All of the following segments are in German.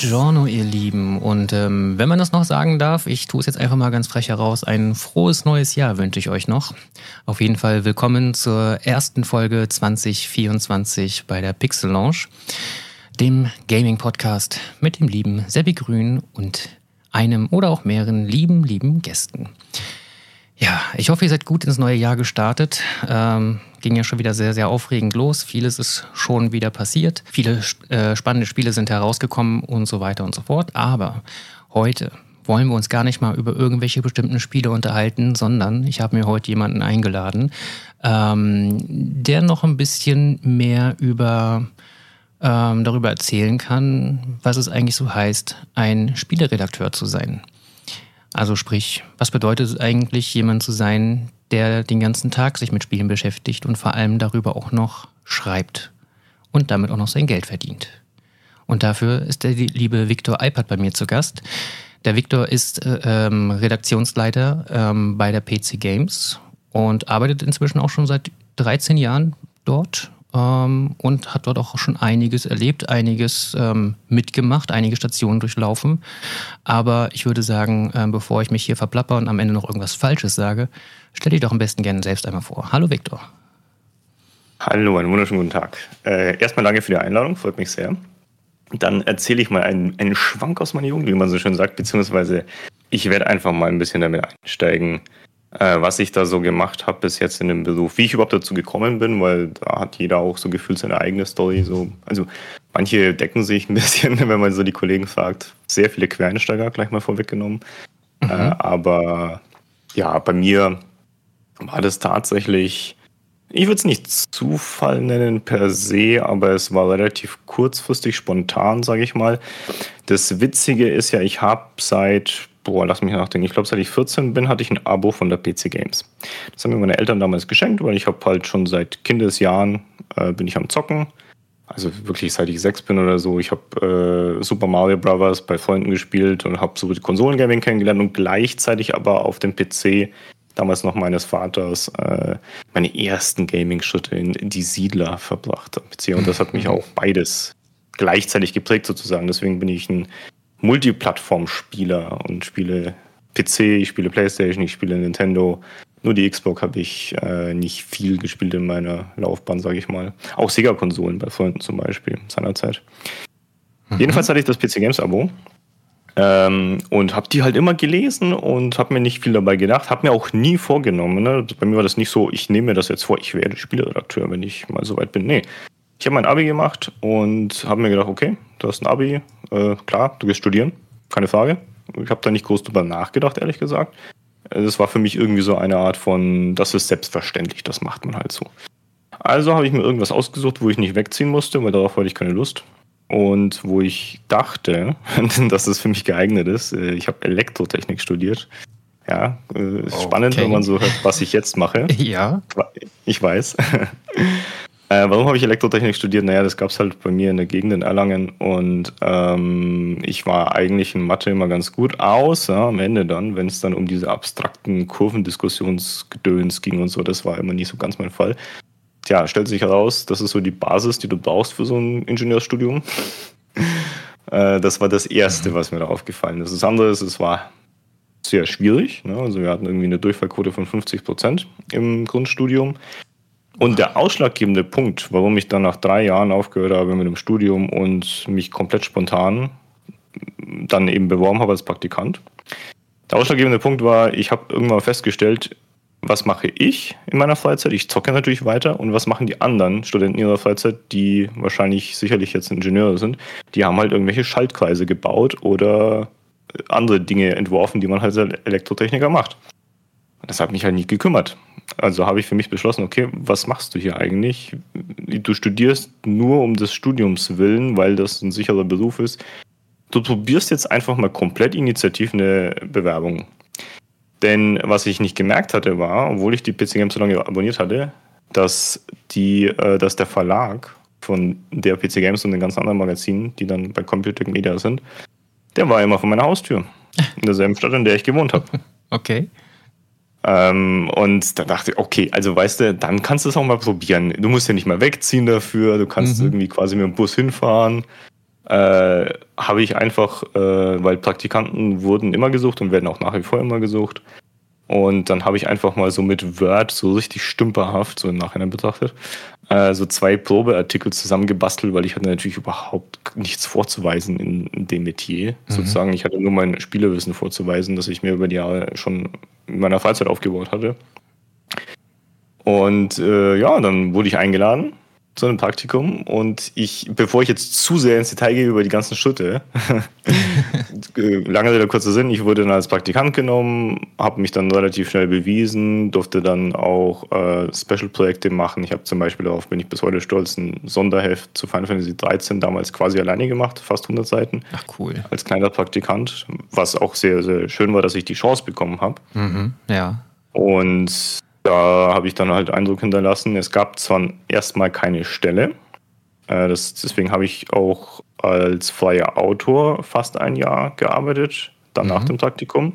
Buongiorno, ihr Lieben. Und ähm, wenn man das noch sagen darf, ich tue es jetzt einfach mal ganz frech heraus, ein frohes neues Jahr wünsche ich euch noch. Auf jeden Fall willkommen zur ersten Folge 2024 bei der Pixel Lounge, dem Gaming-Podcast mit dem lieben Seppi Grün und einem oder auch mehreren lieben, lieben Gästen. Ja, ich hoffe, ihr seid gut ins neue Jahr gestartet. Ähm, ging ja schon wieder sehr, sehr aufregend los. Vieles ist schon wieder passiert. Viele äh, spannende Spiele sind herausgekommen und so weiter und so fort. Aber heute wollen wir uns gar nicht mal über irgendwelche bestimmten Spiele unterhalten, sondern ich habe mir heute jemanden eingeladen, ähm, der noch ein bisschen mehr über ähm, darüber erzählen kann, was es eigentlich so heißt, ein Spieleredakteur zu sein. Also sprich, was bedeutet es eigentlich, jemand zu sein, der den ganzen Tag sich mit Spielen beschäftigt und vor allem darüber auch noch schreibt und damit auch noch sein Geld verdient. Und dafür ist der liebe Viktor Eipert bei mir zu Gast. Der Viktor ist äh, ähm, Redaktionsleiter ähm, bei der PC Games und arbeitet inzwischen auch schon seit 13 Jahren dort ähm, und hat dort auch schon einiges erlebt, einiges ähm, mitgemacht, einige Stationen durchlaufen. Aber ich würde sagen, äh, bevor ich mich hier verplapper und am Ende noch irgendwas Falsches sage, stell dich doch am besten gerne selbst einmal vor. Hallo Viktor. Hallo, einen wunderschönen guten Tag. Äh, erstmal danke für die Einladung, freut mich sehr. Dann erzähle ich mal einen, einen Schwank aus meiner Jugend, wie man so schön sagt, beziehungsweise ich werde einfach mal ein bisschen damit einsteigen, äh, was ich da so gemacht habe bis jetzt in dem Beruf, wie ich überhaupt dazu gekommen bin, weil da hat jeder auch so gefühlt seine eigene Story. So. Also manche decken sich ein bisschen, wenn man so die Kollegen fragt. Sehr viele Quereinsteiger gleich mal vorweggenommen. Mhm. Äh, aber ja, bei mir war das tatsächlich, ich würde es nicht Zufall nennen per se, aber es war relativ kurzfristig, spontan, sage ich mal. Das Witzige ist ja, ich habe seit boah, lass mich nachdenken, ich glaube, seit ich 14 bin, hatte ich ein Abo von der PC Games. Das haben mir meine Eltern damals geschenkt, weil ich habe halt schon seit Kindesjahren äh, bin ich am Zocken. Also wirklich seit ich sechs bin oder so. Ich habe äh, Super Mario Bros. bei Freunden gespielt und habe so Konsolengaming kennengelernt und gleichzeitig aber auf dem PC damals noch meines Vaters äh, meine ersten Gaming-Schritte in, die Siedler verbracht am PC. Und das hat mich auch beides gleichzeitig geprägt sozusagen. Deswegen bin ich ein Multiplattform-Spieler und spiele PC, ich spiele PlayStation, ich spiele Nintendo. Nur die Xbox habe ich äh, nicht viel gespielt in meiner Laufbahn, sage ich mal. Auch Sega-Konsolen bei Freunden zum Beispiel seinerzeit. Mhm. Jedenfalls hatte ich das PC Games Abo ähm, und habe die halt immer gelesen und habe mir nicht viel dabei gedacht. Habe mir auch nie vorgenommen. Ne? Bei mir war das nicht so, ich nehme mir das jetzt vor, ich werde Spieleredakteur, wenn ich mal so weit bin. Nee, ich habe mein Abi gemacht und habe mir gedacht, okay, du hast ein Abi, äh, klar, du gehst studieren, keine Frage. Ich habe da nicht groß drüber nachgedacht, ehrlich gesagt. Das war für mich irgendwie so eine Art von, das ist selbstverständlich, das macht man halt so. Also habe ich mir irgendwas ausgesucht, wo ich nicht wegziehen musste, weil darauf hatte ich keine Lust. Und wo ich dachte, dass es für mich geeignet ist. Äh, ich habe Elektrotechnik studiert. Ja, äh, ist okay. spannend, wenn man so hört, was ich jetzt mache. Ja. Ich weiß. Äh, warum habe ich Elektrotechnik studiert? Naja, das gab es halt bei mir in der Gegend in Erlangen und ähm, ich war eigentlich in Mathe immer ganz gut, außer am Ende dann, wenn es dann um diese abstrakten Kurvendiskussionsgedöns ging und so, das war immer nicht so ganz mein Fall. Tja, stellt sich heraus, das ist so die Basis, die du brauchst für so ein Ingenieursstudium. äh, das war das Erste, was mir da aufgefallen ist. Das andere ist, es war sehr schwierig. Ne? Also wir hatten irgendwie eine Durchfallquote von 50 Prozent im Grundstudium. Und der ausschlaggebende Punkt, warum ich dann nach drei Jahren aufgehört habe mit dem Studium und mich komplett spontan dann eben beworben habe als Praktikant. Der ausschlaggebende Punkt war, ich habe irgendwann festgestellt, was mache ich in meiner Freizeit? Ich zocke natürlich weiter. Und was machen die anderen Studenten in ihrer Freizeit, die wahrscheinlich sicherlich jetzt Ingenieure sind? Die haben halt irgendwelche Schaltkreise gebaut oder andere Dinge entworfen, die man halt als Elektrotechniker macht. Das hat mich halt nicht gekümmert. Also habe ich für mich beschlossen, okay, was machst du hier eigentlich? Du studierst nur um des Studiums willen, weil das ein sicherer Beruf ist. Du probierst jetzt einfach mal komplett initiativ eine Bewerbung. Denn was ich nicht gemerkt hatte, war, obwohl ich die PC Games so lange abonniert hatte, dass, die, äh, dass der Verlag von der PC Games und den ganzen anderen Magazinen, die dann bei Computer Media sind, der war immer vor meiner Haustür. In derselben Stadt, in der ich gewohnt habe. Okay. Ähm, und da dachte ich, okay, also weißt du, dann kannst du es auch mal probieren. Du musst ja nicht mal wegziehen dafür, du kannst mhm. irgendwie quasi mit dem Bus hinfahren. Äh, habe ich einfach, äh, weil Praktikanten wurden immer gesucht und werden auch nach wie vor immer gesucht. Und dann habe ich einfach mal so mit Word, so richtig stümperhaft, so im Nachhinein betrachtet, äh, so zwei Probeartikel zusammengebastelt, weil ich hatte natürlich überhaupt nichts vorzuweisen in, in dem Metier. Mhm. Sozusagen, ich hatte nur mein Spielerwissen vorzuweisen, das ich mir über die Jahre schon in meiner Freizeit aufgebaut hatte. Und äh, ja, dann wurde ich eingeladen zu einem Praktikum und ich, bevor ich jetzt zu sehr ins Detail gehe über die ganzen Schritte, lange Rede, kurzer Sinn, ich wurde dann als Praktikant genommen, habe mich dann relativ schnell bewiesen, durfte dann auch äh, Special-Projekte machen. Ich habe zum Beispiel, darauf bin ich bis heute stolz, ein Sonderheft zu Final Fantasy 13 damals quasi alleine gemacht, fast 100 Seiten. Ach cool. Als kleiner Praktikant, was auch sehr, sehr schön war, dass ich die Chance bekommen habe. Mhm, ja. Und da habe ich dann halt Eindruck hinterlassen. Es gab zwar erstmal keine Stelle, äh, das, deswegen habe ich auch als freier Autor fast ein Jahr gearbeitet, dann mhm. nach dem Praktikum,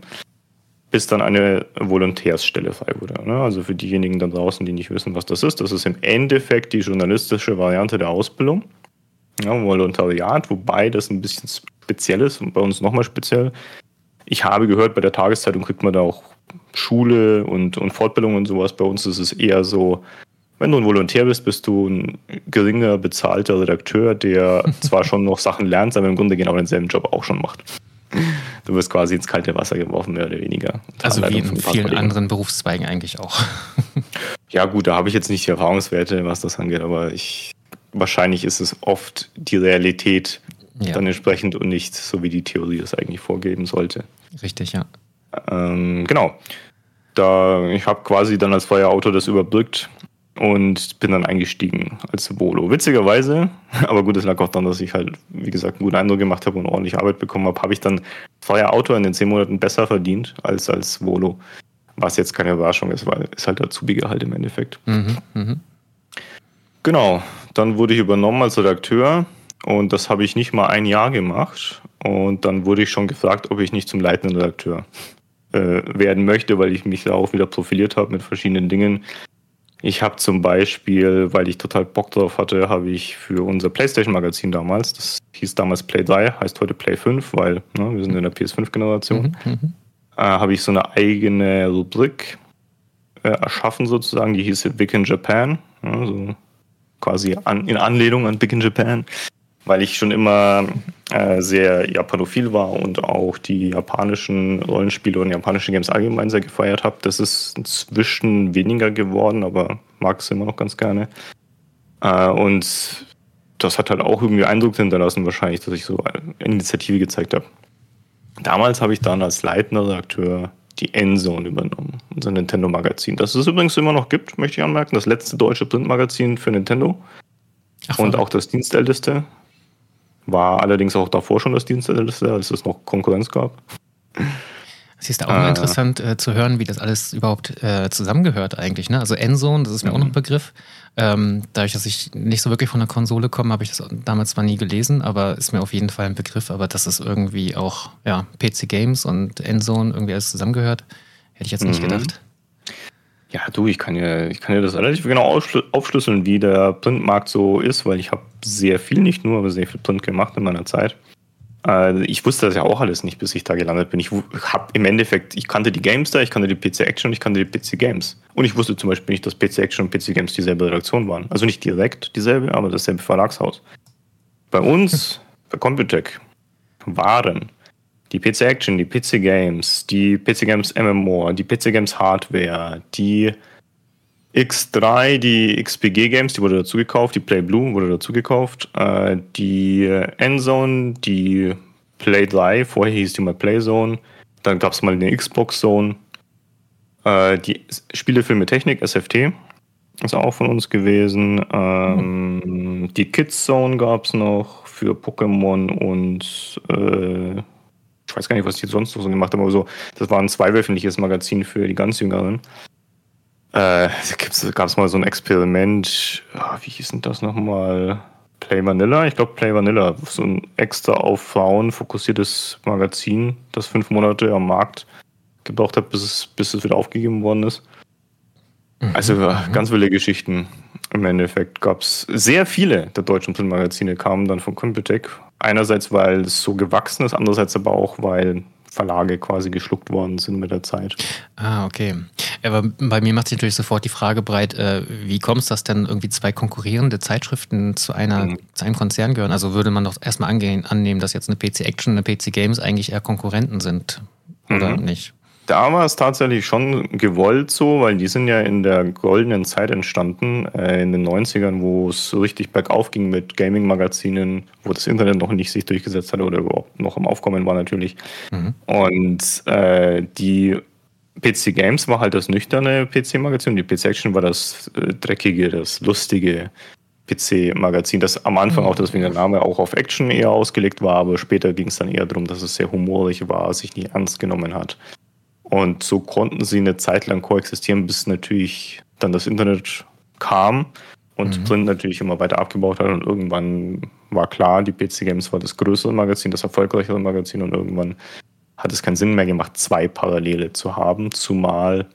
bis dann eine Volontärsstelle frei wurde. Ne? Also für diejenigen da draußen, die nicht wissen, was das ist, das ist im Endeffekt die journalistische Variante der Ausbildung. Ja, Volontariat, wobei das ein bisschen speziell ist und bei uns nochmal speziell. Ich habe gehört, bei der Tageszeitung kriegt man da auch Schule und, und Fortbildung und sowas. Bei uns ist es eher so, wenn du ein Volontär bist, bist du ein geringer bezahlter Redakteur, der zwar schon noch Sachen lernt, aber im Grunde genau denselben Job auch schon macht. Du wirst quasi ins kalte Wasser geworfen, mehr oder weniger. Also wie in vielen anderen Berufszweigen eigentlich auch. Ja gut, da habe ich jetzt nicht die Erfahrungswerte, was das angeht, aber ich wahrscheinlich ist es oft die Realität ja. dann entsprechend und nicht so, wie die Theorie es eigentlich vorgeben sollte. Richtig, ja. Ähm, genau. Da, ich habe quasi dann als freier Autor das überbrückt und bin dann eingestiegen als Volo. Witzigerweise, aber gut, es lag auch daran, dass ich halt, wie gesagt, einen guten Eindruck gemacht habe und ordentlich Arbeit bekommen habe, habe ich dann freier Autor in den zehn Monaten besser verdient als als Volo. Was jetzt keine Überraschung ist, weil es halt Azubi-Gehalt im Endeffekt. Mhm, mh. Genau, dann wurde ich übernommen als Redakteur und das habe ich nicht mal ein Jahr gemacht. Und dann wurde ich schon gefragt, ob ich nicht zum leitenden Redakteur äh, werden möchte, weil ich mich da auch wieder profiliert habe mit verschiedenen Dingen. Ich habe zum Beispiel, weil ich total Bock drauf hatte, habe ich für unser PlayStation-Magazin damals, das hieß damals Play 3, heißt heute Play 5, weil ne, wir sind in der PS5-Generation, mhm, mhm, äh, habe ich so eine eigene Rubrik äh, erschaffen sozusagen, die hieß Big in Japan, also quasi an, in Anlehnung an Big in Japan weil ich schon immer äh, sehr japanophil war und auch die japanischen Rollenspiele und japanische Games allgemein sehr gefeiert habe. Das ist inzwischen weniger geworden, aber mag es immer noch ganz gerne. Äh, und das hat halt auch irgendwie Eindruck hinterlassen, wahrscheinlich, dass ich so eine Initiative gezeigt habe. Damals habe ich dann als leitender Redakteur die Endzone übernommen, unser Nintendo-Magazin. Das es übrigens immer noch gibt, möchte ich anmerken. Das letzte deutsche Printmagazin für Nintendo. Ach, und auch das dienstälteste. War allerdings auch davor schon das Dienstälteste, als es noch Konkurrenz gab. Es ist auch äh, interessant äh, zu hören, wie das alles überhaupt äh, zusammengehört eigentlich. Ne? Also Endzone, das ist mir mhm. auch noch ein Begriff. Ähm, dadurch, dass ich nicht so wirklich von der Konsole komme, habe ich das damals zwar nie gelesen, aber ist mir auf jeden Fall ein Begriff. Aber dass es irgendwie auch ja, PC Games und Endzone irgendwie alles zusammengehört, hätte ich jetzt nicht mhm. gedacht. Ja, du, ich kann ja, ich kann ja das relativ genau aufschlüsseln, wie der Printmarkt so ist, weil ich habe sehr viel, nicht nur, aber sehr viel Print gemacht in meiner Zeit. Äh, ich wusste das ja auch alles nicht, bis ich da gelandet bin. Ich habe im Endeffekt, ich kannte die Games da, ich kannte die PC Action ich kannte die PC Games. Und ich wusste zum Beispiel nicht, dass PC Action und PC Games dieselbe Redaktion waren. Also nicht direkt dieselbe, aber dasselbe Verlagshaus. Bei uns, bei Computec, waren die PC Action, die PC Games, die PC Games MMO, die PC Games Hardware, die X3, die XPG Games, die wurde dazu gekauft, die Play Blue wurde dazu gekauft, äh, die Endzone, die Play 3, vorher hieß die mal Playzone, dann gab es mal eine Xbox Zone, äh, die Spielefilme Technik, SFT, ist auch von uns gewesen, mhm. die Kids Zone gab es noch für Pokémon und äh, ich weiß gar nicht, was die sonst noch so gemacht haben, aber so, das war ein zweiwöchentliches Magazin für die ganz Jüngeren. Äh, da gab es mal so ein Experiment, oh, wie hieß denn das nochmal? Play Vanilla, ich glaube Play Vanilla, so ein extra auf Frauen fokussiertes Magazin, das fünf Monate am Markt gebraucht hat, bis es, bis es wieder aufgegeben worden ist. Also mhm. ganz wilde Geschichten. Im Endeffekt gab es sehr viele der deutschen Printmagazine kamen dann von Computec. Einerseits, weil es so gewachsen ist, andererseits aber auch, weil Verlage quasi geschluckt worden sind mit der Zeit. Ah, okay. Aber bei mir macht sich natürlich sofort die Frage breit, äh, wie kommt es, dass denn irgendwie zwei konkurrierende Zeitschriften zu, einer, mhm. zu einem Konzern gehören? Also würde man doch erstmal angehen, annehmen, dass jetzt eine PC Action und eine PC Games eigentlich eher Konkurrenten sind, oder mhm. nicht? Da war es tatsächlich schon gewollt so, weil die sind ja in der goldenen Zeit entstanden, äh, in den 90ern, wo es so richtig bergauf ging mit Gaming-Magazinen, wo das Internet noch nicht sich durchgesetzt hat oder überhaupt noch im Aufkommen war natürlich. Mhm. Und äh, die PC Games war halt das nüchterne PC-Magazin, die PC Action war das äh, dreckige, das lustige PC-Magazin, das am Anfang mhm. auch deswegen der Name auch auf Action eher ausgelegt war, aber später ging es dann eher darum, dass es sehr humorig war, sich nicht ernst genommen hat. Und so konnten sie eine Zeit lang koexistieren, bis natürlich dann das Internet kam und mhm. Print natürlich immer weiter abgebaut hat. Und irgendwann war klar, die PC Games war das größere Magazin, das erfolgreichere Magazin. Und irgendwann hat es keinen Sinn mehr gemacht, zwei Parallele zu haben, zumal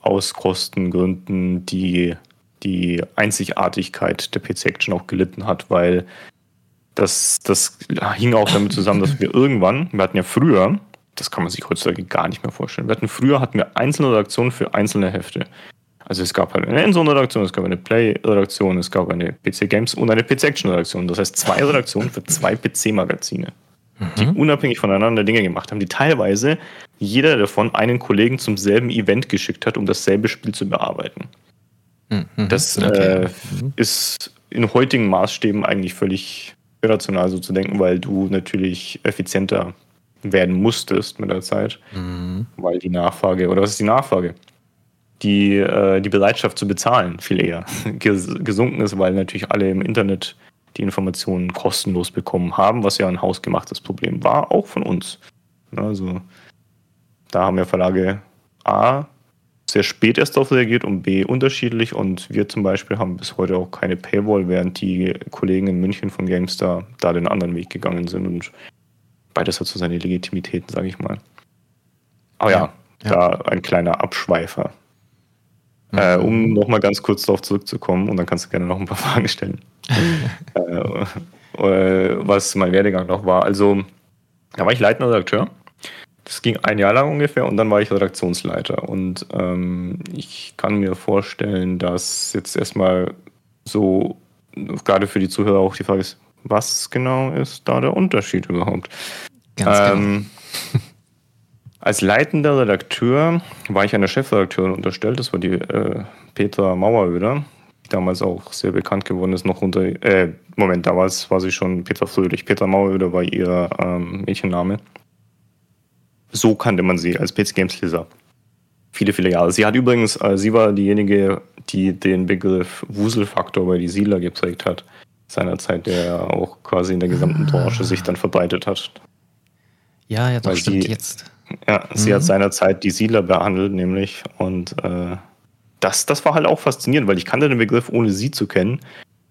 aus Kostengründen die, die Einzigartigkeit der PC Action auch gelitten hat, weil das, das hing auch damit zusammen, dass wir irgendwann, wir hatten ja früher das kann man sich heutzutage gar nicht mehr vorstellen. Wir hatten früher hatten wir einzelne Redaktionen für einzelne Hefte. Also es gab halt eine Endzone-Redaktion, es gab eine Play-Redaktion, es gab eine PC Games und eine PC Action-Redaktion. Das heißt zwei Redaktionen für zwei PC-Magazine, mhm. die unabhängig voneinander Dinge gemacht haben, die teilweise jeder davon einen Kollegen zum selben Event geschickt hat, um dasselbe Spiel zu bearbeiten. Mhm. Das okay. äh, mhm. ist in heutigen Maßstäben eigentlich völlig irrational so zu denken, weil du natürlich effizienter werden musstest mit der Zeit, mhm. weil die Nachfrage, oder was ist die Nachfrage? Die, äh, die Bereitschaft zu bezahlen viel eher gesunken ist, weil natürlich alle im Internet die Informationen kostenlos bekommen haben, was ja ein hausgemachtes Problem war, auch von uns. Also da haben ja Verlage A sehr spät erst darauf reagiert und B unterschiedlich und wir zum Beispiel haben bis heute auch keine Paywall, während die Kollegen in München von GameStar da den anderen Weg gegangen sind und beides hat so seine Legitimitäten, sage ich mal. Aber ja, ja, da ein kleiner Abschweifer. Mhm. Äh, um nochmal ganz kurz darauf zurückzukommen, und dann kannst du gerne noch ein paar Fragen stellen. äh, äh, was mein Werdegang noch war. Also, da war ich leitender Redakteur. Das ging ein Jahr lang ungefähr und dann war ich Redaktionsleiter. Und ähm, ich kann mir vorstellen, dass jetzt erstmal so, gerade für die Zuhörer auch die Frage ist, was genau ist da der Unterschied überhaupt? Ganz ähm, genau. Als leitender Redakteur war ich einer Chefredakteurin unterstellt, das war die äh, Petra Maueröder, die damals auch sehr bekannt geworden ist, noch unter, äh, Moment, damals war sie schon Petra Fröhlich. Petra Maueröder war ihr ähm, Mädchenname. So kannte man sie als PC Games Leser. Viele, viele Jahre. Sie hat übrigens, äh, sie war diejenige, die den Begriff Wuselfaktor bei die Siedler geprägt hat seinerzeit, der auch quasi in der gesamten ah. Branche sich dann verbreitet hat. Ja, ja, das stimmt sie, jetzt. Ja, sie mhm. hat seinerzeit die Siedler behandelt, nämlich. Und äh, das, das war halt auch faszinierend, weil ich kannte den Begriff, ohne sie zu kennen.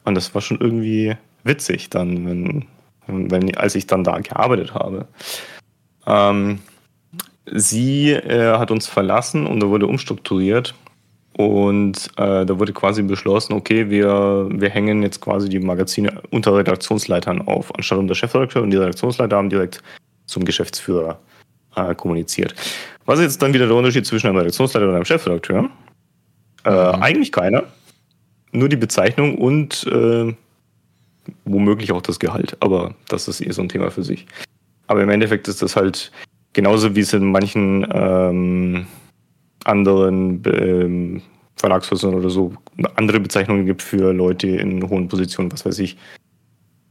Und das war schon irgendwie witzig, dann, wenn, wenn als ich dann da gearbeitet habe. Ähm, sie äh, hat uns verlassen und da wurde umstrukturiert. Und äh, da wurde quasi beschlossen, okay, wir, wir hängen jetzt quasi die Magazine unter Redaktionsleitern auf, anstatt unter Chefredakteur. Und die Redaktionsleiter haben direkt zum Geschäftsführer äh, kommuniziert. Was ist jetzt dann wieder der Unterschied zwischen einem Redaktionsleiter und einem Chefredakteur? Äh, mhm. Eigentlich keiner. Nur die Bezeichnung und äh, womöglich auch das Gehalt. Aber das ist eh so ein Thema für sich. Aber im Endeffekt ist das halt genauso, wie es in manchen ähm, anderen ähm, Verlagshäusern oder so andere Bezeichnungen gibt für Leute in hohen Positionen, was weiß ich.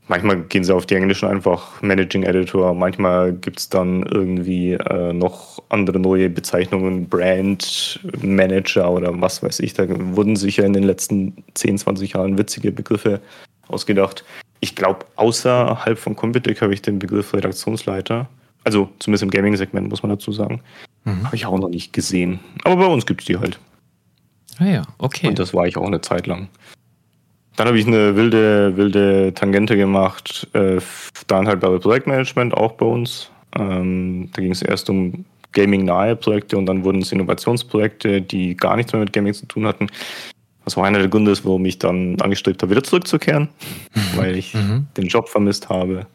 Manchmal gehen sie auf die englischen einfach Managing Editor, manchmal gibt es dann irgendwie äh, noch andere neue Bezeichnungen, Brand Manager oder was weiß ich. Da wurden sich ja in den letzten 10, 20 Jahren witzige Begriffe ausgedacht. Ich glaube, außerhalb von Computec habe ich den Begriff Redaktionsleiter, also zumindest im Gaming-Segment muss man dazu sagen, Mhm. Habe ich auch noch nicht gesehen. Aber bei uns gibt es die halt. Ah ja, okay. Und das war ich auch eine Zeit lang. Dann habe ich eine wilde, wilde Tangente gemacht, äh, dann halt bei Projektmanagement auch bei uns. Ähm, da ging es erst um Gaming-nahe Projekte und dann wurden es Innovationsprojekte, die gar nichts mehr mit Gaming zu tun hatten. Was war einer der Gründe ist, warum ich dann angestrebt habe, wieder zurückzukehren, weil ich mhm. den Job vermisst habe.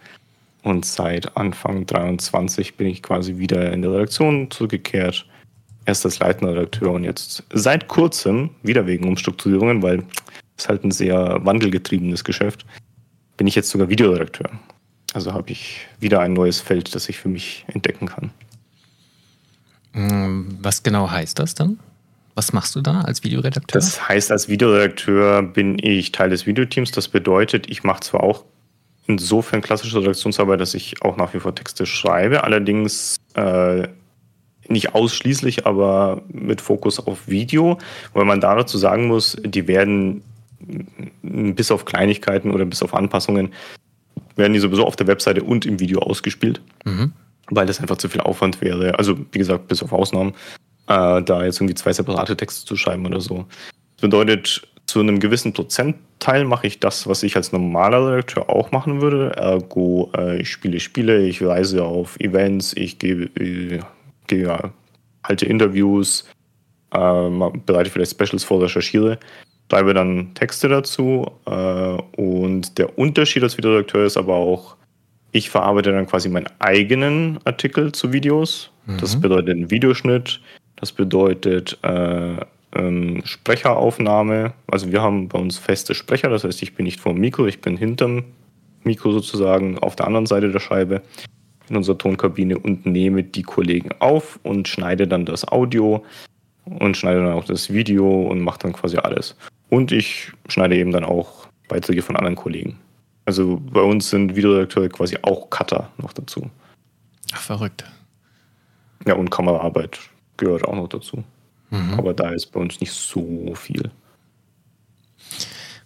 Und seit Anfang 23 bin ich quasi wieder in der Redaktion zurückgekehrt. Erst als leitender Redakteur und jetzt seit kurzem, wieder wegen Umstrukturierungen, weil es halt ein sehr wandelgetriebenes Geschäft, bin ich jetzt sogar Videoredakteur. Also habe ich wieder ein neues Feld, das ich für mich entdecken kann. Mm, was genau heißt das dann? Was machst du da als Videoredakteur? Das heißt, als Videoredakteur bin ich Teil des Videoteams. Das bedeutet, ich mache zwar auch insofern klassische Redaktionsarbeit, dass ich auch nach wie vor Texte schreibe, allerdings äh, nicht ausschließlich, aber mit Fokus auf Video, weil man da dazu sagen muss, die werden bis auf Kleinigkeiten oder bis auf Anpassungen, werden die sowieso auf der Webseite und im Video ausgespielt. Mhm weil das einfach zu viel Aufwand wäre. Also, wie gesagt, bis auf Ausnahmen, äh, da jetzt irgendwie zwei separate Texte zu schreiben oder so. Das bedeutet, zu einem gewissen Prozentteil mache ich das, was ich als normaler Redakteur auch machen würde. Ergo, äh, ich spiele Spiele, ich reise auf Events, ich gehe, äh, gehe halte Interviews, äh, bereite vielleicht Specials vor, recherchiere, schreibe dann Texte dazu. Äh, und der Unterschied als Videoredakteur ist aber auch, ich verarbeite dann quasi meinen eigenen Artikel zu Videos. Mhm. Das bedeutet einen Videoschnitt, das bedeutet äh, ähm, Sprecheraufnahme. Also wir haben bei uns feste Sprecher, das heißt, ich bin nicht vor dem Mikro, ich bin hinterm Mikro sozusagen auf der anderen Seite der Scheibe in unserer Tonkabine und nehme die Kollegen auf und schneide dann das Audio und schneide dann auch das Video und mache dann quasi alles. Und ich schneide eben dann auch Beiträge von anderen Kollegen. Also bei uns sind Videoredakteure quasi auch Cutter noch dazu. Ach, verrückt. Ja, und Kameraarbeit gehört auch noch dazu. Mhm. Aber da ist bei uns nicht so viel.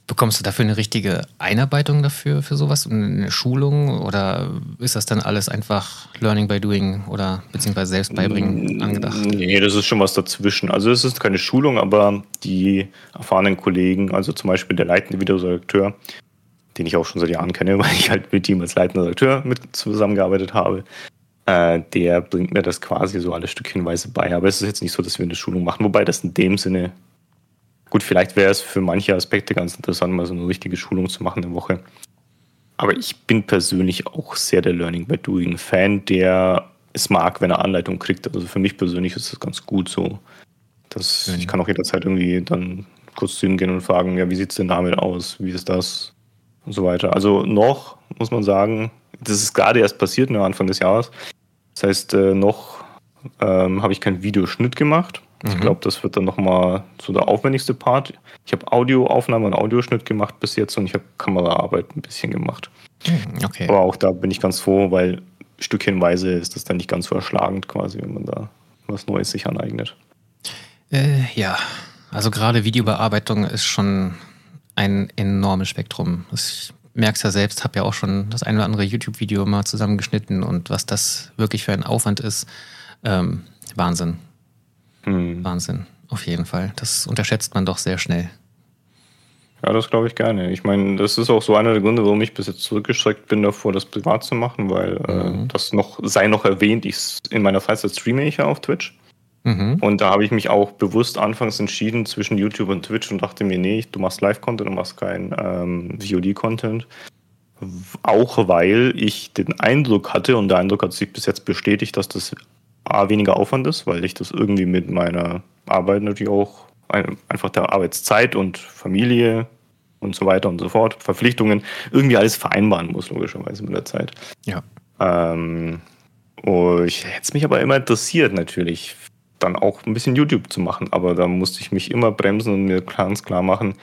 Bekommst du dafür eine richtige Einarbeitung dafür, für sowas? Eine Schulung? Oder ist das dann alles einfach Learning by Doing oder beziehungsweise selbst beibringen angedacht? Nee, das ist schon was dazwischen. Also es ist keine Schulung, aber die erfahrenen Kollegen, also zum Beispiel der leitende Videoredakteur, den ich auch schon seit Jahren kenne, weil ich halt mit ihm als leitender Redakteur mit zusammengearbeitet habe, äh, der bringt mir das quasi so alles stückchenweise bei. Aber es ist jetzt nicht so, dass wir eine Schulung machen, wobei das in dem Sinne, gut, vielleicht wäre es für manche Aspekte ganz interessant, mal so eine richtige Schulung zu machen eine Woche. Aber ich bin persönlich auch sehr der Learning by Doing Fan, der es mag, wenn er Anleitung kriegt. Also für mich persönlich ist das ganz gut so. Dass ich kann auch jederzeit irgendwie dann kurz zu ihm gehen und fragen, ja, wie sieht es denn damit aus? Wie ist das? und so weiter. Also noch, muss man sagen, das ist gerade erst passiert, ne, Anfang des Jahres. Das heißt, äh, noch ähm, habe ich keinen Videoschnitt gemacht. Mhm. Ich glaube, das wird dann nochmal so der aufwendigste Part. Ich habe Audioaufnahme und Audioschnitt gemacht bis jetzt und ich habe Kameraarbeit ein bisschen gemacht. Mhm, okay. Aber auch da bin ich ganz froh, weil stückchenweise ist das dann nicht ganz so erschlagend quasi, wenn man da was Neues sich aneignet. Äh, ja, also gerade Videobearbeitung ist schon ein enormes Spektrum. Ich merke es ja selbst, habe ja auch schon das ein oder andere YouTube-Video mal zusammengeschnitten und was das wirklich für ein Aufwand ist, ähm, Wahnsinn. Hm. Wahnsinn, auf jeden Fall. Das unterschätzt man doch sehr schnell. Ja, das glaube ich gerne. Ich meine, das ist auch so einer der Gründe, warum ich bis jetzt zurückgeschreckt bin davor, das privat zu machen, weil äh, mhm. äh, das noch, sei noch erwähnt, ich in meiner Freizeit streame ich ja auf Twitch. Mhm. Und da habe ich mich auch bewusst anfangs entschieden zwischen YouTube und Twitch und dachte mir, nee, du machst Live-Content, du machst kein ähm, VOD-Content. Auch weil ich den Eindruck hatte, und der Eindruck hat sich bis jetzt bestätigt, dass das A, weniger Aufwand ist, weil ich das irgendwie mit meiner Arbeit natürlich auch einfach der Arbeitszeit und Familie und so weiter und so fort, Verpflichtungen, irgendwie alles vereinbaren muss, logischerweise mit der Zeit. Ja. Ähm, und ich hätte es mich aber immer interessiert, natürlich dann auch ein bisschen YouTube zu machen. Aber da musste ich mich immer bremsen und mir ganz klar machen,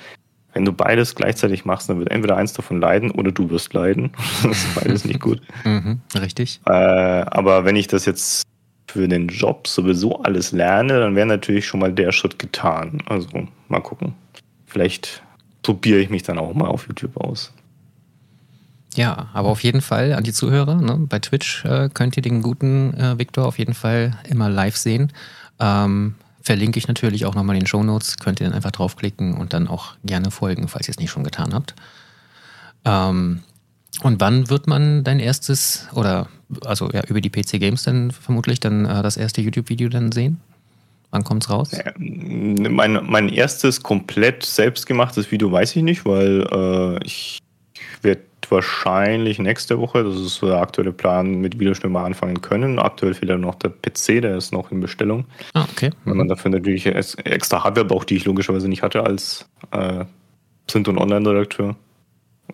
wenn du beides gleichzeitig machst, dann wird entweder eins davon leiden oder du wirst leiden. das ist beides nicht gut. Mhm, richtig. Äh, aber wenn ich das jetzt für den Job sowieso alles lerne, dann wäre natürlich schon mal der Schritt getan. Also mal gucken. Vielleicht probiere ich mich dann auch mal auf YouTube aus. Ja, aber auf jeden Fall an die Zuhörer. Ne? Bei Twitch äh, könnt ihr den guten äh, Victor auf jeden Fall immer live sehen. Ähm, verlinke ich natürlich auch nochmal in den Show Notes. Könnt ihr dann einfach draufklicken und dann auch gerne folgen, falls ihr es nicht schon getan habt. Ähm, und wann wird man dein erstes, oder also ja, über die PC Games dann vermutlich dann äh, das erste YouTube-Video dann sehen? Wann kommt es raus? Ja, mein, mein erstes komplett selbstgemachtes Video weiß ich nicht, weil äh, ich werde wahrscheinlich nächste Woche, das ist so der aktuelle Plan, mit Videoschnitt mal anfangen können. Aktuell fehlt ja noch der PC, der ist noch in Bestellung. Ah, okay. Wenn man dafür natürlich extra Hardware braucht, die ich logischerweise nicht hatte als äh, Print- und Online-Redakteur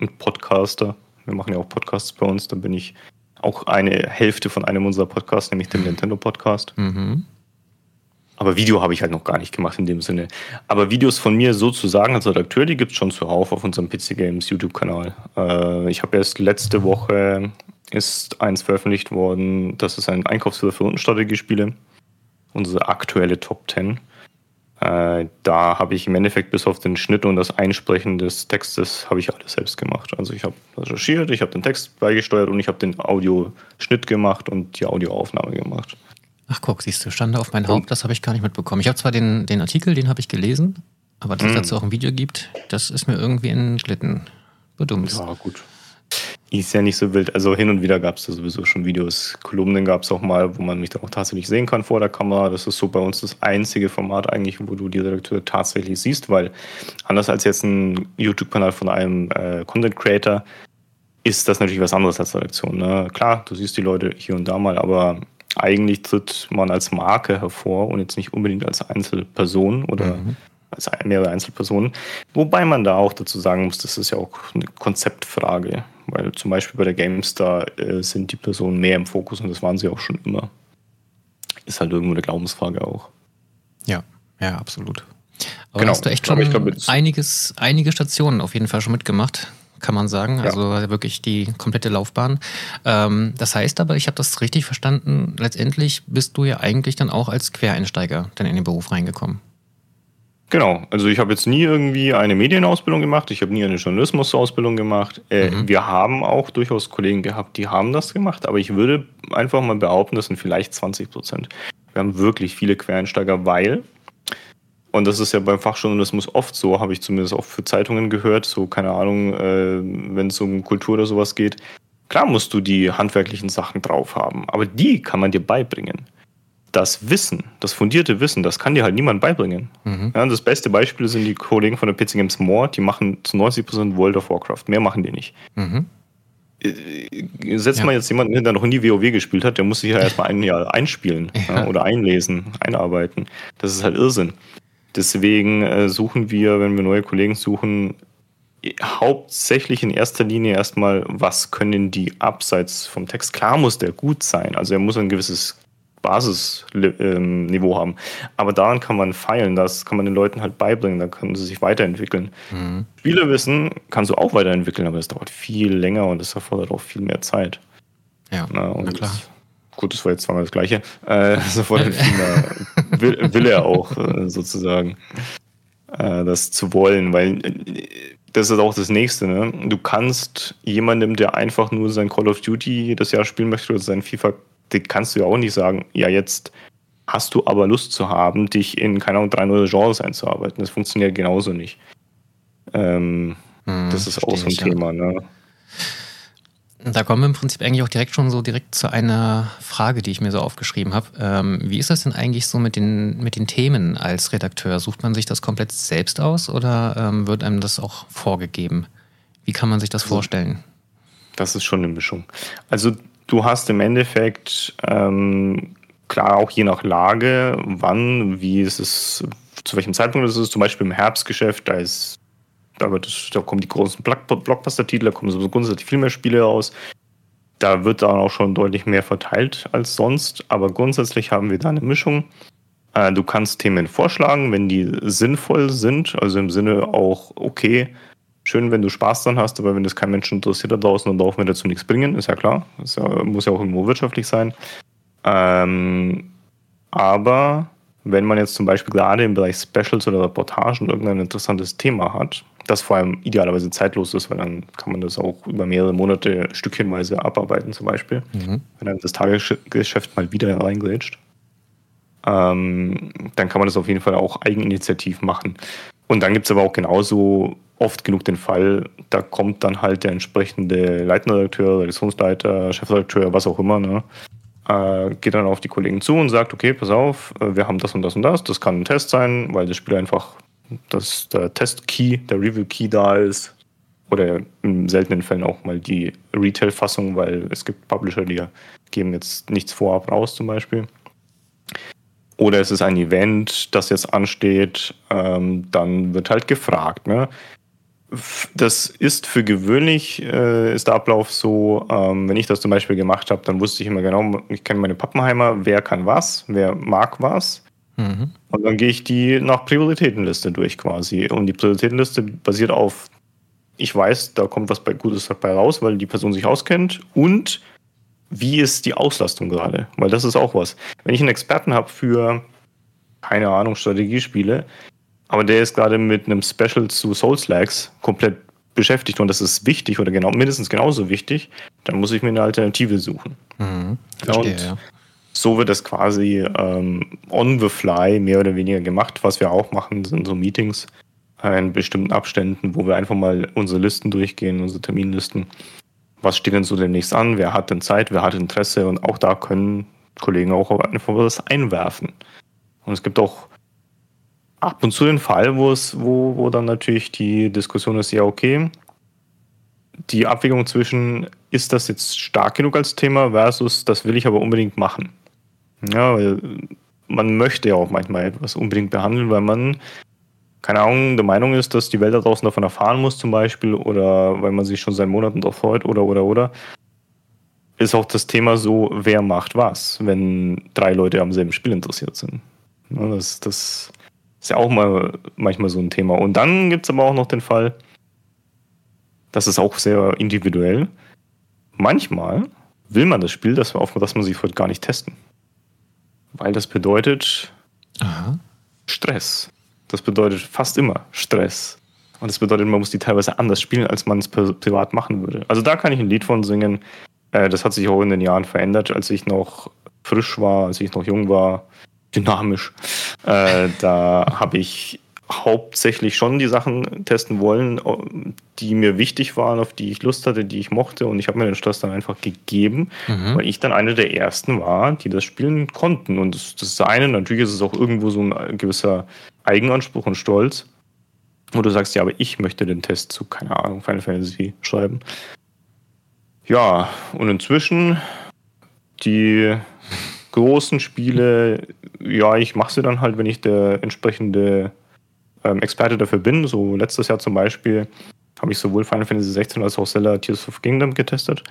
und Podcaster. Wir machen ja auch Podcasts bei uns, dann bin ich auch eine Hälfte von einem unserer Podcasts, nämlich dem Nintendo Podcast. Mhm. Aber Video habe ich halt noch gar nicht gemacht in dem Sinne. Aber Videos von mir sozusagen als Redakteur, die gibt es schon zuhauf auf unserem PC Games YouTube-Kanal. Äh, ich habe erst letzte Woche ist eins veröffentlicht worden, das ist ein Einkaufsführer für Rundenstrategiespiele. Unsere aktuelle Top 10. Äh, da habe ich im Endeffekt bis auf den Schnitt und das Einsprechen des Textes habe ich alles selbst gemacht. Also ich habe recherchiert, ich habe den Text beigesteuert und ich habe den Audioschnitt gemacht und die Audioaufnahme gemacht. Ach guck, siehst du, Stande auf mein Haupt, das habe ich gar nicht mitbekommen. Ich habe zwar den, den Artikel, den habe ich gelesen, aber dass es mhm. dazu auch ein Video gibt, das ist mir irgendwie entglitten. Bedummt. Ja, gut. Ist ja nicht so wild. Also hin und wieder gab es da sowieso schon Videos. Kolumnen gab es auch mal, wo man mich dann auch tatsächlich sehen kann vor der Kamera. Das ist so bei uns das einzige Format eigentlich, wo du die Redakteure tatsächlich siehst, weil anders als jetzt ein YouTube-Kanal von einem äh, Content Creator ist das natürlich was anderes als Redaktion. Ne? Klar, du siehst die Leute hier und da mal, aber eigentlich tritt man als Marke hervor und jetzt nicht unbedingt als Einzelperson oder mhm. Als mehrere Einzelpersonen. Wobei man da auch dazu sagen muss, das ist ja auch eine Konzeptfrage, weil zum Beispiel bei der GameStar äh, sind die Personen mehr im Fokus und das waren sie auch schon immer. Ist halt irgendwo eine Glaubensfrage auch. Ja, ja, absolut. Aber genau. hast du echt schon glaub, einiges, einige Stationen auf jeden Fall schon mitgemacht kann man sagen. Also ja. wirklich die komplette Laufbahn. Ähm, das heißt aber, ich habe das richtig verstanden, letztendlich bist du ja eigentlich dann auch als Quereinsteiger dann in den Beruf reingekommen. Genau, also ich habe jetzt nie irgendwie eine Medienausbildung gemacht, ich habe nie eine Journalismusausbildung gemacht. Äh, mhm. Wir haben auch durchaus Kollegen gehabt, die haben das gemacht, aber ich würde einfach mal behaupten, das sind vielleicht 20 Prozent. Wir haben wirklich viele Quereinsteiger, weil und das ist ja beim Fachjournalismus oft so, habe ich zumindest auch für Zeitungen gehört, so keine Ahnung, äh, wenn es um Kultur oder sowas geht. Klar musst du die handwerklichen Sachen drauf haben, aber die kann man dir beibringen. Das Wissen, das fundierte Wissen, das kann dir halt niemand beibringen. Mhm. Ja, das beste Beispiel sind die Kollegen von der PC Games More, die machen zu 90% World of Warcraft. Mehr machen die nicht. Mhm. Äh, setzt ja. man jetzt jemanden hin, der noch nie WoW gespielt hat, der muss sich ja erstmal ein Jahr einspielen. Ja, oder einlesen, einarbeiten. Das ist halt Irrsinn. Deswegen äh, suchen wir, wenn wir neue Kollegen suchen, hauptsächlich in erster Linie erstmal, was können die abseits vom Text. Klar muss der gut sein, also er muss ein gewisses Basisniveau haben. Aber daran kann man feilen, das kann man den Leuten halt beibringen, da können sie sich weiterentwickeln. Mhm. Spielewissen kannst du auch weiterentwickeln, aber es dauert viel länger und es erfordert auch viel mehr Zeit. Ja, na, na klar. Gut, das war jetzt zweimal das Gleiche. Äh, sofort will, will er auch äh, sozusagen äh, das zu wollen, weil das ist auch das Nächste. Ne? Du kannst jemandem, der einfach nur sein Call of Duty das Jahr spielen möchte oder sein FIFA, den kannst du ja auch nicht sagen, ja, jetzt hast du aber Lust zu haben, dich in, keine Ahnung, drei neue Genres einzuarbeiten. Das funktioniert genauso nicht. Ähm, hm, das ist auch so ein ich, Thema. Ja. Ne? Da kommen wir im Prinzip eigentlich auch direkt schon so direkt zu einer Frage, die ich mir so aufgeschrieben habe. Ähm, wie ist das denn eigentlich so mit den, mit den Themen als Redakteur? Sucht man sich das komplett selbst aus oder ähm, wird einem das auch vorgegeben? Wie kann man sich das also, vorstellen? Das ist schon eine Mischung. Also du hast im Endeffekt ähm, klar auch je nach Lage, wann, wie ist es, zu welchem Zeitpunkt ist es, zum Beispiel im Herbstgeschäft, da ist da, wird, da kommen die großen Blockbuster-Titel, da kommen so grundsätzlich viel mehr Spiele raus. Da wird dann auch schon deutlich mehr verteilt als sonst, aber grundsätzlich haben wir da eine Mischung. Äh, du kannst Themen vorschlagen, wenn die sinnvoll sind, also im Sinne auch, okay, schön, wenn du Spaß dran hast, aber wenn das kein Mensch interessiert da draußen, dann darf mir dazu nichts bringen, ist ja klar. Das muss ja auch irgendwo wirtschaftlich sein. Ähm, aber wenn man jetzt zum Beispiel gerade im Bereich Specials oder Reportagen irgendein interessantes Thema hat, das vor allem idealerweise zeitlos ist, weil dann kann man das auch über mehrere Monate stückchenweise abarbeiten zum Beispiel, mhm. wenn dann das Tagesgeschäft mal wieder reingrätscht. ähm, dann kann man das auf jeden Fall auch eigeninitiativ machen. Und dann gibt es aber auch genauso oft genug den Fall, da kommt dann halt der entsprechende Leitredakteur, Redaktionsleiter, Chefredakteur, was auch immer, ne, äh, geht dann auf die Kollegen zu und sagt, okay, pass auf, äh, wir haben das und das und das, das kann ein Test sein, weil das Spiel einfach, dass der Test-Key, der Review-Key da ist, oder in seltenen Fällen auch mal die Retail-Fassung, weil es gibt Publisher, die geben jetzt nichts vorab raus zum Beispiel. Oder es ist ein Event, das jetzt ansteht, ähm, dann wird halt gefragt. Ne? Das ist für gewöhnlich, äh, ist der Ablauf so, ähm, wenn ich das zum Beispiel gemacht habe, dann wusste ich immer genau, ich kenne meine Pappenheimer, wer kann was, wer mag was. Mhm. Und dann gehe ich die nach Prioritätenliste durch quasi. Und die Prioritätenliste basiert auf ich weiß, da kommt was bei Gutes dabei raus, weil die Person sich auskennt und wie ist die Auslastung gerade? Weil das ist auch was. Wenn ich einen Experten habe für, keine Ahnung, Strategiespiele, aber der ist gerade mit einem Special zu Souls Lags komplett beschäftigt und das ist wichtig oder genau, mindestens genauso wichtig, dann muss ich mir eine Alternative suchen. Mhm, verstehe, und ja. So wird das quasi ähm, on the fly mehr oder weniger gemacht. Was wir auch machen, sind so Meetings, in bestimmten Abständen, wo wir einfach mal unsere Listen durchgehen, unsere Terminlisten. Was steht denn so demnächst an? Wer hat denn Zeit? Wer hat Interesse? Und auch da können Kollegen auch einfach was einwerfen. Und es gibt auch ab und zu den Fall, wo es, wo, wo dann natürlich die Diskussion ist, ja, okay, die Abwägung zwischen, ist das jetzt stark genug als Thema versus, das will ich aber unbedingt machen. Ja, weil man möchte ja auch manchmal etwas unbedingt behandeln, weil man keine Ahnung, der Meinung ist, dass die Welt da draußen davon erfahren muss, zum Beispiel, oder weil man sich schon seit Monaten darauf freut, oder, oder, oder, ist auch das Thema so, wer macht was, wenn drei Leute am selben Spiel interessiert sind. Das, das ist ja auch mal manchmal so ein Thema. Und dann gibt es aber auch noch den Fall, das ist auch sehr individuell. Manchmal will man das Spiel, das, auf das man sich gar nicht testen. Weil das bedeutet Aha. Stress. Das bedeutet fast immer Stress. Und das bedeutet, man muss die teilweise anders spielen, als man es privat machen würde. Also da kann ich ein Lied von singen. Äh, das hat sich auch in den Jahren verändert, als ich noch frisch war, als ich noch jung war, dynamisch. Äh, da habe ich hauptsächlich schon die Sachen testen wollen, die mir wichtig waren, auf die ich Lust hatte, die ich mochte. Und ich habe mir den Stress dann einfach gegeben, mhm. weil ich dann einer der ersten war, die das spielen konnten. Und das, das ist eine, natürlich ist es auch irgendwo so ein gewisser Eigenanspruch und Stolz, wo du sagst, ja, aber ich möchte den Test zu, keine Ahnung, Final Fantasy schreiben. Ja, und inzwischen die großen Spiele, ja, ich mache sie dann halt, wenn ich der entsprechende ähm, Experte dafür bin. So letztes Jahr zum Beispiel habe ich sowohl Final Fantasy 16 als auch Zelda Tears of Kingdom getestet.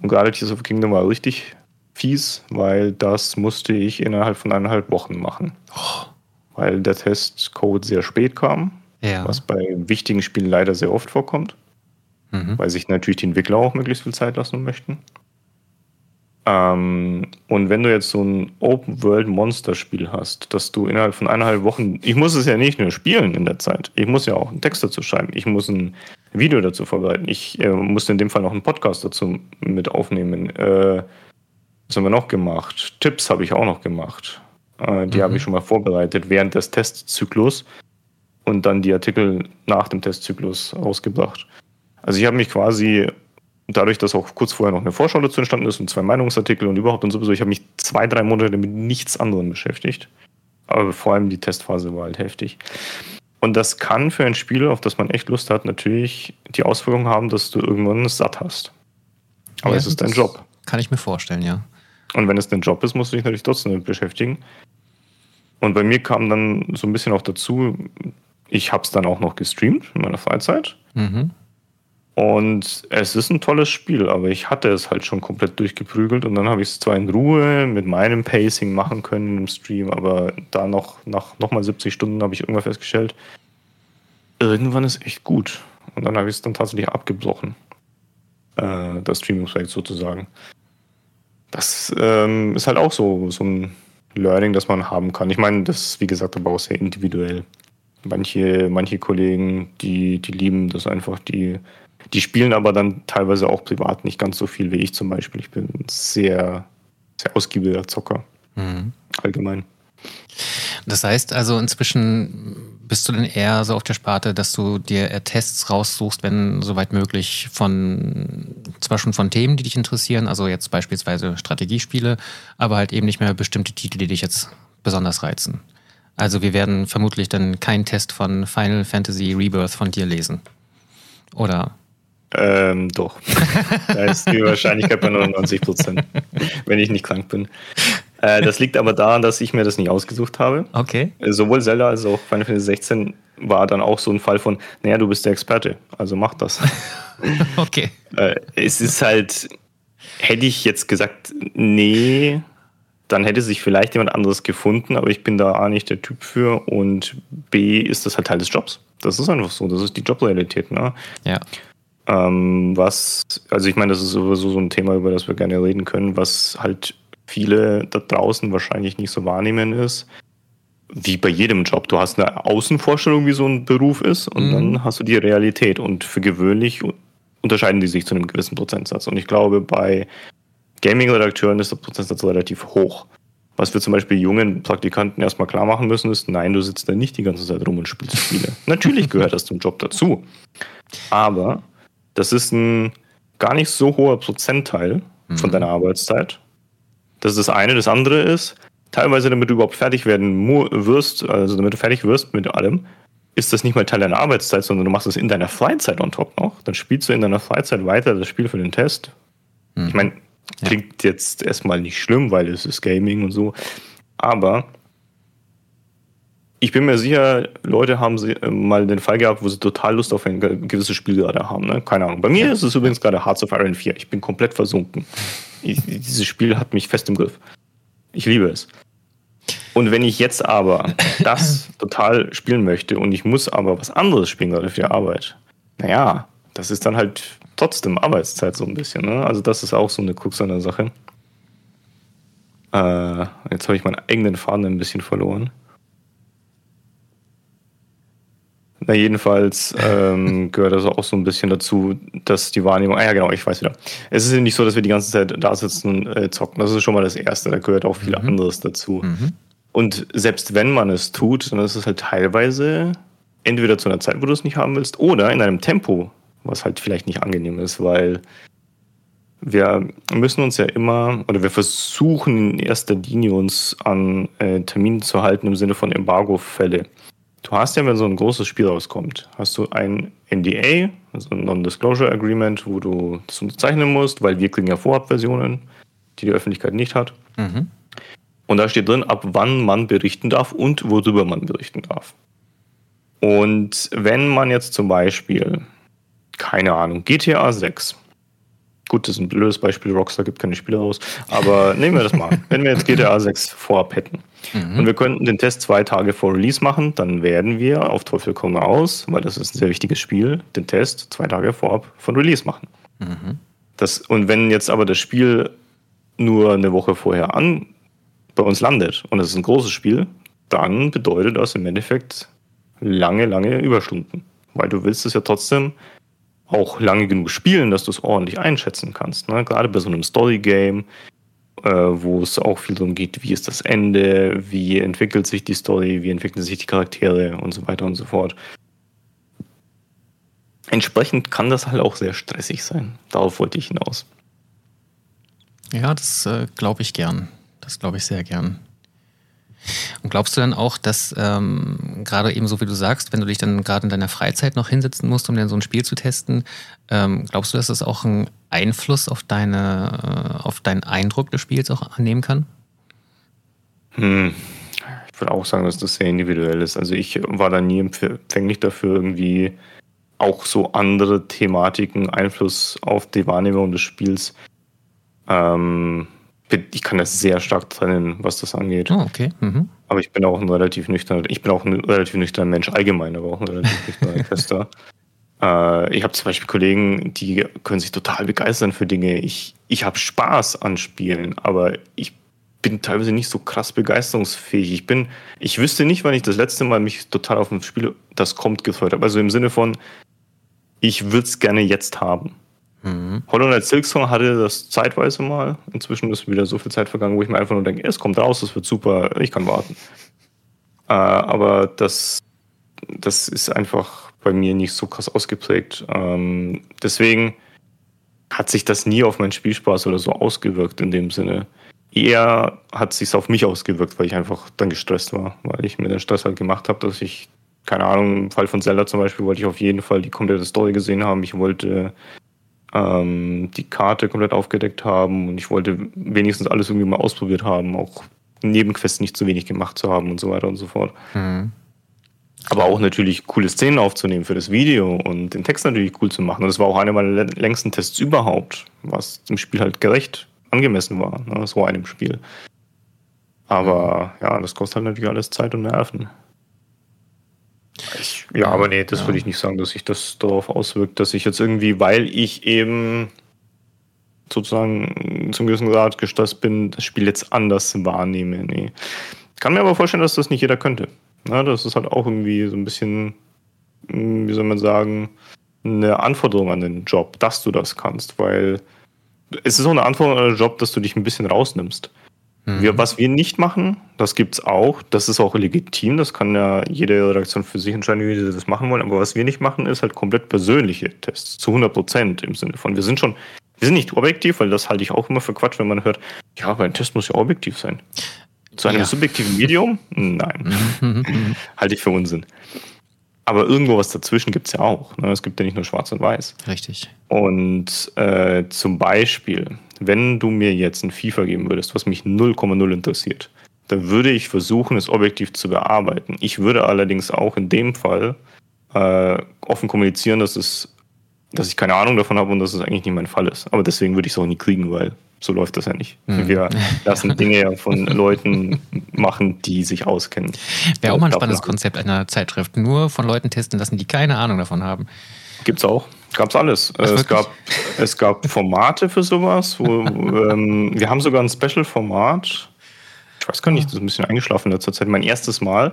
Und gerade Tears of Kingdom war richtig fies, weil das musste ich innerhalb von eineinhalb Wochen machen. Oh. Weil der Testcode sehr spät kam, ja. was bei wichtigen Spielen leider sehr oft vorkommt, mhm. weil sich natürlich die Entwickler auch möglichst viel Zeit lassen möchten. Ähm, und wenn du jetzt so ein Open-World-Monster-Spiel hast, dass du innerhalb von eineinhalb Wochen, ich muss es ja nicht nur spielen in der Zeit, ich muss ja auch einen Text dazu schreiben, ich muss ein Video dazu vorbereiten, ich äh, musste in dem Fall noch einen Podcast dazu mit aufnehmen. Äh, was haben wir noch gemacht? Tipps habe ich auch noch gemacht. Äh, die mhm. habe ich schon mal vorbereitet während des Testzyklus und dann die Artikel nach dem Testzyklus rausgebracht. Also ich habe mich quasi dadurch, dass auch kurz vorher noch eine Vorschau dazu entstanden ist und zwei Meinungsartikel und überhaupt und sowieso, ich habe mich zwei, drei Monate mit nichts anderem beschäftigt. Aber vor allem die Testphase war halt heftig. Und das kann für ein Spiel, auf das man echt Lust hat, natürlich die Auswirkung haben, dass du irgendwann es satt hast. Aber ja, es ist dein Job. Kann ich mir vorstellen, ja. Und wenn es dein Job ist, musst du dich natürlich trotzdem damit beschäftigen. Und bei mir kam dann so ein bisschen auch dazu, ich habe es dann auch noch gestreamt in meiner Freizeit. Mhm. Und es ist ein tolles Spiel, aber ich hatte es halt schon komplett durchgeprügelt und dann habe ich es zwar in Ruhe mit meinem Pacing machen können im Stream, aber da noch nach nochmal 70 Stunden habe ich irgendwann festgestellt, irgendwann ist echt gut. Und dann habe ich es dann tatsächlich abgebrochen. Äh, das Streaming-Projekt sozusagen. Das ähm, ist halt auch so, so ein Learning, das man haben kann. Ich meine, das ist wie gesagt aber auch sehr individuell. Manche, manche Kollegen, die, die lieben das einfach, die die spielen aber dann teilweise auch privat nicht ganz so viel wie ich zum Beispiel. Ich bin sehr, sehr ausgiebiger Zocker. Mhm. Allgemein. Das heißt also, inzwischen bist du denn eher so auf der Sparte, dass du dir Tests raussuchst, wenn soweit möglich, von zwar schon von Themen, die dich interessieren, also jetzt beispielsweise Strategiespiele, aber halt eben nicht mehr bestimmte Titel, die dich jetzt besonders reizen. Also wir werden vermutlich dann keinen Test von Final Fantasy Rebirth von dir lesen. Oder? Ähm, doch. da ist die Wahrscheinlichkeit bei 99 Prozent, wenn ich nicht krank bin. Äh, das liegt aber daran, dass ich mir das nicht ausgesucht habe. Okay. Äh, sowohl Zelda als auch Final Fantasy 16 war dann auch so ein Fall von, naja, du bist der Experte, also mach das. okay. Äh, es ist halt, hätte ich jetzt gesagt, nee, dann hätte sich vielleicht jemand anderes gefunden, aber ich bin da A nicht der Typ für und B ist das halt Teil des Jobs. Das ist einfach so, das ist die Jobrealität. Ne? Ja. Ähm, was, also ich meine, das ist sowieso so ein Thema, über das wir gerne reden können, was halt viele da draußen wahrscheinlich nicht so wahrnehmen ist. Wie bei jedem Job. Du hast eine Außenvorstellung, wie so ein Beruf ist, und mhm. dann hast du die Realität. Und für gewöhnlich unterscheiden die sich zu einem gewissen Prozentsatz. Und ich glaube, bei Gaming-Redakteuren ist der Prozentsatz relativ hoch. Was wir zum Beispiel jungen Praktikanten erstmal klar machen müssen, ist, nein, du sitzt da nicht die ganze Zeit rum und spielst Spiele. Natürlich gehört das zum Job dazu. Aber das ist ein gar nicht so hoher Prozentteil von mhm. deiner Arbeitszeit. Das ist das eine. Das andere ist, teilweise, damit du überhaupt fertig werden wirst, also damit du fertig wirst mit allem, ist das nicht mal Teil deiner Arbeitszeit, sondern du machst es in deiner Freizeit on top noch. Dann spielst du in deiner Freizeit weiter das Spiel für den Test. Mhm. Ich meine, Klingt ja. jetzt erstmal nicht schlimm, weil es ist Gaming und so. Aber ich bin mir sicher, Leute haben sie äh, mal den Fall gehabt, wo sie total Lust auf ein gewisses Spiel gerade haben. Ne? Keine Ahnung. Bei mir ist es übrigens gerade Hearts of Iron 4. Ich bin komplett versunken. Ich, dieses Spiel hat mich fest im Griff. Ich liebe es. Und wenn ich jetzt aber das total spielen möchte und ich muss aber was anderes spielen gerade für die Arbeit, naja, das ist dann halt trotzdem Arbeitszeit so ein bisschen. Ne? Also das ist auch so eine Krux an der Sache. Äh, jetzt habe ich meinen eigenen Faden ein bisschen verloren. Na, jedenfalls ähm, gehört das auch so ein bisschen dazu, dass die Wahrnehmung, ah ja genau, ich weiß wieder. Es ist ja nicht so, dass wir die ganze Zeit da sitzen und äh, zocken. Das ist schon mal das Erste. Da gehört auch viel mhm. anderes dazu. Mhm. Und selbst wenn man es tut, dann ist es halt teilweise entweder zu einer Zeit, wo du es nicht haben willst, oder in einem Tempo, was halt vielleicht nicht angenehm ist, weil wir müssen uns ja immer, oder wir versuchen in erster Linie uns an äh, Terminen zu halten im Sinne von Embargo-Fälle. Du hast ja, wenn so ein großes Spiel rauskommt, hast du ein NDA, also ein Non-Disclosure Agreement, wo du das unterzeichnen musst, weil wir kriegen ja Vorabversionen, die die Öffentlichkeit nicht hat. Mhm. Und da steht drin, ab wann man berichten darf und worüber man berichten darf. Und wenn man jetzt zum Beispiel keine Ahnung, GTA 6. Gut, das ist ein blödes Beispiel, Rockstar gibt keine Spiele raus, aber nehmen wir das mal. Wenn wir jetzt GTA 6 vorab hätten mhm. und wir könnten den Test zwei Tage vor Release machen, dann werden wir auf Teufel komm raus, weil das ist ein sehr wichtiges Spiel, den Test zwei Tage vorab von Release machen. Mhm. Das, und wenn jetzt aber das Spiel nur eine Woche vorher an bei uns landet und es ist ein großes Spiel, dann bedeutet das im Endeffekt lange, lange Überstunden. Weil du willst es ja trotzdem auch lange genug spielen, dass du es ordentlich einschätzen kannst. Ne? Gerade bei so einem Story-Game, äh, wo es auch viel darum geht, wie ist das Ende, wie entwickelt sich die Story, wie entwickeln sich die Charaktere und so weiter und so fort. Entsprechend kann das halt auch sehr stressig sein. Darauf wollte ich hinaus. Ja, das äh, glaube ich gern. Das glaube ich sehr gern. Und glaubst du dann auch, dass ähm, gerade eben so wie du sagst, wenn du dich dann gerade in deiner Freizeit noch hinsetzen musst, um dann so ein Spiel zu testen, ähm, glaubst du, dass das auch einen Einfluss auf deine, äh, auf deinen Eindruck des Spiels auch annehmen kann? Hm. Ich würde auch sagen, dass das sehr individuell ist. Also ich war da nie empfänglich dafür, irgendwie auch so andere Thematiken Einfluss auf die Wahrnehmung des Spiels ähm, ich kann das sehr stark trennen, was das angeht. Oh, okay. Mhm. Aber ich bin auch ein relativ nüchterner, ich bin auch ein relativ nüchterner Mensch allgemein, aber auch ein relativ nüchterner Tester. Äh, ich habe zum Beispiel Kollegen, die können sich total begeistern für Dinge. Ich, ich habe Spaß an Spielen, aber ich bin teilweise nicht so krass begeisterungsfähig. Ich bin, ich wüsste nicht, wann ich das letzte Mal mich total auf ein Spiel, das kommt, gefreut habe. Also im Sinne von, ich würde es gerne jetzt haben. Mhm. Hollow Silksong hatte das zeitweise mal. Inzwischen ist wieder so viel Zeit vergangen, wo ich mir einfach nur denke, es kommt raus, es wird super, ich kann warten. Äh, aber das, das ist einfach bei mir nicht so krass ausgeprägt. Ähm, deswegen hat sich das nie auf meinen Spielspaß oder so ausgewirkt in dem Sinne. Eher hat sich auf mich ausgewirkt, weil ich einfach dann gestresst war, weil ich mir den Stress halt gemacht habe, dass ich, keine Ahnung, im Fall von Zelda zum Beispiel, wollte ich auf jeden Fall die komplette Story gesehen haben. Ich wollte ähm, die Karte komplett aufgedeckt haben und ich wollte wenigstens alles irgendwie mal ausprobiert haben, auch Nebenquests nicht zu wenig gemacht zu haben und so weiter und so fort. Mhm. Aber auch natürlich coole Szenen aufzunehmen für das Video und den Text natürlich cool zu machen. Und das war auch einer meiner längsten Tests überhaupt, was dem Spiel halt gerecht angemessen war, ne, so einem Spiel. Aber ja, das kostet halt natürlich alles Zeit und Nerven. Ich, ja, aber nee, das ja. würde ich nicht sagen, dass sich das darauf auswirkt, dass ich jetzt irgendwie, weil ich eben sozusagen zum gewissen Grad gestresst bin, das Spiel jetzt anders wahrnehme. Nee. Kann mir aber vorstellen, dass das nicht jeder könnte. Ja, das ist halt auch irgendwie so ein bisschen, hm, wie soll man sagen, eine Anforderung an den Job, dass du das kannst, weil es ist auch eine Anforderung an den Job, dass du dich ein bisschen rausnimmst. Mhm. Wir, was wir nicht machen, das gibt es auch, das ist auch legitim, das kann ja jede Redaktion für sich entscheiden, wie sie das machen wollen, aber was wir nicht machen, ist halt komplett persönliche Tests, zu 100 Prozent im Sinne von, wir sind schon, wir sind nicht objektiv, weil das halte ich auch immer für Quatsch, wenn man hört, ja, aber ein Test muss ja objektiv sein. Zu einem ja. subjektiven Medium? Nein. Halte ich für Unsinn. Aber irgendwo was dazwischen gibt es ja auch. Ne? Es gibt ja nicht nur schwarz und weiß. Richtig. Und äh, zum Beispiel, wenn du mir jetzt ein FIFA geben würdest, was mich 0,0 interessiert, dann würde ich versuchen, es objektiv zu bearbeiten. Ich würde allerdings auch in dem Fall äh, offen kommunizieren, dass, es, dass ich keine Ahnung davon habe und dass es eigentlich nicht mein Fall ist. Aber deswegen würde ich es auch nie kriegen, weil so läuft das ja nicht. Mhm. Wir lassen Dinge ja von Leuten machen, die sich auskennen. Wäre auch mal ein spannendes Konzept einer Zeitschrift. Nur von Leuten testen lassen, die keine Ahnung davon haben. Gibt's auch. Gab's alles. Ach, es, gab, es gab Formate für sowas. Wo, ähm, wir haben sogar ein Special-Format. Ich weiß gar nicht, das ist ein bisschen eingeschlafen in letzter Zeit. Mein erstes Mal.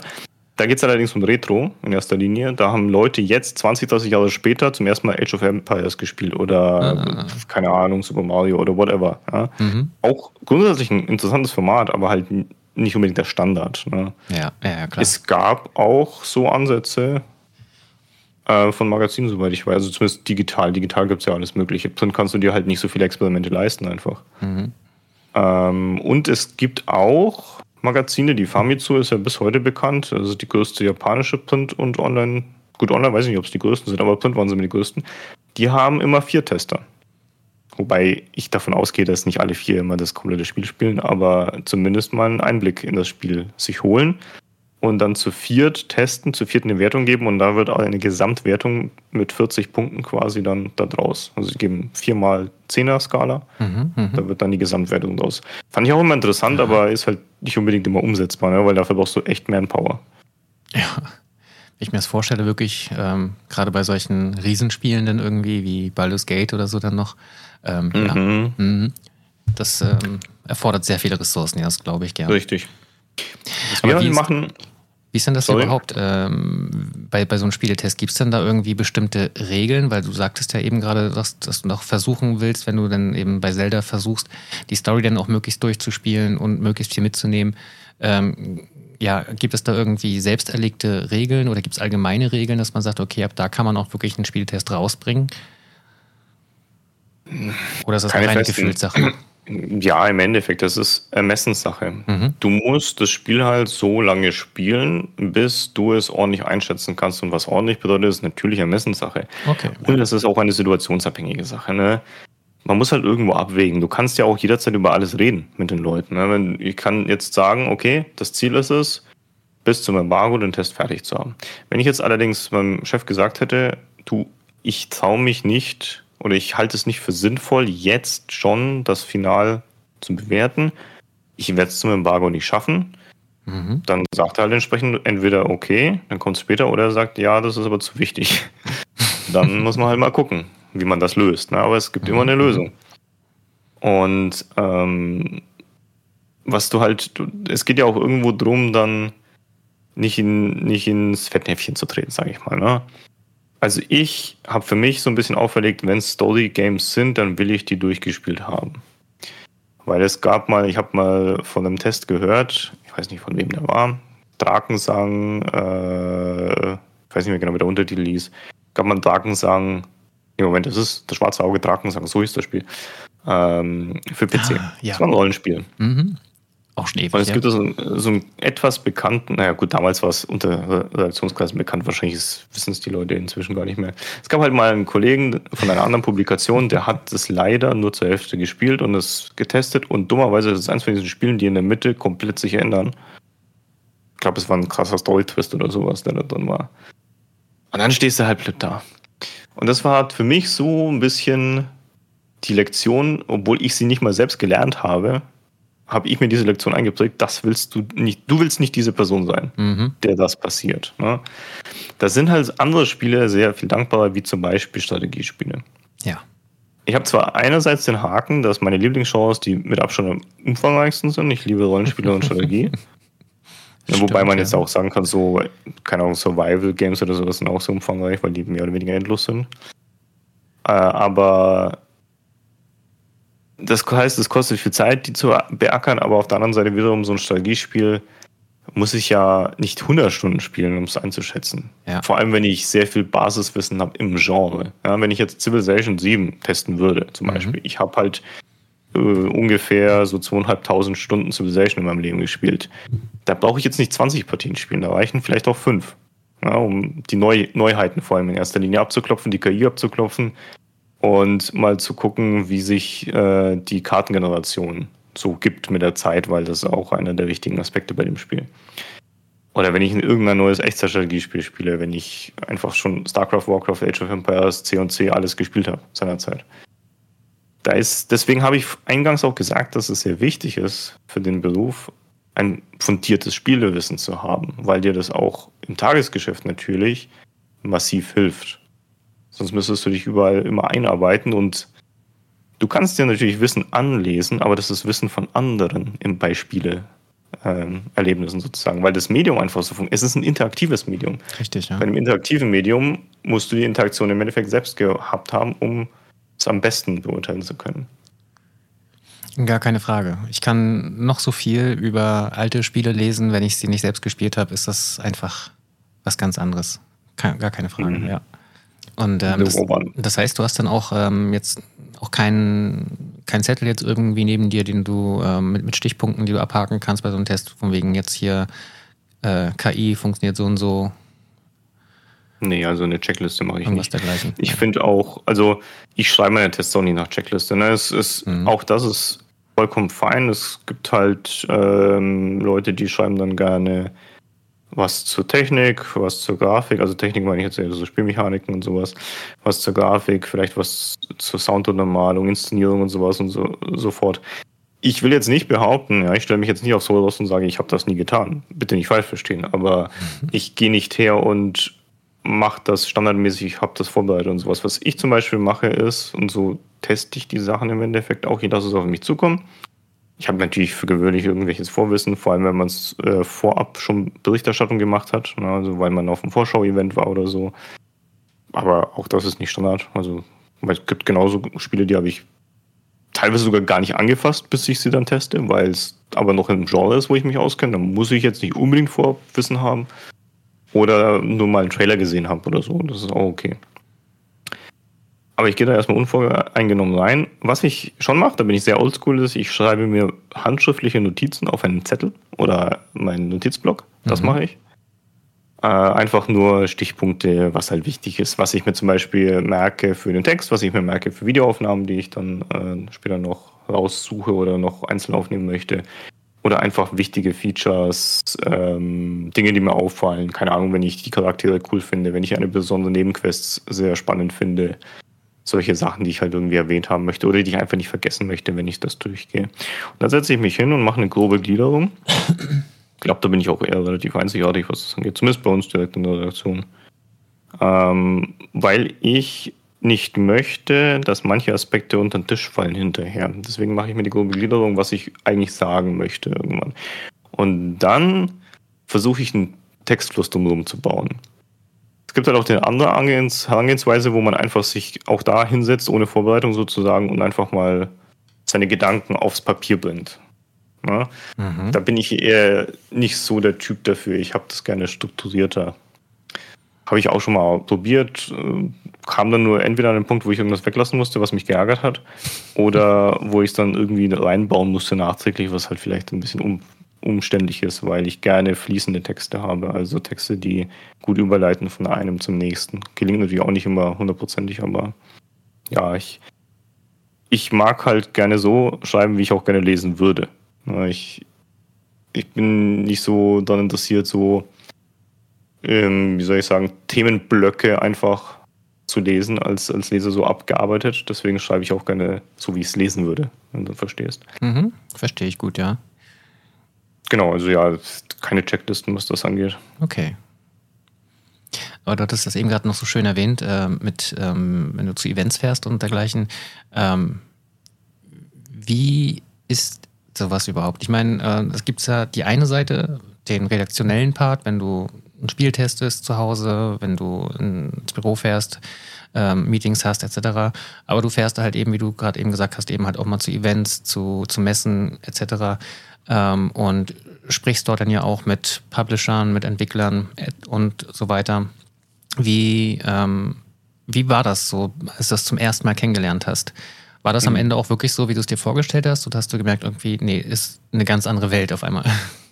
Da geht es allerdings um Retro in erster Linie. Da haben Leute jetzt, 20, 30 Jahre später, zum ersten Mal Age of Empires gespielt oder, ah. keine Ahnung, Super Mario oder whatever. Ja. Mhm. Auch grundsätzlich ein interessantes Format, aber halt nicht unbedingt der Standard. Ne? Ja, ja, klar. Es gab auch so Ansätze äh, von Magazinen, soweit ich weiß. Also zumindest digital. Digital gibt es ja alles Mögliche. Print kannst du dir halt nicht so viele Experimente leisten einfach. Mhm. Ähm, und es gibt auch Magazine. Die Famitsu ist ja bis heute bekannt. Also die größte japanische Print- und Online. Gut, Online weiß ich nicht, ob es die größten sind, aber Print waren sie immer die größten. Die haben immer vier Tester. Wobei ich davon ausgehe, dass nicht alle vier immer das komplette Spiel spielen, aber zumindest mal einen Einblick in das Spiel sich holen und dann zu viert testen, zu viert eine Wertung geben und da wird eine Gesamtwertung mit 40 Punkten quasi dann da draus. Also sie geben viermal Zehner-Skala, mhm, mh. da wird dann die Gesamtwertung draus. Fand ich auch immer interessant, ja. aber ist halt nicht unbedingt immer umsetzbar, ne? weil dafür brauchst du echt Manpower. Ja, wenn ich mir das vorstelle, wirklich, ähm, gerade bei solchen Riesenspielen dann irgendwie wie Baldur's Gate oder so dann noch, ähm, mhm. ja, mh, das ähm, erfordert sehr viele Ressourcen, ja, das glaube ich gerne. Richtig. Was wir machen, wie ist denn das Sorry? überhaupt ähm, bei, bei so einem Spieletest? Gibt es denn da irgendwie bestimmte Regeln? Weil du sagtest ja eben gerade, dass, dass, du noch versuchen willst, wenn du dann eben bei Zelda versuchst, die Story dann auch möglichst durchzuspielen und möglichst viel mitzunehmen. Ähm, ja, gibt es da irgendwie selbst erlegte Regeln oder gibt es allgemeine Regeln, dass man sagt, okay, ab da kann man auch wirklich einen Spieltest rausbringen? Oder ist das Keine eine reine Gefühlssache? Ja, im Endeffekt, das ist Ermessenssache. Mhm. Du musst das Spiel halt so lange spielen, bis du es ordentlich einschätzen kannst. Und was ordentlich bedeutet, ist natürlich Ermessenssache. Okay. Und das ist auch eine situationsabhängige Sache. Ne? Man muss halt irgendwo abwägen. Du kannst ja auch jederzeit über alles reden mit den Leuten. Ne? Ich kann jetzt sagen, okay, das Ziel ist es, bis zum Embargo den Test fertig zu haben. Wenn ich jetzt allerdings meinem Chef gesagt hätte, du, ich traue mich nicht, oder ich halte es nicht für sinnvoll, jetzt schon das Final zu bewerten. Ich werde es zum Embargo nicht schaffen. Mhm. Dann sagt er halt entsprechend entweder okay, dann kommt es später, oder er sagt, ja, das ist aber zu wichtig. dann muss man halt mal gucken, wie man das löst. Ne? Aber es gibt mhm. immer eine Lösung. Und ähm, was du halt, du, es geht ja auch irgendwo drum, dann nicht, in, nicht ins Fettnäpfchen zu treten, sage ich mal. Ne? Also ich habe für mich so ein bisschen auferlegt, wenn Story-Games sind, dann will ich die durchgespielt haben. Weil es gab mal, ich habe mal von einem Test gehört, ich weiß nicht von wem der war, Drakensang, äh, ich weiß nicht mehr genau, wie der Untertitel hieß, gab man Drakensang, im Moment, das ist das schwarze Auge Drakensang, so hieß das Spiel, ähm, für PC. Ah, ja. Das war ein Rollenspiel. Mhm. Auch schon ewig. Und es ja. gibt so, so einen etwas bekannten, naja gut, damals war es unter Redaktionskreisen bekannt, wahrscheinlich wissen es die Leute inzwischen gar nicht mehr. Es gab halt mal einen Kollegen von einer anderen Publikation, der hat es leider nur zur Hälfte gespielt und es getestet und dummerweise ist es eins von diesen Spielen, die in der Mitte komplett sich ändern. Ich glaube, es war ein krasser Story-Twist oder sowas, der da drin war. Und dann stehst du halt blöd da. Und das war für mich so ein bisschen die Lektion, obwohl ich sie nicht mal selbst gelernt habe, habe ich mir diese Lektion eingeprägt, das willst du nicht, du willst nicht diese Person sein, mhm. der das passiert. Ne? Da sind halt andere Spiele sehr viel dankbarer, wie zum Beispiel Strategiespiele. Ja. Ich habe zwar einerseits den Haken, dass meine Lieblingsgenres die mit Abstand am umfangreichsten sind. Ich liebe Rollenspiele und Strategie. Stimmt, Wobei man ja. jetzt auch sagen kann, so, keine Ahnung, Survival-Games oder sowas sind auch so umfangreich, weil die mehr oder weniger endlos sind. Äh, aber das heißt, es kostet viel Zeit, die zu beackern, aber auf der anderen Seite wiederum so ein Strategiespiel muss ich ja nicht 100 Stunden spielen, um es einzuschätzen. Ja. Vor allem, wenn ich sehr viel Basiswissen habe im Genre. Ja, wenn ich jetzt Civilization 7 testen würde, zum mhm. Beispiel. Ich habe halt äh, ungefähr so zweieinhalbtausend Stunden Civilization in meinem Leben gespielt. Da brauche ich jetzt nicht 20 Partien spielen, da reichen vielleicht auch fünf. Ja, um die Neu Neuheiten vor allem in erster Linie abzuklopfen, die KI abzuklopfen, und mal zu gucken, wie sich äh, die Kartengeneration so gibt mit der Zeit, weil das ist auch einer der wichtigen Aspekte bei dem Spiel. Oder wenn ich in irgendein neues Echtzeitstrategiespiel spiele, wenn ich einfach schon StarCraft, Warcraft, Age of Empires, C&C alles gespielt habe seinerzeit. Da ist, deswegen habe ich eingangs auch gesagt, dass es sehr wichtig ist für den Beruf, ein fundiertes Spielewissen zu haben, weil dir das auch im Tagesgeschäft natürlich massiv hilft. Sonst müsstest du dich überall immer einarbeiten und du kannst dir natürlich Wissen anlesen, aber das ist Wissen von anderen im Beispiele. Ähm, Erlebnissen sozusagen, weil das Medium einfach so funktioniert. Es ist ein interaktives Medium. Richtig, ja. Bei einem interaktiven Medium musst du die Interaktion im Endeffekt selbst gehabt haben, um es am besten beurteilen zu können. Gar keine Frage. Ich kann noch so viel über alte Spiele lesen, wenn ich sie nicht selbst gespielt habe, ist das einfach was ganz anderes. gar keine Frage, mhm. ja. Und ähm, das, das, heißt, du hast dann auch ähm, jetzt auch keinen kein Zettel jetzt irgendwie neben dir, den du ähm, mit, mit Stichpunkten, die du abhaken kannst bei so einem Test, von wegen jetzt hier äh, KI funktioniert so und so. Nee, also eine Checkliste mache ich Irgendwas nicht. Dergleichen. Ich finde auch, also ich schreibe meine Tests auch nicht nach Checkliste. Ne? Es ist, mhm. Auch das ist vollkommen fein. Es gibt halt ähm, Leute, die schreiben dann gerne was zur Technik, was zur Grafik, also Technik meine ich jetzt eher so Spielmechaniken und sowas, was zur Grafik, vielleicht was zur Sounduntermalung, Inszenierung und sowas und so, so fort. Ich will jetzt nicht behaupten, ja, ich stelle mich jetzt nicht auf so raus und sage, ich habe das nie getan. Bitte nicht falsch verstehen, aber mhm. ich gehe nicht her und mache das standardmäßig, ich habe das vorbereitet und sowas. Was ich zum Beispiel mache ist, und so teste ich die Sachen im Endeffekt auch, je lasse es auf mich zukommen ich habe natürlich für gewöhnlich irgendwelches Vorwissen, vor allem wenn man es äh, vorab schon Berichterstattung gemacht hat, ne, also weil man auf einem Vorschau-Event war oder so. Aber auch das ist nicht Standard. Also es gibt genauso Spiele, die habe ich teilweise sogar gar nicht angefasst, bis ich sie dann teste, weil es aber noch im Genre ist, wo ich mich auskenne. Dann muss ich jetzt nicht unbedingt Vorwissen haben oder nur mal einen Trailer gesehen habe oder so. Das ist auch okay. Aber ich gehe da erstmal unvoreingenommen rein. Was ich schon mache, da bin ich sehr oldschool, ist, ich schreibe mir handschriftliche Notizen auf einen Zettel oder meinen Notizblock. Das mhm. mache ich. Äh, einfach nur Stichpunkte, was halt wichtig ist, was ich mir zum Beispiel merke für den Text, was ich mir merke für Videoaufnahmen, die ich dann äh, später noch raussuche oder noch einzeln aufnehmen möchte. Oder einfach wichtige Features, ähm, Dinge, die mir auffallen. Keine Ahnung, wenn ich die Charaktere cool finde, wenn ich eine besondere Nebenquest sehr spannend finde solche Sachen, die ich halt irgendwie erwähnt haben möchte oder die ich einfach nicht vergessen möchte, wenn ich das durchgehe. Und dann setze ich mich hin und mache eine grobe Gliederung. Ich glaube, da bin ich auch eher relativ einzigartig, was das angeht, zumindest bei uns direkt in der Redaktion. Ähm, weil ich nicht möchte, dass manche Aspekte unter den Tisch fallen hinterher. Deswegen mache ich mir die grobe Gliederung, was ich eigentlich sagen möchte irgendwann. Und dann versuche ich einen Textfluss drumherum zu bauen Es gibt halt auch die andere Herangehensweise, wo man einfach sich auch da hinsetzt, ohne Vorbereitung sozusagen, und einfach mal seine Gedanken aufs Papier bringt. Ja? Mhm. Da bin ich eher nicht so der Typ dafür. Ich habe das gerne strukturierter. Habe ich auch schon mal probiert. Äh, kam dann nur entweder an den Punkt, wo ich irgendwas weglassen musste, was mich geärgert hat, oder wo ich es dann irgendwie reinbauen musste nachträglich, was halt vielleicht ein bisschen um, umständlich ist, weil ich gerne fließende Texte habe. Also Texte, die gut überleiten von einem zum nächsten. Gelingt natürlich auch nicht immer hundertprozentig, aber ja, ich, ich mag halt gerne so schreiben, wie ich auch gerne lesen würde. Ich, ich bin nicht so daran interessiert, so, ähm, wie soll ich sagen, Themenblöcke einfach zu lesen, als, als Leser so abgearbeitet. Deswegen schreibe ich auch gerne so, wie ich es lesen würde, wenn du verstehst. Mhm, verstehe ich gut, ja. Genau, also ja, keine Checklisten, was das angeht. Okay. Aber du hattest das eben gerade noch so schön erwähnt, äh, mit, ähm, wenn du zu Events fährst und dergleichen. Ähm, wie ist sowas überhaupt? Ich meine, äh, es gibt ja die eine Seite, den redaktionellen Part, wenn du ein Spiel testest zu Hause, wenn du ins Büro fährst, ähm, Meetings hast, etc. Aber du fährst halt eben, wie du gerade eben gesagt hast, eben halt auch mal zu Events, zu, zu Messen, etc. Ähm, und sprichst dort dann ja auch mit Publishern, mit Entwicklern und so weiter. Wie, ähm, wie war das so, als du das zum ersten Mal kennengelernt hast? War das am mhm. Ende auch wirklich so, wie du es dir vorgestellt hast? Oder hast du gemerkt, irgendwie, nee, ist eine ganz andere Welt auf einmal?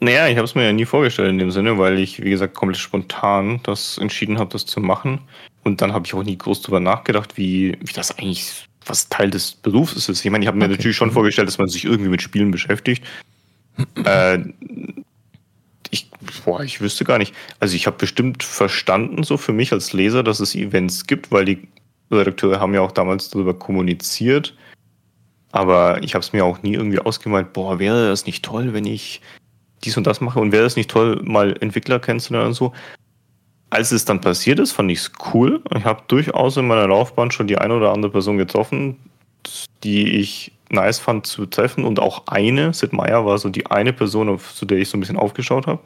Naja, ich habe es mir ja nie vorgestellt in dem Sinne, weil ich, wie gesagt, komplett spontan das entschieden habe, das zu machen. Und dann habe ich auch nie groß darüber nachgedacht, wie, wie das eigentlich, was Teil des Berufs ist. Ich meine, ich habe mir okay. natürlich schon mhm. vorgestellt, dass man sich irgendwie mit Spielen beschäftigt. äh, ich, boah, ich wüsste gar nicht. Also ich habe bestimmt verstanden, so für mich als Leser, dass es Events gibt, weil die Redakteure haben ja auch damals darüber kommuniziert. Aber ich habe es mir auch nie irgendwie ausgemalt, boah, wäre das nicht toll, wenn ich dies und das mache und wäre es nicht toll, mal Entwickler kennenzulernen und so. Als es dann passiert ist, fand ich es cool. Ich habe durchaus in meiner Laufbahn schon die eine oder andere Person getroffen, die ich nice fand zu treffen und auch eine, Sid Meier war so die eine Person, zu der ich so ein bisschen aufgeschaut habe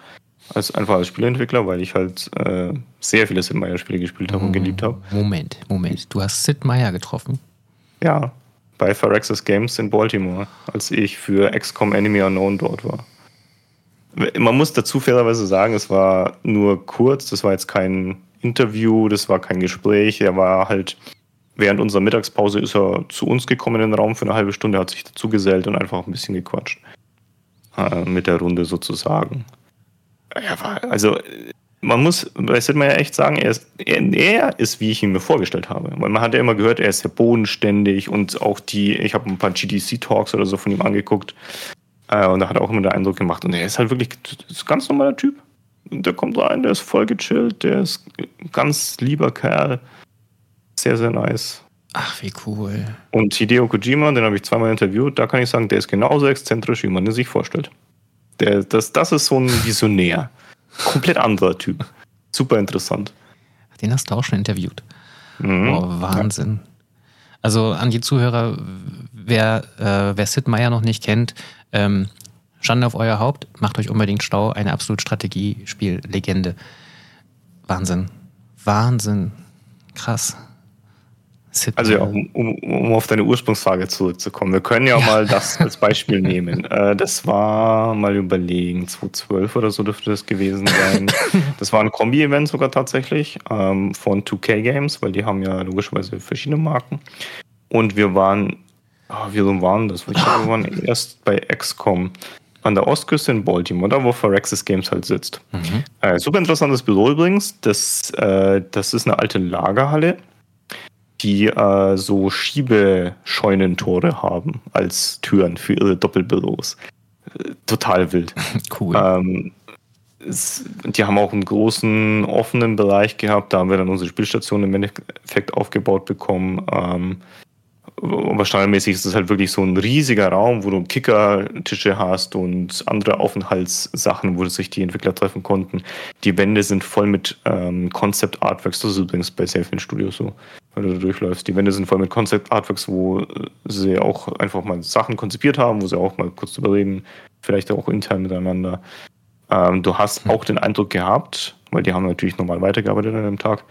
als einfach als Spieleentwickler, weil ich halt äh, sehr viele Sid Meier Spiele gespielt habe und geliebt habe. Moment, Moment, du hast Sid Meier getroffen? Ja, bei Phyrexis Games in Baltimore, als ich für XCOM Enemy Unknown dort war. Man muss dazu fairerweise sagen, es war nur kurz, das war jetzt kein Interview, das war kein Gespräch, er war halt während unserer Mittagspause ist er zu uns gekommen in den Raum für eine halbe Stunde, hat sich dazu gesellt und einfach ein bisschen gequatscht. Äh, mit der Runde sozusagen ja, also man muss bei Sid Meier echt sagen, er ist, er, er, ist, wie ich ihn mir vorgestellt habe. Weil man hat ja immer gehört, er ist sehr bodenständig und auch die, ich habe ein paar GDC-Talks oder so von ihm angeguckt und da hat er auch immer den Eindruck gemacht. Und er ist halt wirklich ist ein ganz normaler Typ. Der kommt rein, der ist voll gechillt, der ist ein ganz lieber Kerl. Sehr, sehr nice. Ach, wie cool. Und Hideo Kojima, den habe ich zweimal interviewt, da kann ich sagen, der ist genauso exzentrisch, wie man ihn sich vorstellt. Der, das, das ist so ein Visionär. Komplett anderer Typ. Super interessant. Den hast du auch schon interviewt. Mhm. Oh, Wahnsinn. Ja. Also an die Zuhörer, wer, äh, wer Sid Meier noch nicht kennt, ähm, Schande auf euer Haupt, macht euch unbedingt Stau, eine absolut Strategiespiel-Legende. Wahnsinn. Wahnsinn. Krass. Also ja, um, um, um, auf deine Ursprungsfrage zurückzukommen. Wir können ja, ja. mal das als Beispiel nehmen. Äh, das war, mal überlegen, 2012 oder so dürfte das gewesen sein. Das war ein Kombi-Event sogar tatsächlich ähm, von 2K Games, weil die haben ja logischerweise verschiedene Marken. Und wir waren, oh, wie waren das? Ich glaube, wir waren erst bei XCOM an der Ostküste in Baltimore, da wo Phyrexis Games halt sitzt. Mhm. Äh, super interessantes Büro übrigens. Das, äh, das ist eine alte Lagerhalle die äh, so Schiebescheunentore haben als Türen für ihre Doppelbüros. Total wild. Cool. Ähm, es, die haben auch einen großen offenen Bereich gehabt. Da haben wir dann unsere Spielstation im Endeffekt aufgebaut bekommen. Ähm, aber standardmäßig ist es halt wirklich so ein riesiger Raum, wo du Kickertische hast und andere Aufenthaltssachen, wo sich die Entwickler treffen konnten. Die Wände sind voll mit ähm, Concept Artworks. Das ist übrigens bei vielen Studios so, wenn du da durchläufst. Die Wände sind voll mit Concept Artworks, wo sie auch einfach mal Sachen konzipiert haben, wo sie auch mal kurz drüber reden, vielleicht auch intern miteinander. Ähm, du hast hm. auch den Eindruck gehabt, weil die haben natürlich normal weitergearbeitet an dem Tag,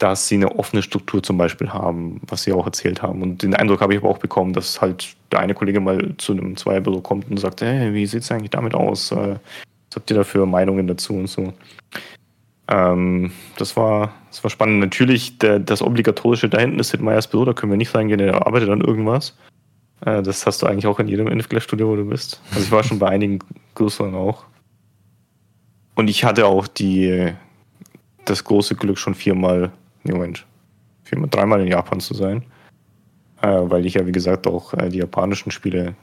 dass sie eine offene Struktur zum Beispiel haben, was sie auch erzählt haben. Und den Eindruck habe ich aber auch bekommen, dass halt der eine Kollege mal zu einem Zweierbüro kommt und sagt, hey, wie sieht es eigentlich damit aus? Äh, was habt ihr da für Meinungen dazu und so? Ähm, das, war, das war spannend. Natürlich, der, das Obligatorische da hinten ist Sid Büro, da können wir nicht reingehen, der arbeitet an irgendwas. Äh, das hast du eigentlich auch in jedem Entwicklerstudio, wo du bist. Also ich war schon bei einigen größeren auch. Und ich hatte auch die, das große Glück, schon viermal Nee, Moment. Viermal, dreimal in Japan zu sein. Äh, weil ich ja, wie gesagt, auch äh, die japanischen Spiele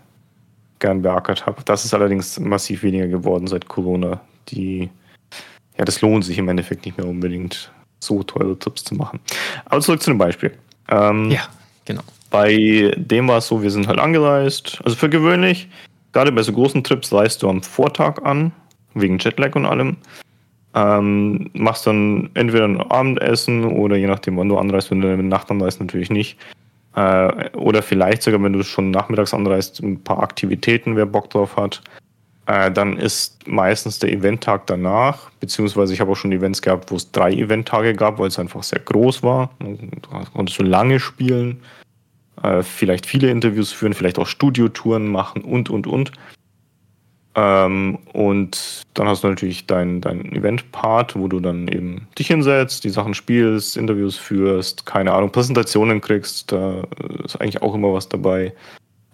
gern beackert habe. Das ist allerdings massiv weniger geworden seit Corona. Die, ja, das lohnt sich im Endeffekt nicht mehr unbedingt, so teure Trips zu machen. Aber zurück zu dem Beispiel. Ähm, ja, genau. Bei dem war es so, wir sind halt angereist. Also für gewöhnlich, gerade bei so großen Trips reist du am Vortag an, wegen Jetlag und allem. Ähm, machst dann entweder ein Abendessen oder je nachdem, wann du anreist, wenn du in der Nacht anreist, natürlich nicht. Äh, oder vielleicht sogar, wenn du schon nachmittags anreist, ein paar Aktivitäten, wer Bock drauf hat. Äh, dann ist meistens der Eventtag danach, beziehungsweise ich habe auch schon Events gehabt, wo es drei Eventtage gab, weil es einfach sehr groß war. Du konntest so lange spielen, äh, vielleicht viele Interviews führen, vielleicht auch Studiotouren machen und, und, und. Ähm, und dann hast du natürlich deinen dein Event-Part, wo du dann eben dich hinsetzt, die Sachen spielst, Interviews führst, keine Ahnung, Präsentationen kriegst. Da ist eigentlich auch immer was dabei.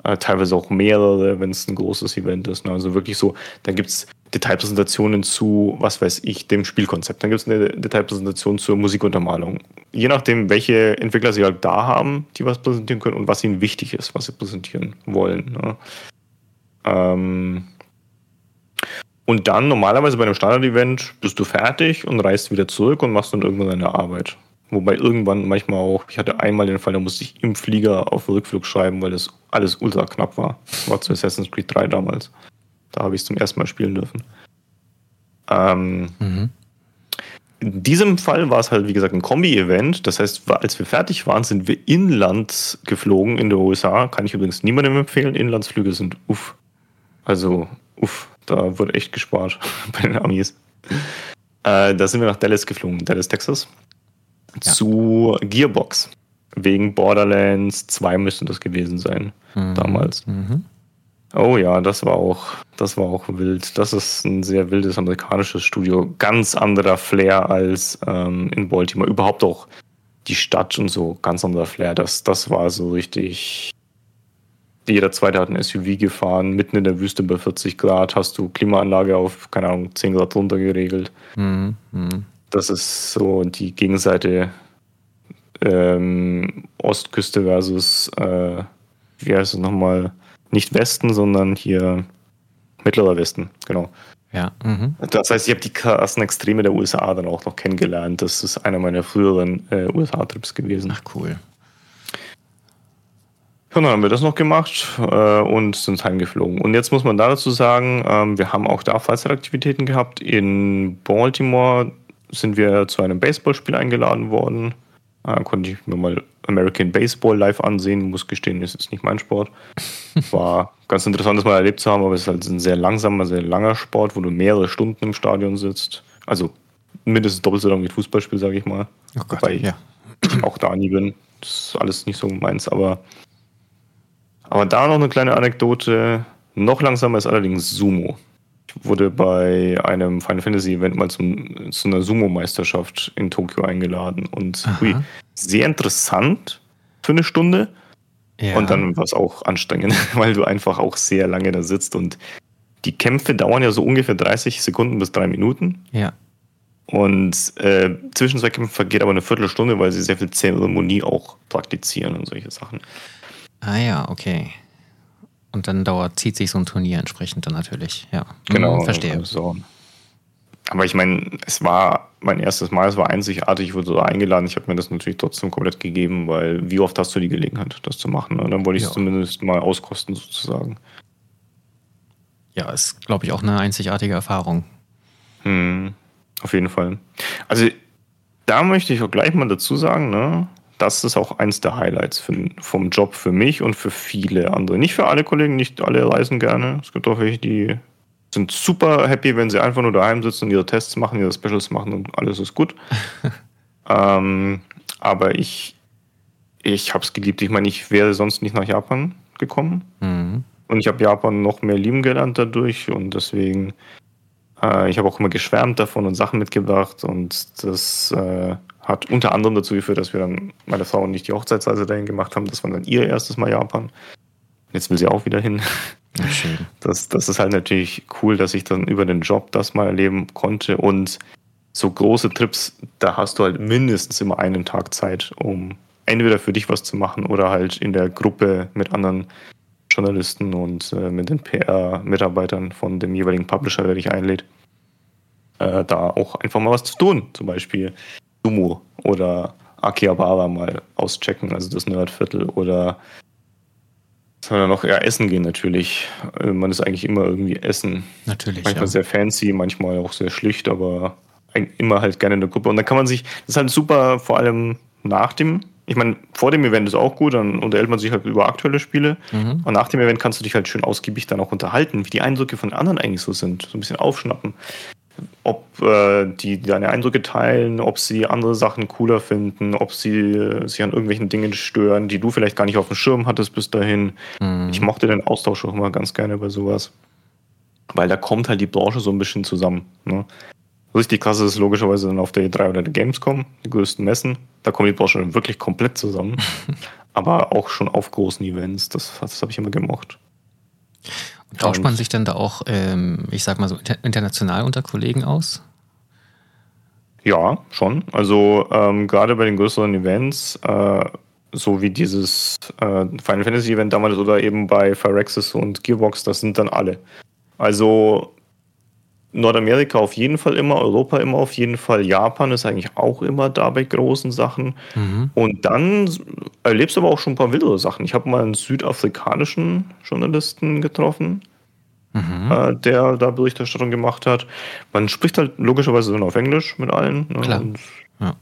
Äh, teilweise auch mehrere, wenn es ein großes Event ist. Ne? Also wirklich so, da gibt es Detailpräsentationen zu, was weiß ich, dem Spielkonzept. Dann gibt es eine Detailpräsentation zur Musikuntermalung. Je nachdem, welche Entwickler sie halt da haben, die was präsentieren können und was ihnen wichtig ist, was sie präsentieren wollen. Ne? Ähm, und dann normalerweise bei einem Standard-Event bist du fertig und reist wieder zurück und machst dann irgendwann deine Arbeit. Wobei irgendwann manchmal auch, ich hatte einmal den Fall, da musste ich im Flieger auf Rückflug schreiben, weil das alles ultra knapp war. Das war zu Assassin's Creed 3 damals. Da habe ich es zum ersten Mal spielen dürfen. Ähm, mhm. In diesem Fall war es halt, wie gesagt, ein Kombi-Event. Das heißt, als wir fertig waren, sind wir inland geflogen in der USA. Kann ich übrigens niemandem empfehlen. Inlandsflüge sind uff. Also, uff. Da wurde echt gespart bei den Amis. Äh, da sind wir nach Dallas geflogen, Dallas, Texas. Ja. Zu Gearbox. Wegen Borderlands 2 müsste das gewesen sein. Mhm. Damals. Mhm. Oh ja, das war auch, das war auch wild. Das ist ein sehr wildes amerikanisches Studio. Ganz anderer Flair als ähm, in Baltimore. Überhaupt auch die Stadt und so, ganz anderer Flair. Das, das war so richtig jeder zweite hat ein SUV gefahren, mitten in der Wüste bei 40 Grad hast du Klimaanlage auf, keine Ahnung, 10 Grad runter geregelt. Mhm. Mhm. Das ist so die Gegenseite ähm, Ostküste versus, äh, wie heißt es nochmal, nicht Westen, sondern hier mittlerer Westen, genau. Ja. Mhm. Das heißt, ich habe die krassen Extreme der USA dann auch noch kennengelernt. Das ist einer meiner früheren äh, USA-Trips gewesen. Ach cool. Dann haben wir das noch gemacht äh, und sind heimgeflogen. Und jetzt muss man dazu sagen, ähm, wir haben auch da Freizeitaktivitäten gehabt. In Baltimore sind wir zu einem Baseballspiel eingeladen worden. Äh, konnte ich mir mal American Baseball live ansehen. Muss gestehen, ist jetzt nicht mein Sport. War ganz interessant, das mal erlebt zu haben, aber es ist halt ein sehr langsamer, sehr langer Sport, wo du mehrere Stunden im Stadion sitzt. Also mindestens doppelt so lang wie Fußballspiel, sage ich mal. Oh Gott, Wobei ja. ich auch da nie bin. Das ist alles nicht so meins, aber aber da noch eine kleine Anekdote. Noch langsamer ist allerdings Sumo. Ich wurde bei einem Final Fantasy Event mal zum, zu einer Sumo-Meisterschaft in Tokio eingeladen. Und hui, sehr interessant für eine Stunde. Ja. Und dann war es auch anstrengend, weil du einfach auch sehr lange da sitzt. Und die Kämpfe dauern ja so ungefähr 30 Sekunden bis drei Minuten. Ja. Und äh, zwischen zwei Kämpfen vergeht aber eine Viertelstunde, weil sie sehr viel Zeremonie auch praktizieren und solche Sachen. Ah ja, okay. Und dann dauert, zieht sich so ein Turnier entsprechend dann natürlich, ja. Genau. Mhm, verstehe. So. Aber ich meine, es war mein erstes Mal, es war einzigartig, ich wurde so eingeladen. Ich habe mir das natürlich trotzdem komplett gegeben, weil wie oft hast du die Gelegenheit, das zu machen? Und dann wollte ich es ja. zumindest mal auskosten, sozusagen. Ja, ist, glaube ich, auch eine einzigartige Erfahrung. Hm, auf jeden Fall. Also, da möchte ich auch gleich mal dazu sagen, ne? Das ist auch eins der Highlights für, vom Job für mich und für viele andere. Nicht für alle Kollegen, nicht alle reisen gerne. Es gibt auch welche, die sind super happy, wenn sie einfach nur daheim sitzen und ihre Tests machen, ihre Specials machen und alles ist gut. ähm, aber ich, ich habe es geliebt. Ich meine, ich wäre sonst nicht nach Japan gekommen. Mhm. Und ich habe Japan noch mehr lieben gelernt dadurch und deswegen, äh, ich habe auch immer geschwärmt davon und Sachen mitgebracht und das äh, hat unter anderem dazu geführt, dass wir dann, meine Frau und ich, die Hochzeitsreise dahin gemacht haben. Das war dann ihr erstes Mal Japan. Jetzt will sie auch wieder hin. Ja, schön. Das, das ist halt natürlich cool, dass ich dann über den Job das mal erleben konnte. Und so große Trips, da hast du halt mindestens immer einen Tag Zeit, um entweder für dich was zu machen oder halt in der Gruppe mit anderen Journalisten und äh, mit den PR-Mitarbeitern von dem jeweiligen Publisher, der dich einlädt, äh, da auch einfach mal was zu tun. Zum Beispiel Sumo oder Akihabara mal auschecken, also das Nerdviertel oder sondern noch eher essen gehen natürlich. Äh, man ist eigentlich immer irgendwie essen. Natürlich. Manchmal ja. sehr fancy, manchmal auch sehr schlicht, aber immer halt gerne in der Gruppe. Und dann kann man sich, das ist halt super, vor allem nach dem, ich meine, vor dem Event ist auch gut, dann unterhält man sich halt über aktuelle Spiele. Mhm. Und nach dem Event kannst du dich halt schön ausgiebig dann auch unterhalten, wie die Eindrücke von anderen eigentlich so sind. So ein bisschen aufschnappen ob äh, die deine Eindrücke teilen, ob sie andere Sachen cooler finden, ob sie äh, sich an irgendwelchen Dingen stören, die du vielleicht gar nicht auf dem Schirm hattest bis dahin. Mhm. Ich mochte den Austausch auch immer ganz gerne bei sowas. Weil da kommt halt die Branche so ein bisschen zusammen. Ne? Richtig krass ist es logischerweise dann auf der E3 oder der Gamescom, die größten Messen. Da kommt die Branche dann wirklich komplett zusammen. Aber auch schon auf großen Events. Das, das habe ich immer gemocht. Tauscht man sich denn da auch, ähm, ich sag mal so, international unter Kollegen aus? Ja, schon. Also ähm, gerade bei den größeren Events, äh, so wie dieses äh, Final Fantasy Event damals oder eben bei Phyrexis und Gearbox, das sind dann alle. Also Nordamerika auf jeden Fall immer, Europa immer auf jeden Fall, Japan ist eigentlich auch immer da bei großen Sachen. Mhm. Und dann erlebst du aber auch schon ein paar wildere Sachen. Ich habe mal einen südafrikanischen Journalisten getroffen, mhm. äh, der da Berichterstattung gemacht hat. Man spricht halt logischerweise dann auf Englisch mit allen. Ne? Klar. Ja.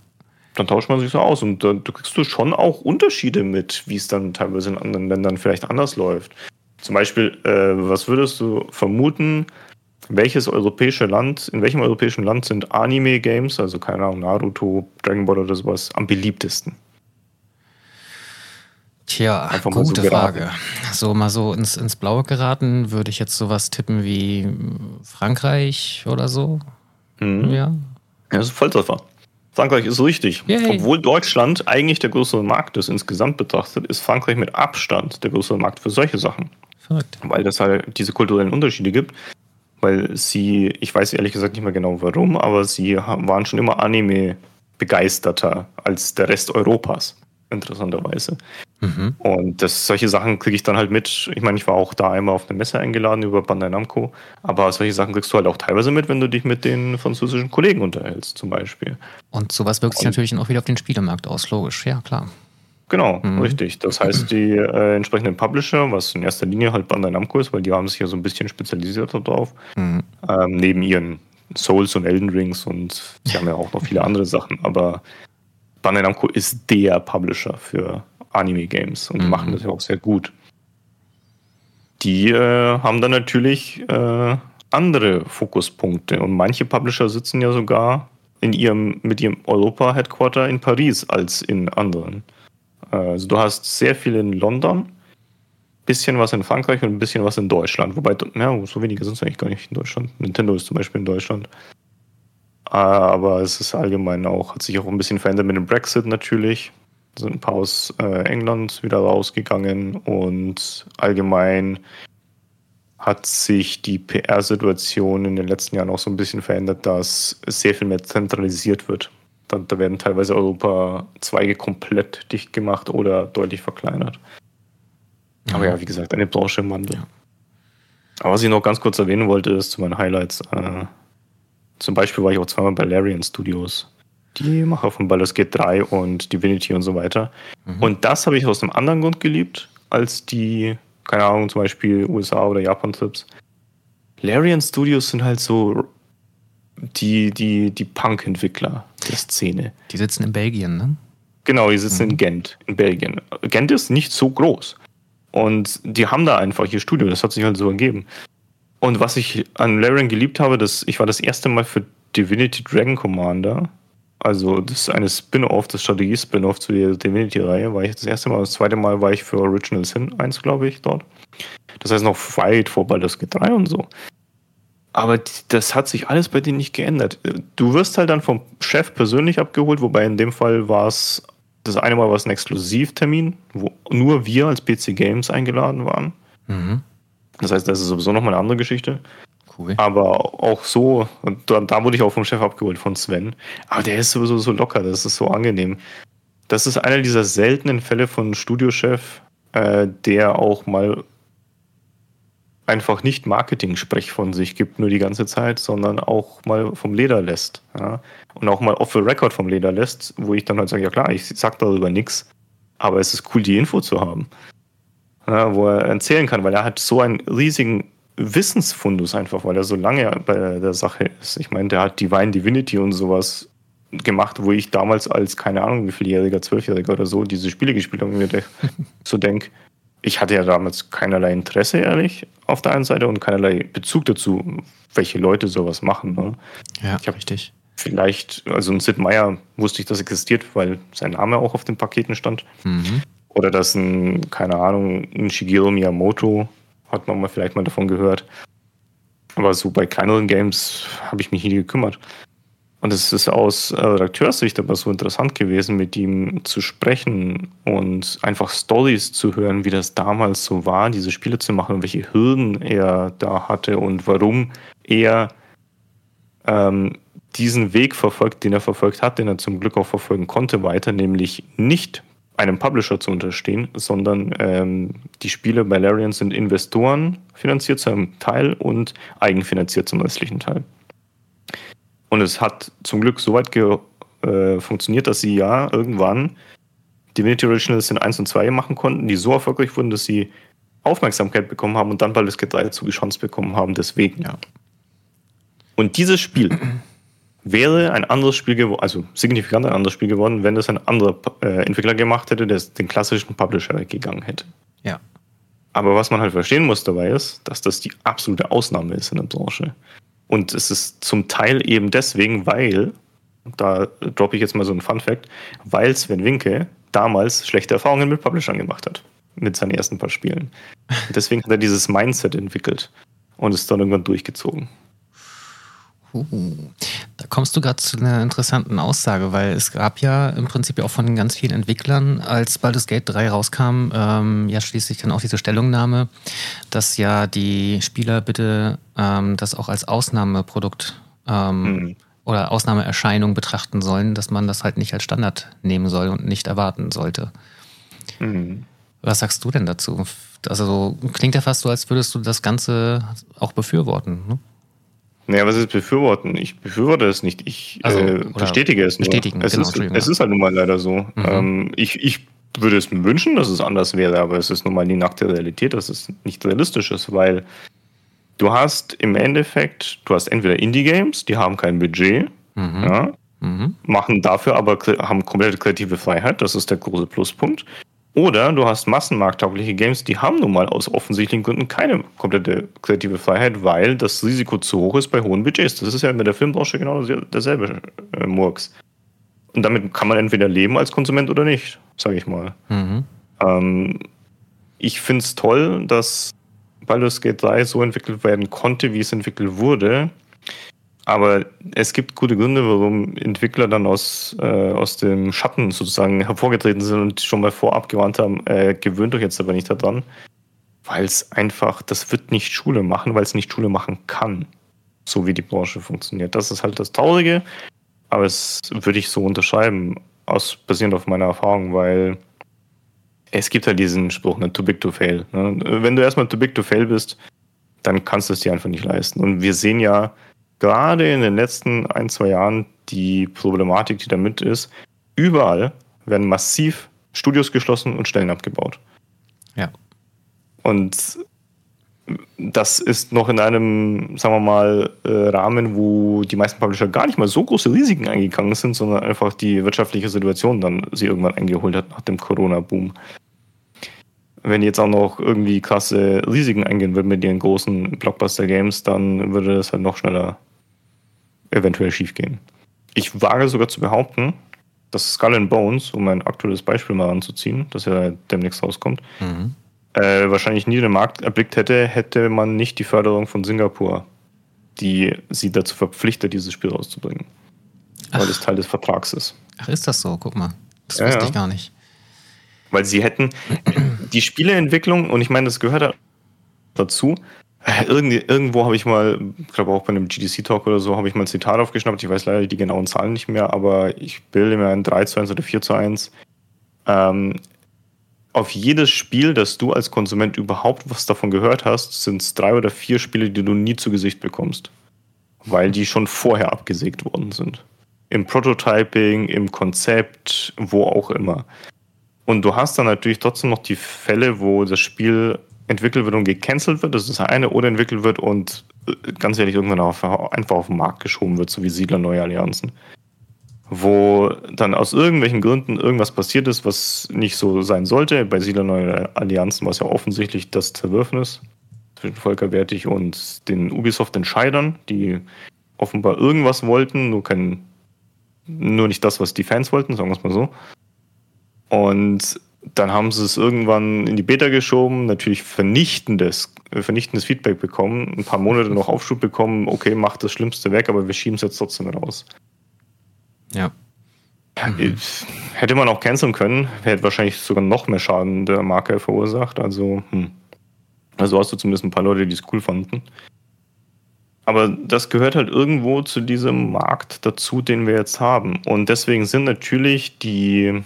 Dann tauscht man sich so aus und da, da kriegst du schon auch Unterschiede mit, wie es dann teilweise in anderen Ländern vielleicht anders läuft. Zum Beispiel, äh, was würdest du vermuten, welches europäische Land, in welchem europäischen Land sind Anime-Games, also keine Ahnung, Naruto, Dragon Ball oder sowas, am beliebtesten? Tja, Einfach gute so Frage. So mal so ins, ins Blaue geraten, würde ich jetzt sowas tippen wie Frankreich oder so. Mhm. Ja. Ja, das ist Volltreffer. Frankreich ist richtig. Yay. Obwohl Deutschland eigentlich der größere Markt ist, insgesamt betrachtet, ist Frankreich mit Abstand der größere Markt für solche Sachen. Verrückt. Weil es halt diese kulturellen Unterschiede gibt weil sie, ich weiß ehrlich gesagt nicht mehr genau warum, aber sie waren schon immer Anime begeisterter als der Rest Europas, interessanterweise. Mhm. Und das, solche Sachen kriege ich dann halt mit. Ich meine, ich war auch da einmal auf eine Messe eingeladen über Bandai Namco, aber solche Sachen kriegst du halt auch teilweise mit, wenn du dich mit den französischen Kollegen unterhältst, zum Beispiel. Und sowas wirkt sich natürlich auch wieder auf den Spielemarkt aus, logisch, ja klar. Genau, mhm. richtig. Das heißt, die äh, entsprechenden Publisher, was in erster Linie halt Bandai Namco ist, weil die haben sich ja so ein bisschen spezialisiert darauf, mhm. ähm, neben ihren Souls und Elden Rings und sie haben ja auch noch viele andere Sachen, aber Bandai Namco ist der Publisher für Anime-Games und mhm. machen das ja auch sehr gut. Die äh, haben dann natürlich äh, andere Fokuspunkte und manche Publisher sitzen ja sogar in ihrem, mit ihrem Europa-Headquarter in Paris als in anderen. Also du hast sehr viel in London, bisschen was in Frankreich und ein bisschen was in Deutschland. Wobei, ja, so wenige sind es eigentlich gar nicht in Deutschland. Nintendo ist zum Beispiel in Deutschland. Aber es ist allgemein auch, hat sich auch ein bisschen verändert mit dem Brexit natürlich. Sind ein paar aus äh, England wieder rausgegangen und allgemein hat sich die PR-Situation in den letzten Jahren auch so ein bisschen verändert, dass sehr viel mehr zentralisiert wird. Da, da werden teilweise Europa-Zweige komplett dicht gemacht oder deutlich verkleinert. Mhm. Aber ja, wie gesagt, eine Branche im Wandel. Ja. Aber was ich noch ganz kurz erwähnen wollte, ist zu meinen Highlights. Äh, zum Beispiel war ich auch zweimal bei Larian Studios. Die Macher von Baldur's Gate 3 und Divinity und so weiter. Mhm. Und das habe ich aus einem anderen Grund geliebt, als die, keine Ahnung, zum Beispiel USA oder Japan-Trips. Larian Studios sind halt so die, die, die Punk-Entwickler der Szene. Die sitzen in Belgien, ne? Genau, die sitzen mhm. in Gent, in Belgien. Gent ist nicht so groß. Und die haben da einfach ihr Studio, das hat sich halt so ergeben. Und was ich an Larian geliebt habe, das, ich war das erste Mal für Divinity Dragon Commander. Also das ist eine Spin-off, das Strategie-Spin-off zu der Divinity-Reihe, war ich das erste Mal. Das zweite Mal war ich für Original Sin 1, glaube ich, dort. Das heißt noch weit vor Baldur's Gate 3 und so. Aber das hat sich alles bei denen nicht geändert. Du wirst halt dann vom Chef persönlich abgeholt, wobei in dem Fall war es, das eine Mal war es ein Exklusivtermin, wo nur wir als PC Games eingeladen waren. Mhm. Das heißt, das ist sowieso nochmal eine andere Geschichte. Cool. Aber auch so, da, da, wurde ich auch vom Chef abgeholt, von Sven. Aber der ist sowieso so locker, das ist so angenehm. Das ist einer dieser seltenen Fälle von Studiochef, äh, der auch mal einfach nicht Marketing-Sprech von sich gibt, nur die ganze Zeit, sondern auch mal vom Leder lässt. Ja? Und auch mal off the record vom Leder lässt, wo ich dann halt sage, ja klar, ich sag darüber nichts, aber es ist cool, die Info zu haben ja, wo er erzählen kann, weil er hat so einen riesigen Wissensfundus einfach, weil er so lange bei der Sache ist. Ich meine, der hat Divine Divinity und sowas gemacht, wo ich damals als, keine Ahnung, wie vieljähriger, zwölfjähriger oder so, diese Spiele gespielt habe und mir so denke, ich hatte ja damals keinerlei Interesse, ehrlich, auf der einen Seite und keinerlei Bezug dazu, welche Leute sowas machen. Ne? Ja, ich richtig. Vielleicht, also ein Sid Meier wusste ich, dass existiert, weil sein Name auch auf den Paketen stand. Mhm. Oder dass ein, keine Ahnung, ein Shigeru Miyamoto, hat man mal vielleicht mal davon gehört. Aber so bei kleineren Games habe ich mich nie gekümmert. Und es ist aus Redakteurssicht aber so interessant gewesen, mit ihm zu sprechen und einfach Stories zu hören, wie das damals so war, diese Spiele zu machen und welche Hürden er da hatte und warum er ähm, diesen Weg verfolgt, den er verfolgt hat, den er zum Glück auch verfolgen konnte, weiter, nämlich nicht einem Publisher zu unterstehen, sondern ähm, die Spiele bei Larian sind Investoren finanziert zu einem Teil und eigenfinanziert zum restlichen Teil. Und es hat zum Glück so weit äh, funktioniert, dass sie ja irgendwann Divinity Originals in 1 und 2 machen konnten, die so erfolgreich wurden, dass sie Aufmerksamkeit bekommen haben und dann bald das G3 zugeschanzt bekommen haben, deswegen. Ja. Und dieses Spiel wäre ein anderes Spiel geworden, also signifikant ein anderes Spiel geworden, wenn das ein anderer äh, Entwickler gemacht hätte, der den klassischen Publisher gegangen hätte. Ja. Aber was man halt verstehen muss dabei ist, dass das die absolute Ausnahme ist in der Branche. Und es ist zum Teil eben deswegen, weil, da droppe ich jetzt mal so einen Fun Fact, weil Sven Winke damals schlechte Erfahrungen mit Publishern gemacht hat. Mit seinen ersten paar Spielen. Und deswegen hat er dieses Mindset entwickelt und ist dann irgendwann durchgezogen. Uh, da kommst du gerade zu einer interessanten Aussage, weil es gab ja im Prinzip auch von ganz vielen Entwicklern, als Baldur's Gate 3 rauskam, ähm, ja schließlich dann auch diese Stellungnahme, dass ja die Spieler bitte ähm, das auch als Ausnahmeprodukt ähm, mhm. oder Ausnahmeerscheinung betrachten sollen, dass man das halt nicht als Standard nehmen soll und nicht erwarten sollte. Mhm. Was sagst du denn dazu? Also so, klingt ja fast so, als würdest du das Ganze auch befürworten. Ne? Naja, was ist befürworten? Ich befürworte es nicht. Ich also, äh, bestätige es nur. Bestätigen, es, genau, ist, es ist halt nun mal leider so. Mhm. Ähm, ich, ich würde es mir wünschen, dass es anders wäre, aber es ist nun mal die nackte Realität, dass es nicht realistisch ist, weil du hast im Endeffekt, du hast entweder Indie-Games, die haben kein Budget, mhm. Ja, mhm. machen dafür aber haben komplette kreative Freiheit, das ist der große Pluspunkt. Oder du hast massenmarkttaugliche Games, die haben nun mal aus offensichtlichen Gründen keine komplette kreative Freiheit, weil das Risiko zu hoch ist bei hohen Budgets. Das ist ja mit der Filmbranche genau derselbe äh, Murks. Und damit kann man entweder leben als Konsument oder nicht, sage ich mal. Mhm. Ähm, ich finde es toll, dass Baldur's Gate 3 so entwickelt werden konnte, wie es entwickelt wurde. Aber es gibt gute Gründe, warum Entwickler dann aus, äh, aus dem Schatten sozusagen hervorgetreten sind und schon mal vorab gewarnt haben, äh, gewöhnt euch jetzt aber nicht daran. Weil es einfach, das wird nicht Schule machen, weil es nicht Schule machen kann. So wie die Branche funktioniert. Das ist halt das Traurige. Aber es würde ich so unterschreiben, aus, basierend auf meiner Erfahrung, weil es gibt halt diesen Spruch, ne, too big to fail. Ne? Wenn du erstmal too big to fail bist, dann kannst du es dir einfach nicht leisten. Und wir sehen ja, gerade in den letzten ein, zwei Jahren die Problematik, die damit ist, überall werden massiv Studios geschlossen und Stellen abgebaut. Ja. Und das ist noch in einem, sagen wir mal, äh, Rahmen, wo die meisten Publisher gar nicht mal so große Risiken eingegangen sind, sondern einfach die wirtschaftliche Situation dann sie irgendwann eingeholt hat nach dem Corona-Boom. Wenn jetzt auch noch irgendwie krasse Risiken eingehen würden mit ihren großen Blockbuster-Games, dann würde das halt noch schneller eventuell schiefgehen. Ich wage sogar zu behaupten, dass Skull and Bones, um ein aktuelles Beispiel mal anzuziehen, das ja demnächst rauskommt, mhm. äh, wahrscheinlich nie den Markt erblickt hätte, hätte man nicht die Förderung von Singapur, die sie dazu verpflichtet, dieses Spiel rauszubringen. Ach. Weil es Teil des Vertrags ist. Ach, ist das so? Guck mal. Das ja, wusste ich gar nicht. Weil sie hätten die Spieleentwicklung, und ich meine, das gehört dazu, äh, Irgendwie, irgendwo habe ich mal, ich glaube auch bei einem GDC-Talk oder so, habe ich mal ein Zitat aufgeschnappt. Ich weiß leider die genauen Zahlen nicht mehr, aber ich bilde mir ein 3 zu 1 oder 4 zu 1. Ähm, auf jedes Spiel, das du als Konsument überhaupt was davon gehört hast, sind es drei oder vier Spiele, die du nie zu Gesicht bekommst. Weil die schon vorher abgesägt worden sind. Im Prototyping, im Konzept, wo auch immer. Und du hast dann natürlich trotzdem noch die Fälle, wo das Spiel entwickelt wird und gecancelt wird, das ist das eine, oder entwickelt wird und äh, ganz ehrlich irgendwann auf, einfach auf den Markt geschoben wird, so wie Siedler Neue Allianzen. Wo dann aus irgendwelchen Gründen irgendwas passiert ist, was nicht so sein sollte. Bei Siedler Neue Allianzen war es ja offensichtlich das Zerwürfnis zwischen Volker Wertig und den Ubisoft-Entscheidern, die offenbar irgendwas wollten, nur kein, nur nicht das, was die Fans wollten, sagen wir es mal so. Und dann haben sie es irgendwann in die Beta geschoben, natürlich vernichtendes, vernichtendes Feedback bekommen, ein paar Monate noch Aufschub bekommen, okay, macht das Schlimmste weg, aber wir schieben es jetzt trotzdem raus. Ja. Mhm. Hätte man auch canceln können, hätte wahrscheinlich sogar noch mehr Schaden der Marke verursacht. Also, hm. also hast du zumindest ein paar Leute, die es cool fanden. Aber das gehört halt irgendwo zu diesem Markt dazu, den wir jetzt haben. Und deswegen sind natürlich die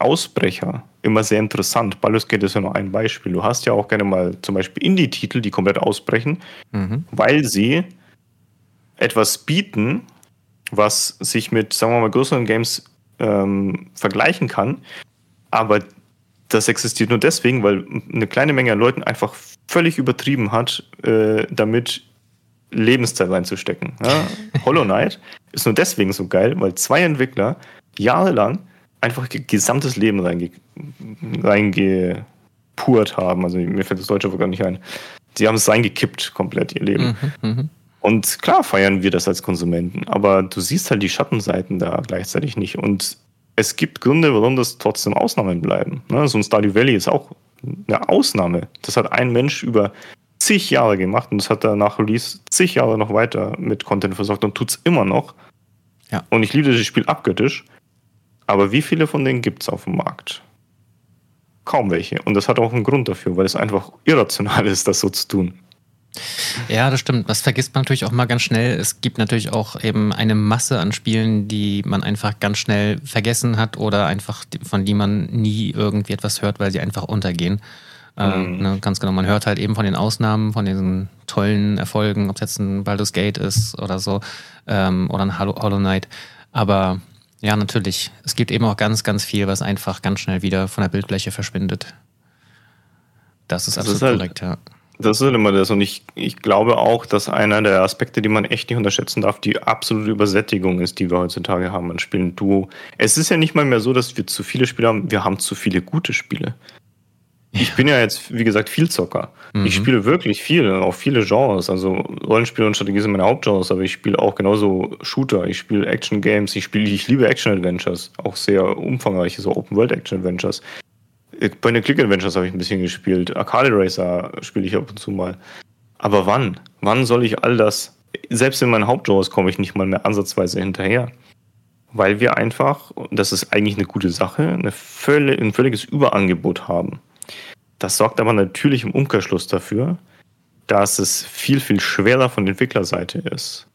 Ausbrecher immer sehr interessant. Baldur's Gate ist ja nur ein Beispiel. Du hast ja auch gerne mal zum Beispiel Indie-Titel, die komplett ausbrechen, mhm. weil sie etwas bieten, was sich mit, sagen wir mal, größeren Games ähm, vergleichen kann. Aber das existiert nur deswegen, weil eine kleine Menge an Leuten einfach völlig übertrieben hat, äh, damit Lebenszeit reinzustecken. Ja? Hollow Knight ist nur deswegen so geil, weil zwei Entwickler jahrelang einfach gesamtes Leben reinge reingepurt haben. Also mir fällt das deutsche Wort gar nicht ein. Sie haben es reingekippt, komplett ihr Leben. Mhm, mhm, und klar feiern wir das als Konsumenten, aber du siehst halt die Schattenseiten da gleichzeitig nicht. Und es gibt Gründe, warum das trotzdem Ausnahmen bleiben. Ne? So ein Stardew Valley ist auch eine Ausnahme. Das hat ein Mensch über zig Jahre gemacht und das hat er nach Release zig Jahre noch weiter mit Content versorgt und tut es immer noch. Ja. Und ich liebe das Spiel abgöttisch. Aber wie viele von denen gibt es auf dem Markt? Kaum welche. Und das hat auch einen Grund dafür, weil es einfach irrational ist, das so zu tun. Ja, das stimmt. Das vergisst man natürlich auch mal ganz schnell. Es gibt natürlich auch eben eine Masse an Spielen, die man einfach ganz schnell vergessen hat oder einfach von die man nie irgendwie etwas hört, weil sie einfach untergehen. Ähm, mhm. ne, ganz genau. Man hört halt eben von den Ausnahmen, von diesen tollen Erfolgen, ob es jetzt ein Baldur's Gate ist oder so ähm, oder ein Hollow Knight. Aber ja, natürlich. Es gibt eben auch ganz, ganz viel, was einfach ganz schnell wieder von der Bildfläche verschwindet. Das ist absolut das ist halt, korrekt, ja. Das ist halt immer das. Und ich, ich glaube auch, dass einer der Aspekte, die man echt nicht unterschätzen darf, die absolute Übersättigung ist, die wir heutzutage haben an Spielen. Du, es ist ja nicht mal mehr so, dass wir zu viele Spiele haben, wir haben zu viele gute Spiele. Ich bin ja jetzt, wie gesagt, viel Zocker. Mhm. Ich spiele wirklich viel, auch viele Genres. Also Rollenspiel und Strategie sind meine Hauptgenres, aber ich spiele auch genauso Shooter. Ich spiele Action Games, ich spiele, ich liebe Action Adventures, auch sehr umfangreiche, so Open World Action Adventures. Bei den Click Adventures habe ich ein bisschen gespielt. Arcade Racer spiele ich ab und zu mal. Aber wann? Wann soll ich all das? Selbst in meinen Hauptgenres komme ich nicht mal mehr ansatzweise hinterher. Weil wir einfach, und das ist eigentlich eine gute Sache, eine völlig, ein völliges Überangebot haben. Das sorgt aber natürlich im Umkehrschluss dafür, dass es viel, viel schwerer von Entwicklerseite ist,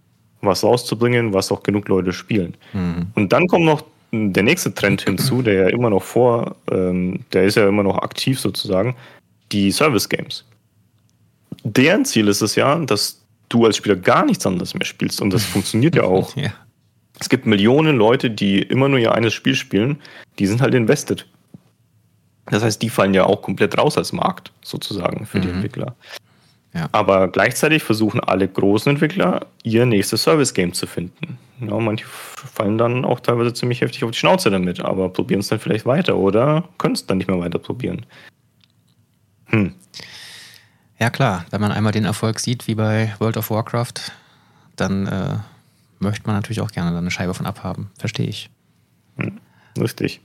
was rauszubringen, was auch genug Leute spielen. Mhm. Und dann kommt noch der nächste Trend hinzu, der ja immer noch vor, ähm, der ist ja immer noch aktiv sozusagen, die Service Games. Deren Ziel ist es ja, dass du als Spieler gar nichts anderes mehr spielst und das funktioniert ja auch. ja. Es gibt Millionen Leute, die immer nur ihr eines Spiel spielen, die sind halt invested. Das heißt, die fallen ja auch komplett raus als Markt, sozusagen, für mhm. die Entwickler. Ja. Aber gleichzeitig versuchen alle großen Entwickler, ihr nächstes Service-Game zu finden. Ja, manche fallen dann auch teilweise ziemlich heftig auf die Schnauze damit, aber probieren es dann vielleicht weiter oder können es dann nicht mehr weiter probieren. Hm. Ja klar, wenn man einmal den Erfolg sieht, wie bei World of Warcraft, dann äh, möchte man natürlich auch gerne eine Scheibe von abhaben. Verstehe ich. Hm, richtig.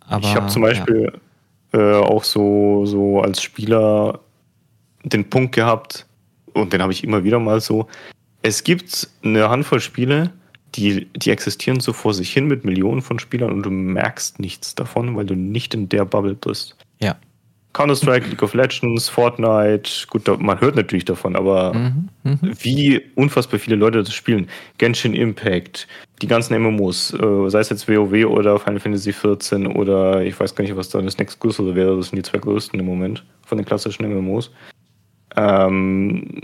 Aber, ich habe zum Beispiel ja. Äh, auch so, so als Spieler den Punkt gehabt, und den habe ich immer wieder mal so, es gibt eine Handvoll Spiele, die, die existieren so vor sich hin mit Millionen von Spielern und du merkst nichts davon, weil du nicht in der Bubble bist. Ja. Counter-Strike, League of Legends, Fortnite, gut, man hört natürlich davon, aber mhm, mh. wie unfassbar viele Leute das spielen. Genshin Impact, die ganzen MMOs, äh, sei es jetzt WoW oder Final Fantasy XIV oder ich weiß gar nicht, was da das nächste wäre, das sind die zwei größten im Moment von den klassischen MMOs. Ähm,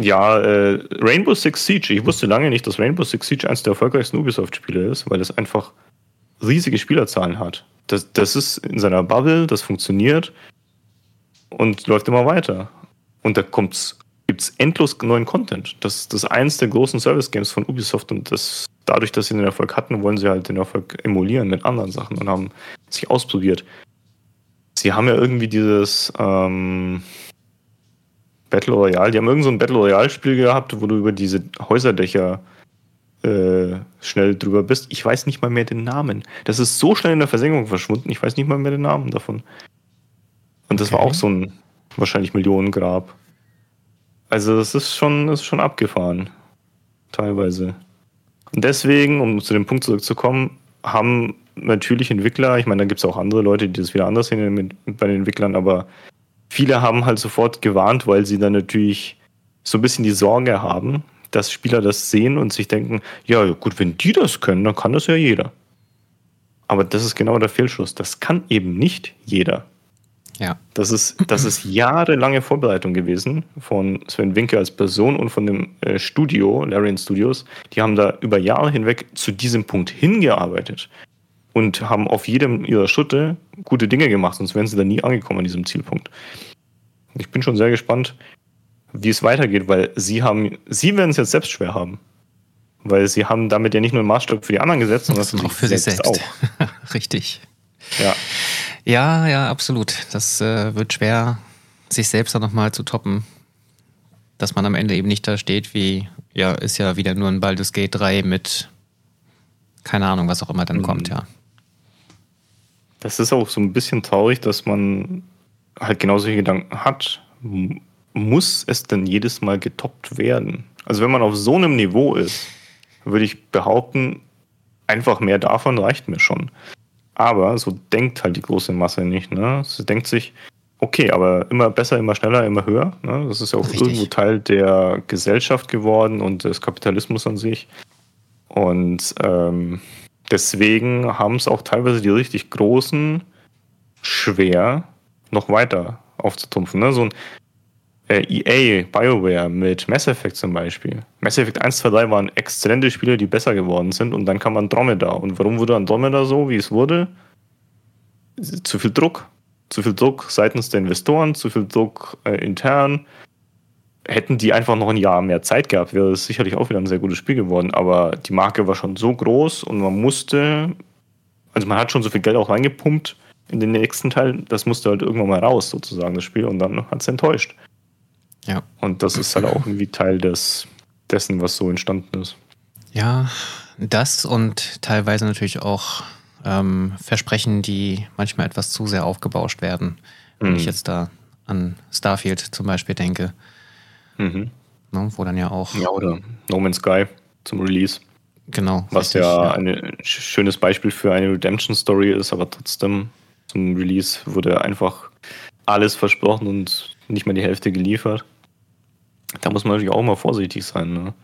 ja, äh, Rainbow Six Siege. Ich wusste lange nicht, dass Rainbow Six Siege eines der erfolgreichsten Ubisoft-Spiele ist, weil es einfach riesige Spielerzahlen hat. Das, das ist in seiner Bubble, das funktioniert und läuft immer weiter. Und da gibt es endlos neuen Content. Das, das ist eins der großen Service-Games von Ubisoft und das, dadurch, dass sie den Erfolg hatten, wollen sie halt den Erfolg emulieren mit anderen Sachen und haben sich ausprobiert. Sie haben ja irgendwie dieses, ähm, Battle Royale. Die haben irgend so ein Battle Royale-Spiel gehabt, wo du über diese Häuserdächer äh, schnell drüber bist. Ich weiß nicht mal mehr den Namen. Das ist so schnell in der Versenkung verschwunden, ich weiß nicht mal mehr den Namen davon. Und das okay. war auch so ein wahrscheinlich Millionengrab. Also das ist schon, ist schon abgefahren. Teilweise. Und deswegen, um zu dem Punkt zurückzukommen, haben natürlich Entwickler, ich meine, da gibt es auch andere Leute, die das wieder anders sehen mit, bei den Entwicklern, aber viele haben halt sofort gewarnt, weil sie dann natürlich so ein bisschen die Sorge haben, dass Spieler das sehen und sich denken, ja gut, wenn die das können, dann kann das ja jeder. Aber das ist genau der Fehlschluss. Das kann eben nicht jeder. Ja. Das ist, das ist jahrelange Vorbereitung gewesen von Sven Winke als Person und von dem äh, Studio, Larian Studios. Die haben da über Jahre hinweg zu diesem Punkt hingearbeitet und haben auf jedem ihrer Schritte gute Dinge gemacht, sonst wären sie da nie angekommen an diesem Zielpunkt. Ich bin schon sehr gespannt, wie es weitergeht, weil sie haben, sie werden es jetzt selbst schwer haben. Weil sie haben damit ja nicht nur einen Maßstab für die anderen gesetzt, sondern auch für sich selbst. Auch. Richtig. Ja. Ja, ja, absolut. Das äh, wird schwer, sich selbst dann nochmal zu toppen. Dass man am Ende eben nicht da steht, wie, ja, ist ja wieder nur ein Baldur's Gate 3 mit keine Ahnung, was auch immer dann mhm. kommt, ja. Das ist auch so ein bisschen traurig, dass man halt genau solche Gedanken hat. Muss es denn jedes Mal getoppt werden? Also wenn man auf so einem Niveau ist, würde ich behaupten, einfach mehr davon reicht mir schon. Aber so denkt halt die große Masse nicht. Ne? Sie denkt sich, okay, aber immer besser, immer schneller, immer höher. Ne? Das ist ja auch Richtig. irgendwo Teil der Gesellschaft geworden und des Kapitalismus an sich. Und ähm, deswegen haben es auch teilweise die richtig großen schwer, noch weiter aufzutrumpfen. Ne? So ein äh, EA, BioWare mit Mass Effect zum Beispiel. Mass Effect 1, 2, 3 waren exzellente Spiele, die besser geworden sind und dann kam Andromeda. Und warum wurde Andromeda so, wie es wurde? Zu viel Druck. Zu viel Druck seitens der Investoren, zu viel Druck äh, intern hätten die einfach noch ein Jahr mehr Zeit gehabt, wäre es sicherlich auch wieder ein sehr gutes Spiel geworden. Aber die Marke war schon so groß und man musste, also man hat schon so viel Geld auch reingepumpt in den nächsten Teil, das musste halt irgendwann mal raus, sozusagen, das Spiel, und dann hat es enttäuscht. Ja. Und das ist halt auch irgendwie Teil des, dessen, was so entstanden ist. Ja, das und teilweise natürlich auch ähm, Versprechen, die manchmal etwas zu sehr aufgebauscht werden. Wenn mhm. ich jetzt da an Starfield zum Beispiel denke. Mhm. Ne, wo dann ja auch. Ja, oder No Man's Sky zum Release. Genau. Was richtig, ja, ja, ein schönes Beispiel für eine Redemption-Story ist, aber trotzdem zum Release wurde einfach alles versprochen und nicht mehr die Hälfte geliefert. Da muss man natürlich auch mal vorsichtig sein. Ne?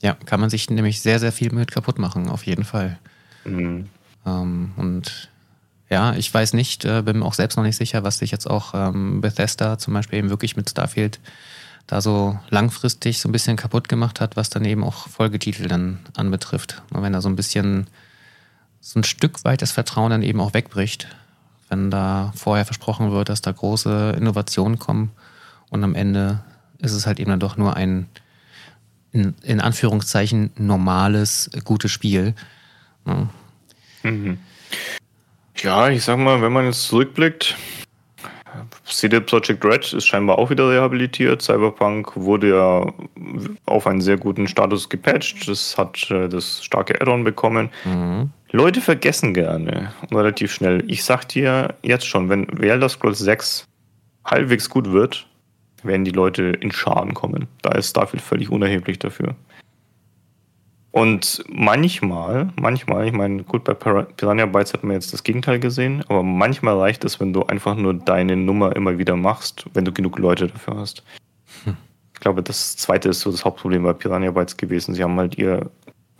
Ja, kann man sich nämlich sehr, sehr viel mit kaputt machen, auf jeden Fall. Mhm. Ähm, und ja, ich weiß nicht, äh, bin mir auch selbst noch nicht sicher, was sich jetzt auch ähm, Bethesda zum Beispiel eben wirklich mit Starfield da so langfristig so ein bisschen kaputt gemacht hat, was dann eben auch Folgetitel dann anbetrifft. Und wenn da so ein bisschen so ein Stück weit das Vertrauen dann eben auch wegbricht, wenn da vorher versprochen wird, dass da große Innovationen kommen und am Ende ist es halt eben dann doch nur ein in, in Anführungszeichen normales, gutes Spiel. Ja. Mhm. ja, ich sag mal, wenn man jetzt zurückblickt, CD Projekt Red ist scheinbar auch wieder rehabilitiert. Cyberpunk wurde ja auf einen sehr guten Status gepatcht. Das hat äh, das starke Add-on bekommen. Mhm. Leute vergessen gerne relativ schnell. Ich sag dir jetzt schon, wenn Elder Scrolls 6 halbwegs gut wird, werden die Leute in Schaden kommen. Da ist Starfield völlig unerheblich dafür. Und manchmal, manchmal, ich meine, gut, bei Piranha Bytes hat man jetzt das Gegenteil gesehen, aber manchmal reicht es, wenn du einfach nur deine Nummer immer wieder machst, wenn du genug Leute dafür hast. Hm. Ich glaube, das zweite ist so das Hauptproblem bei Piranha Bytes gewesen. Sie haben halt ihr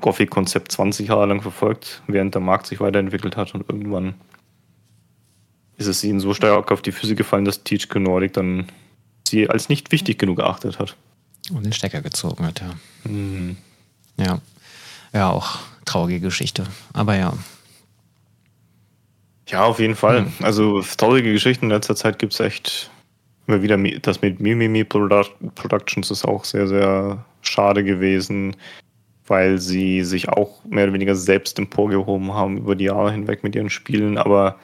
Gothic-Konzept 20 Jahre lang verfolgt, während der Markt sich weiterentwickelt hat und irgendwann ist es ihnen so stark auf die Füße gefallen, dass THQ Nordic dann sie als nicht wichtig genug erachtet hat. Und den Stecker gezogen hat, ja. Mhm. Ja. Ja, auch traurige Geschichte. Aber ja. Ja, auf jeden Fall. Mhm. Also traurige Geschichten in letzter Zeit gibt es echt immer wieder. Das mit Mimimi Productions ist auch sehr, sehr schade gewesen, weil sie sich auch mehr oder weniger selbst emporgehoben haben über die Jahre hinweg mit ihren Spielen. Aber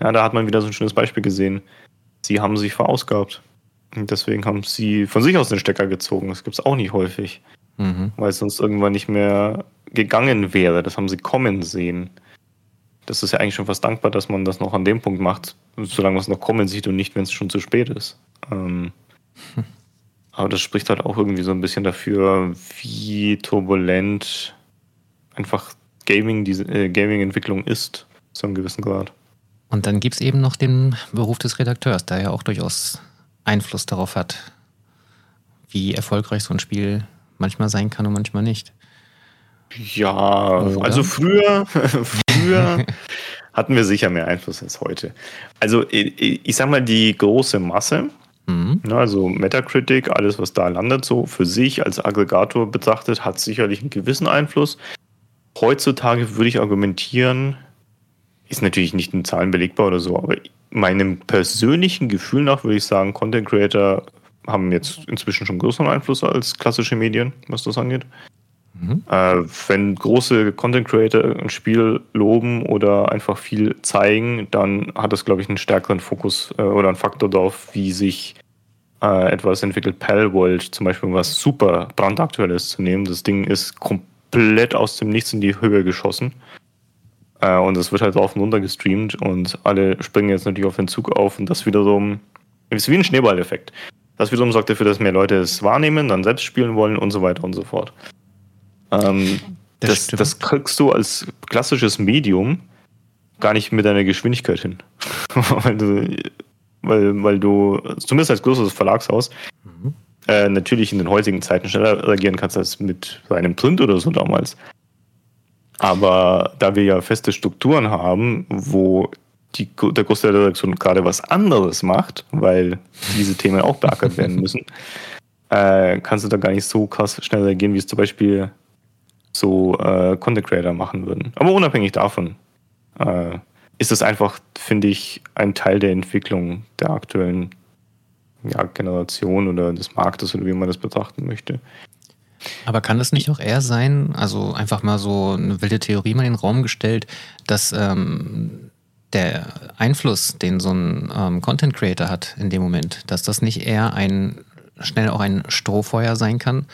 ja, da hat man wieder so ein schönes Beispiel gesehen. Sie haben sich verausgabt. Und deswegen haben sie von sich aus den Stecker gezogen. Das gibt es auch nicht häufig. Mhm. Weil es sonst irgendwann nicht mehr gegangen wäre. Das haben sie kommen sehen. Das ist ja eigentlich schon fast dankbar, dass man das noch an dem Punkt macht, solange man es noch kommen sieht und nicht, wenn es schon zu spät ist. Ähm, hm. Aber das spricht halt auch irgendwie so ein bisschen dafür, wie turbulent einfach Gaming, diese äh, Gaming-Entwicklung ist, zu einem gewissen Grad. Und dann gibt es eben noch den Beruf des Redakteurs, der ja auch durchaus Einfluss darauf hat, wie erfolgreich so ein Spiel manchmal sein kann und manchmal nicht. Ja, Oder? also früher, früher hatten wir sicher mehr Einfluss als heute. Also ich, ich sag mal, die große Masse, mhm. Ne, also Metacritic, alles, was da landet, so für sich als Aggregator betrachtet, hat sicherlich einen gewissen Einfluss. Heutzutage würde ich argumentieren, ist natürlich nicht in Zahlen belegbar oder so, aber meinem persönlichen Gefühl nach würde ich sagen, Content Creator haben jetzt inzwischen schon größeren Einfluss als klassische Medien, was das angeht. Mhm. Äh, wenn große Content Creator ein Spiel loben oder einfach viel zeigen, dann hat das, glaube ich, einen stärkeren Fokus äh, oder einen Faktor darauf, wie sich äh, etwas entwickelt. Palworld zum Beispiel, was super brandaktuelles zu nehmen. Das Ding ist komplett aus dem Nichts in die Höhe geschossen. Äh, und es wird halt rauf und runter gestreamt und alle springen jetzt natürlich auf den Zug auf und das wiederum ist wie ein Schneeballeffekt. Das wiederum sorgt dafür, dass mehr Leute es wahrnehmen, dann selbst spielen wollen und so weiter und so fort. Ähm, das, das, das, kriegst du als klassisches Medium gar nicht mit deiner Geschwindigkeit hin. weil, du, weil, weil du, zumindest als größeres Verlagshaus, mhm. äh, natürlich in den heutigen Zeiten schneller reagieren kannst als mit einem Print oder so damals. Aber da wir ja feste Strukturen haben, wo die, der Großteil der Redaktion gerade was anderes macht, weil diese Themen auch beackert werden müssen, äh, kannst du da gar nicht so krass schnell reagieren, wie es zum Beispiel so äh, Content Creator machen würden. Aber unabhängig davon äh, ist es einfach, finde ich, ein Teil der Entwicklung der aktuellen ja, Generation oder des Marktes oder wie man das betrachten möchte. Aber kann es nicht auch eher sein, also einfach mal so eine wilde Theorie mal in den Raum gestellt, dass ähm, der Einfluss, den so ein ähm, Content Creator hat in dem Moment, dass das nicht eher ein schnell auch ein Strohfeuer sein kann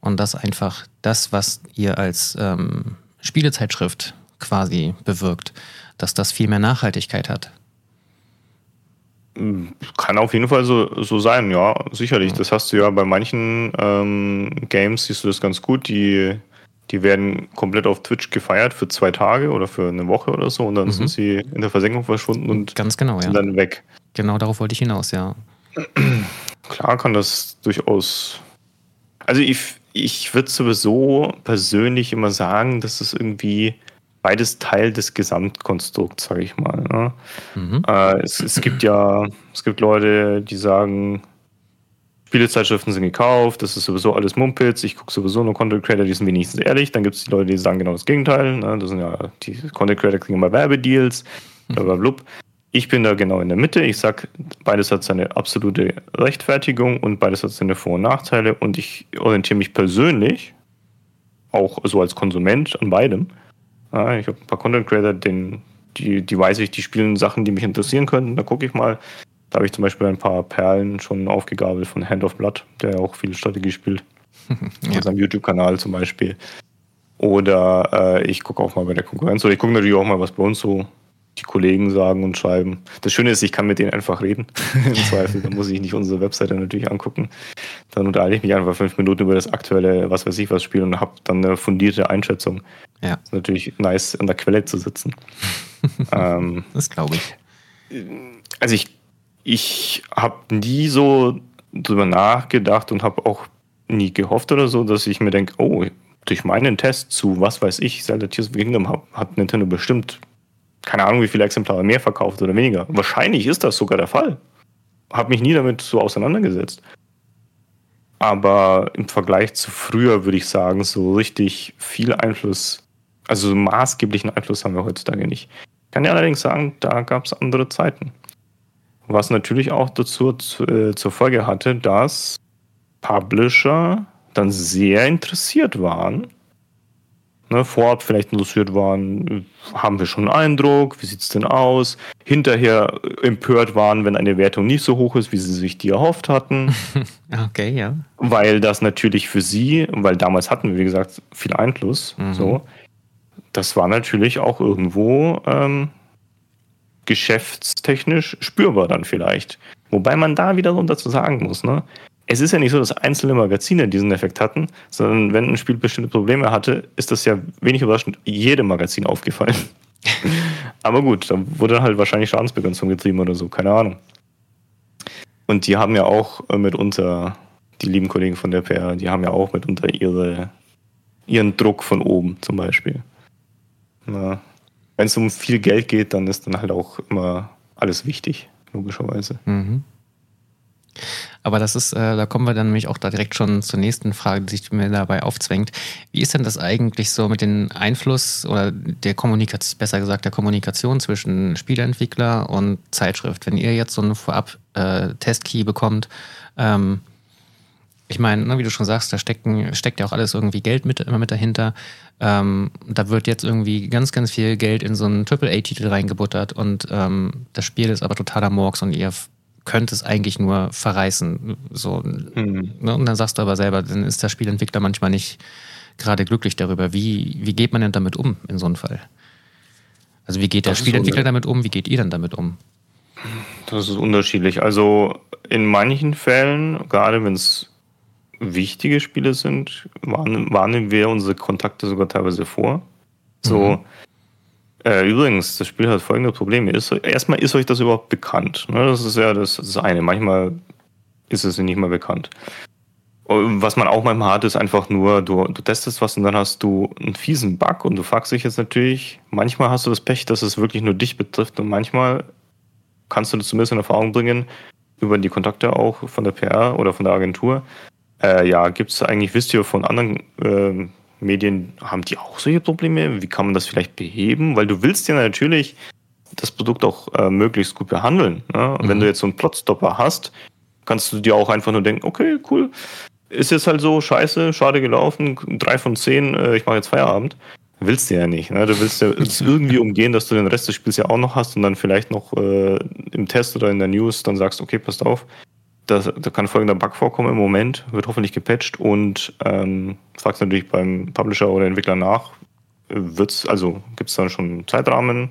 und dass einfach das, was ihr als ähm, Spielezeitschrift quasi bewirkt, dass das viel mehr Nachhaltigkeit hat. Kann auf jeden Fall so, so sein, ja, sicherlich. Das hast du ja bei manchen ähm, Games, siehst du das ganz gut, die, die werden komplett auf Twitch gefeiert für zwei Tage oder für eine Woche oder so und dann mhm. sind sie in der Versenkung verschwunden und ganz genau, sind ja. dann weg. Genau darauf wollte ich hinaus, ja. Klar kann das durchaus. Also ich, ich würde sowieso persönlich immer sagen, dass es irgendwie beides Teil des Gesamtkonstrukts, sage ich mal. Ne? Mhm. Äh, es, es, gibt ja, es gibt Leute, die sagen, Spielezeitschriften sind gekauft, das ist sowieso alles Mumpitz, ich gucke sowieso nur Content Creator, die sind wenigstens ehrlich. Dann gibt es die Leute, die sagen genau das Gegenteil. Ne? Das sind ja, die Content Creator kriegen immer Werbedeals, blablabla. Ich bin da genau in der Mitte. Ich sage, beides hat seine absolute Rechtfertigung und beides hat seine Vor- und Nachteile. Und ich orientiere mich persönlich, auch so als Konsument, an beidem. Ja, ich habe ein paar Content Creator, den, die, die weiß ich, die spielen Sachen, die mich interessieren könnten. Da gucke ich mal. Da habe ich zum Beispiel ein paar Perlen schon aufgegabelt von Hand of Blood, der auch viel Strategie spielt. ja. Auf seinem YouTube-Kanal zum Beispiel. Oder äh, ich gucke auch mal bei der Konkurrenz. Oder ich gucke natürlich auch mal, was bei uns so die Kollegen sagen und schreiben. Das Schöne ist, ich kann mit denen einfach reden. Im Zweifel. Da muss ich nicht unsere Webseite natürlich angucken. Dann unterhalte ich mich einfach fünf Minuten über das aktuelle, was weiß ich, was Spiel und habe dann eine fundierte Einschätzung. Ja. Ist natürlich nice, an der Quelle zu sitzen. ähm, das glaube ich. Also ich, ich habe nie so drüber nachgedacht und habe auch nie gehofft oder so, dass ich mir denke, oh, durch meinen Test zu, was weiß ich, Zelda Tears of Kingdom hat Nintendo bestimmt keine Ahnung, wie viele Exemplare mehr verkauft oder weniger. Wahrscheinlich ist das sogar der Fall. Habe mich nie damit so auseinandergesetzt. Aber im Vergleich zu früher würde ich sagen, so richtig viel Einfluss, also so maßgeblichen Einfluss haben wir heutzutage nicht. Ich kann ja allerdings sagen, da gab es andere Zeiten. Was natürlich auch dazu äh, zur Folge hatte, dass Publisher dann sehr interessiert waren ne, vorab vielleicht interessiert waren, haben wir schon einen Eindruck, wie sieht es denn aus? Hinterher empört waren, wenn eine Wertung nicht so hoch ist, wie sie sich die erhofft hatten. okay, ja. Weil das natürlich für sie, weil damals hatten wir, wie gesagt, viel Einfluss, mhm. so, das war natürlich auch irgendwo ähm, geschäftstechnisch spürbar dann vielleicht. Wobei man da wiederum dazu sagen muss, ne? es ist ja nicht so, dass einzelne Magazine diesen Effekt hatten, sondern wenn ein Spiel bestimmte Probleme hatte, ist das ja wenig überraschend jedem Magazin aufgefallen. Aber gut, da wurde halt wahrscheinlich Schadensbegrenzung getrieben oder so, keine Ahnung. Und die haben ja auch äh, mitunter, die lieben Kollegen von der PR, die haben ja auch mitunter ihre, ihren Druck von oben zum Beispiel. Wenn es um viel Geld geht, dann ist dann halt auch immer alles wichtig, logischerweise. Mhm. Aber das ist, äh, da kommen wir dann nämlich auch da direkt schon zur nächsten Frage, die sich mir dabei aufzwängt. Wie ist denn das eigentlich so mit dem Einfluss oder der Kommunikation, besser gesagt, der Kommunikation zwischen Spieleentwickler und Zeitschrift? Wenn ihr jetzt so einen Vorab-Testkey äh, bekommt, ähm, ich meine, ne, wie du schon sagst, da stecken, steckt ja auch alles irgendwie Geld mit, immer mit dahinter. Ähm, da wird jetzt irgendwie ganz, ganz viel Geld in so einen AAA-Titel reingebuttert und ähm, das Spiel ist aber totaler Morgs und ihr könnte es eigentlich nur verreißen. So, mhm. ne? Und dann sagst du aber selber, dann ist der Spielentwickler manchmal nicht gerade glücklich darüber. Wie, wie geht man denn damit um in so einem Fall? Also wie geht der Spielentwickler damit um? Wie geht ihr dann damit um? Das ist unterschiedlich. Also in manchen Fällen, gerade wenn es wichtige Spiele sind, warnen, wir unsere Kontakte sogar teilweise vor. So, mhm. Äh, übrigens, das Spiel hat folgende Probleme. Ist, erstmal ist euch das überhaupt bekannt. Ne? Das ist ja das, das eine. Manchmal ist es nicht mal bekannt. Was man auch manchmal hat, ist einfach nur, du, du testest was und dann hast du einen fiesen Bug und du fragst dich jetzt natürlich, manchmal hast du das Pech, dass es wirklich nur dich betrifft und manchmal kannst du das zumindest in Erfahrung bringen, über die Kontakte auch von der PR oder von der Agentur. Äh, ja, gibt es eigentlich, wisst ihr von anderen äh, Medien, haben die auch solche Probleme? Wie kann man das vielleicht beheben? Weil du willst ja natürlich das Produkt auch äh, möglichst gut behandeln. Ne? Und mhm. wenn du jetzt so einen Plotstopper hast, kannst du dir auch einfach nur denken, okay, cool, ist jetzt halt so, scheiße, schade gelaufen, drei von zehn, äh, ich mache jetzt Feierabend. Willst du ja nicht. Ne? Du willst ja irgendwie umgehen, dass du den Rest des Spiels ja auch noch hast und dann vielleicht noch äh, im Test oder in der News dann sagst, okay, passt auf, da, da kann folgender Bug vorkommen im Moment, wird hoffentlich gepatcht und ähm, fragst natürlich beim Publisher oder Entwickler nach, wird's, also gibt es dann schon einen Zeitrahmen?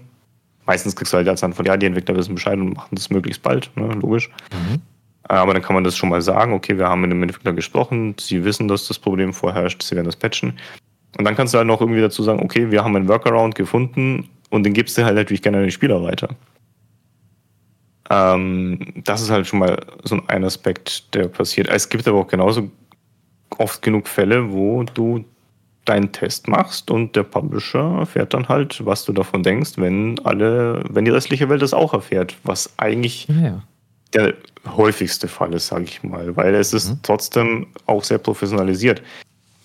Meistens kriegst du halt als Antwort, ja, die Entwickler wissen Bescheid und machen das möglichst bald, ne, logisch. Mhm. Aber dann kann man das schon mal sagen, okay, wir haben mit dem Entwickler gesprochen, sie wissen, dass das Problem vorherrscht, sie werden das patchen. Und dann kannst du halt noch irgendwie dazu sagen, okay, wir haben einen Workaround gefunden und den gibst du halt natürlich gerne an den Spieler weiter. Ähm, das ist halt schon mal so ein Aspekt, der passiert. Es gibt aber auch genauso oft genug Fälle, wo du deinen Test machst und der Publisher erfährt dann halt, was du davon denkst, wenn alle, wenn die restliche Welt das auch erfährt, was eigentlich ja. der häufigste Fall ist, sage ich mal, weil es ist mhm. trotzdem auch sehr professionalisiert.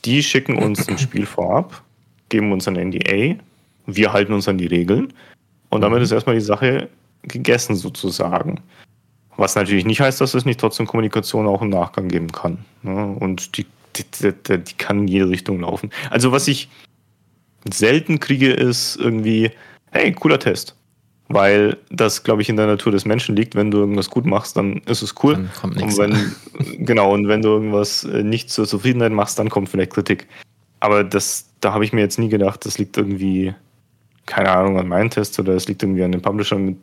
Die schicken uns ein Spiel vorab, geben uns ein NDA, wir halten uns an die Regeln und damit mhm. ist erstmal die Sache gegessen sozusagen. Was natürlich nicht heißt, dass es nicht trotzdem Kommunikation auch im Nachgang geben kann. Ne? Und die, die, die, die, kann in jede Richtung laufen. Also was ich selten kriege, ist irgendwie, hey, cooler Test. weil das, glaube ich, in der Natur des Menschen liegt. Wenn du irgendwas gut machst, dann ist es cool. Dann kommt nichts. Und wenn, genau, und wenn du irgendwas äh, nicht zur Zufriedenheit machst, dann kommt vielleicht Kritik. Aber das, da habe ich mir jetzt nie gedacht, das liegt irgendwie, keine Ahnung, an meinen Tests oder es liegt irgendwie an den Publishern,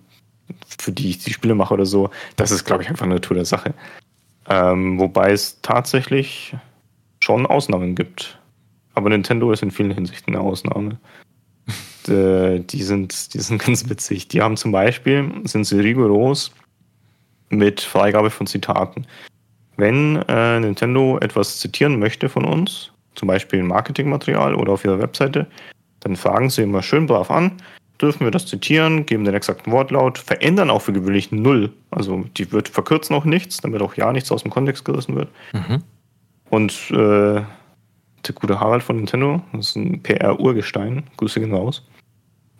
für die ich die Spiele mache oder so. Das ist, glaube ich, einfach Natur der Sache. Ähm, wobei es tatsächlich schon Ausnahmen gibt. Aber Nintendo ist in vielen Hinsichten eine Ausnahme. Äh, die, sind, die sind ganz witzig. Die haben zum Beispiel, sind sie rigoros mit Freigabe von Zitaten. Wenn äh, Nintendo etwas zitieren möchte von uns, zum Beispiel Marketingmaterial oder auf ihrer Webseite, dann fragen sie immer schön brav an, dürfen wir das zitieren, geben den exakten Wortlaut, verändern auch für gewöhnlich null. Also die wird verkürzen auch nichts, damit auch ja nichts aus dem Kontext gerissen wird. Mhm. Und äh, der gute Harald von Nintendo, das ist ein PR-Urgestein, Grüße gehen raus,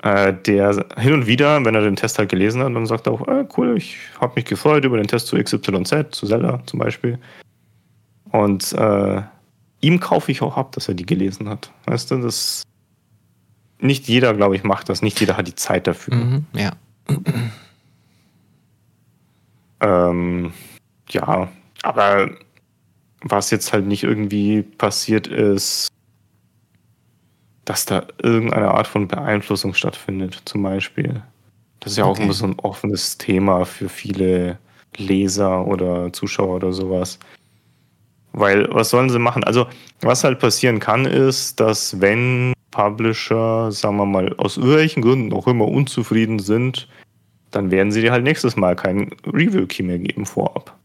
äh, der hin und wieder, wenn er den Test halt gelesen hat, dann sagt er auch, äh, cool, ich habe mich gefreut über den Test zu XYZ, zu Zelda zum Beispiel. Und äh, ihm kaufe ich auch ab, dass er die gelesen hat. Weißt du, das nicht jeder, glaube ich, macht das. Nicht jeder hat die Zeit dafür. Mhm, ja. ähm, ja, aber was jetzt halt nicht irgendwie passiert ist, dass da irgendeine Art von Beeinflussung stattfindet, zum Beispiel. Das ist ja okay. auch immer so ein offenes Thema für viele Leser oder Zuschauer oder sowas. Weil, was sollen sie machen? Also, was halt passieren kann, ist, dass wenn Publisher, sagen wir mal, aus irgendwelchen Gründen auch immer unzufrieden sind, dann werden sie dir halt nächstes Mal keinen Review-Key mehr geben vorab.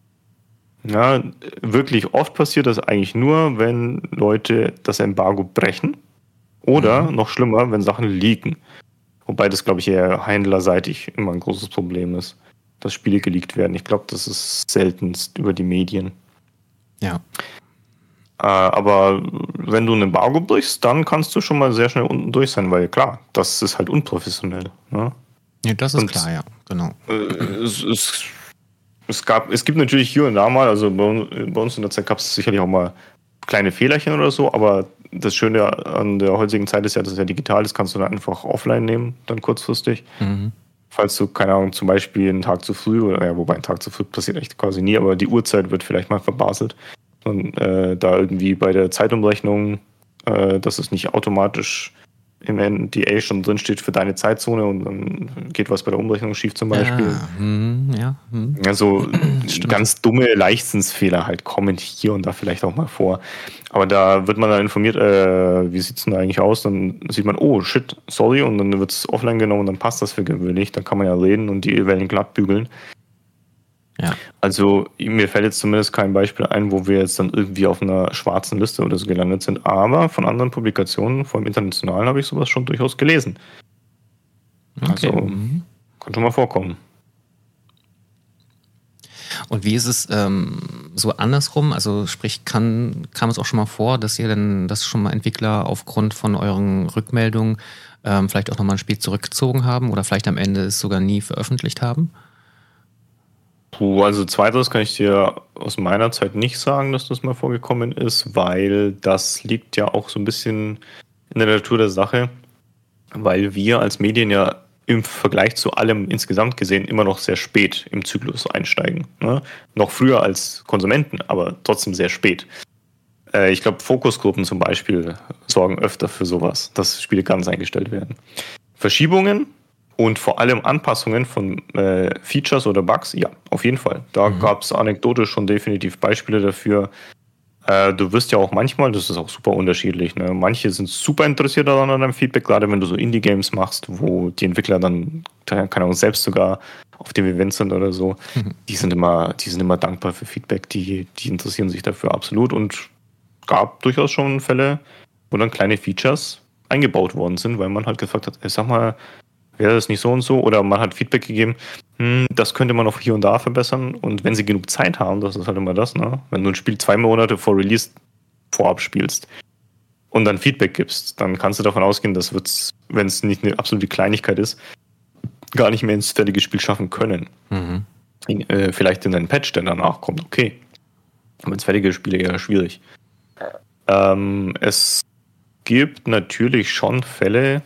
Ja, wirklich oft passiert das eigentlich nur, wenn Leute das Embargo brechen oder mhm. noch schlimmer, wenn Sachen leaken. Wobei das, glaube ich, eher händlerseitig immer ein großes Problem ist, dass Spiele geleakt werden. Ich glaube, das ist seltenst über die Medien. Ja. Äh, aber wenn du ein Embargo brichst, dann kannst du schon mal sehr schnell unten durch sein, weil klar, das ist halt unprofessionell. Ne? Ja, das ist und, klar, ja, genau. Äh, es, es, es, gab, es gibt natürlich hier und da mal, also bei, bei uns in der Zeit gab es sicherlich auch mal kleine Fehlerchen oder so, aber das Schöne an der heutigen Zeit ist ja, dass es ja digital ist, kannst du dann einfach offline nehmen, dann kurzfristig. Mhm. Falls du, keine Ahnung, zum Beispiel einen Tag zu früh, oder ja, wobei ein Tag zu früh passiert echt quasi nie, aber die Uhrzeit wird vielleicht mal verbaselt. Und äh, da irgendwie bei der Zeitumrechnung, äh, dass es nicht automatisch im NDA schon drin steht für deine Zeitzone und dann geht was bei der Umrechnung schief zum Beispiel. Ja, hm, ja. Hm. Also ganz dumme Leichtsinnsfehler halt kommen hier und da vielleicht auch mal vor. Aber da wird man dann informiert, äh, wie sieht es denn eigentlich aus? Dann sieht man, oh shit, sorry, und dann wird es offline genommen und dann passt das für gewöhnlich. Dann kann man ja reden und die Wellen glatt bügeln. Ja. Also mir fällt jetzt zumindest kein Beispiel ein, wo wir jetzt dann irgendwie auf einer schwarzen Liste oder so gelandet sind. Aber von anderen Publikationen, vor allem internationalen, habe ich sowas schon durchaus gelesen. Okay. Also mhm. kann schon mal vorkommen. Und wie ist es ähm, so andersrum? Also sprich, kann, kam es auch schon mal vor, dass ihr denn, dass schon mal Entwickler aufgrund von euren Rückmeldungen ähm, vielleicht auch nochmal ein Spiel zurückgezogen haben oder vielleicht am Ende es sogar nie veröffentlicht haben? Puh, also zweiteres kann ich dir aus meiner Zeit nicht sagen, dass das mal vorgekommen ist, weil das liegt ja auch so ein bisschen in der Natur der Sache, weil wir als Medien ja im Vergleich zu allem insgesamt gesehen immer noch sehr spät im Zyklus einsteigen. Ne? Noch früher als Konsumenten, aber trotzdem sehr spät. Äh, ich glaube, Fokusgruppen zum Beispiel sorgen öfter für sowas, dass Spiele ganz eingestellt werden. Verschiebungen und vor allem Anpassungen von äh, Features oder Bugs, ja, auf jeden Fall. Da mhm. gab es anekdotisch schon definitiv Beispiele dafür. Äh, du wirst ja auch manchmal, das ist auch super unterschiedlich, ne? manche sind super interessiert daran an deinem Feedback, gerade wenn du so Indie-Games machst, wo die Entwickler dann, keine Ahnung, selbst sogar auf dem Event sind oder so. Mhm. Die sind immer, die sind immer dankbar für Feedback, die, die interessieren sich dafür absolut und gab durchaus schon Fälle, wo dann kleine Features eingebaut worden sind, weil man halt gefragt hat, ey, sag mal, wäre das nicht so und so? Oder man hat Feedback gegeben, hm, das könnte man noch hier und da verbessern. Und wenn sie genug Zeit haben, das ist halt immer das, ne? Wenn du ein Spiel zwei Monate vor Release vorab spielst und dann Feedback gibst, dann kannst du davon ausgehen, dass wird's, wenn es nicht eine absolute Kleinigkeit ist, gar nicht mehr ins fertige Spiel schaffen können. Mhm. Äh, vielleicht in einen Patch, der danach kommt, okay. Aber ins fertige Spiel eher schwierig. Ähm, es gibt natürlich schon Fälle,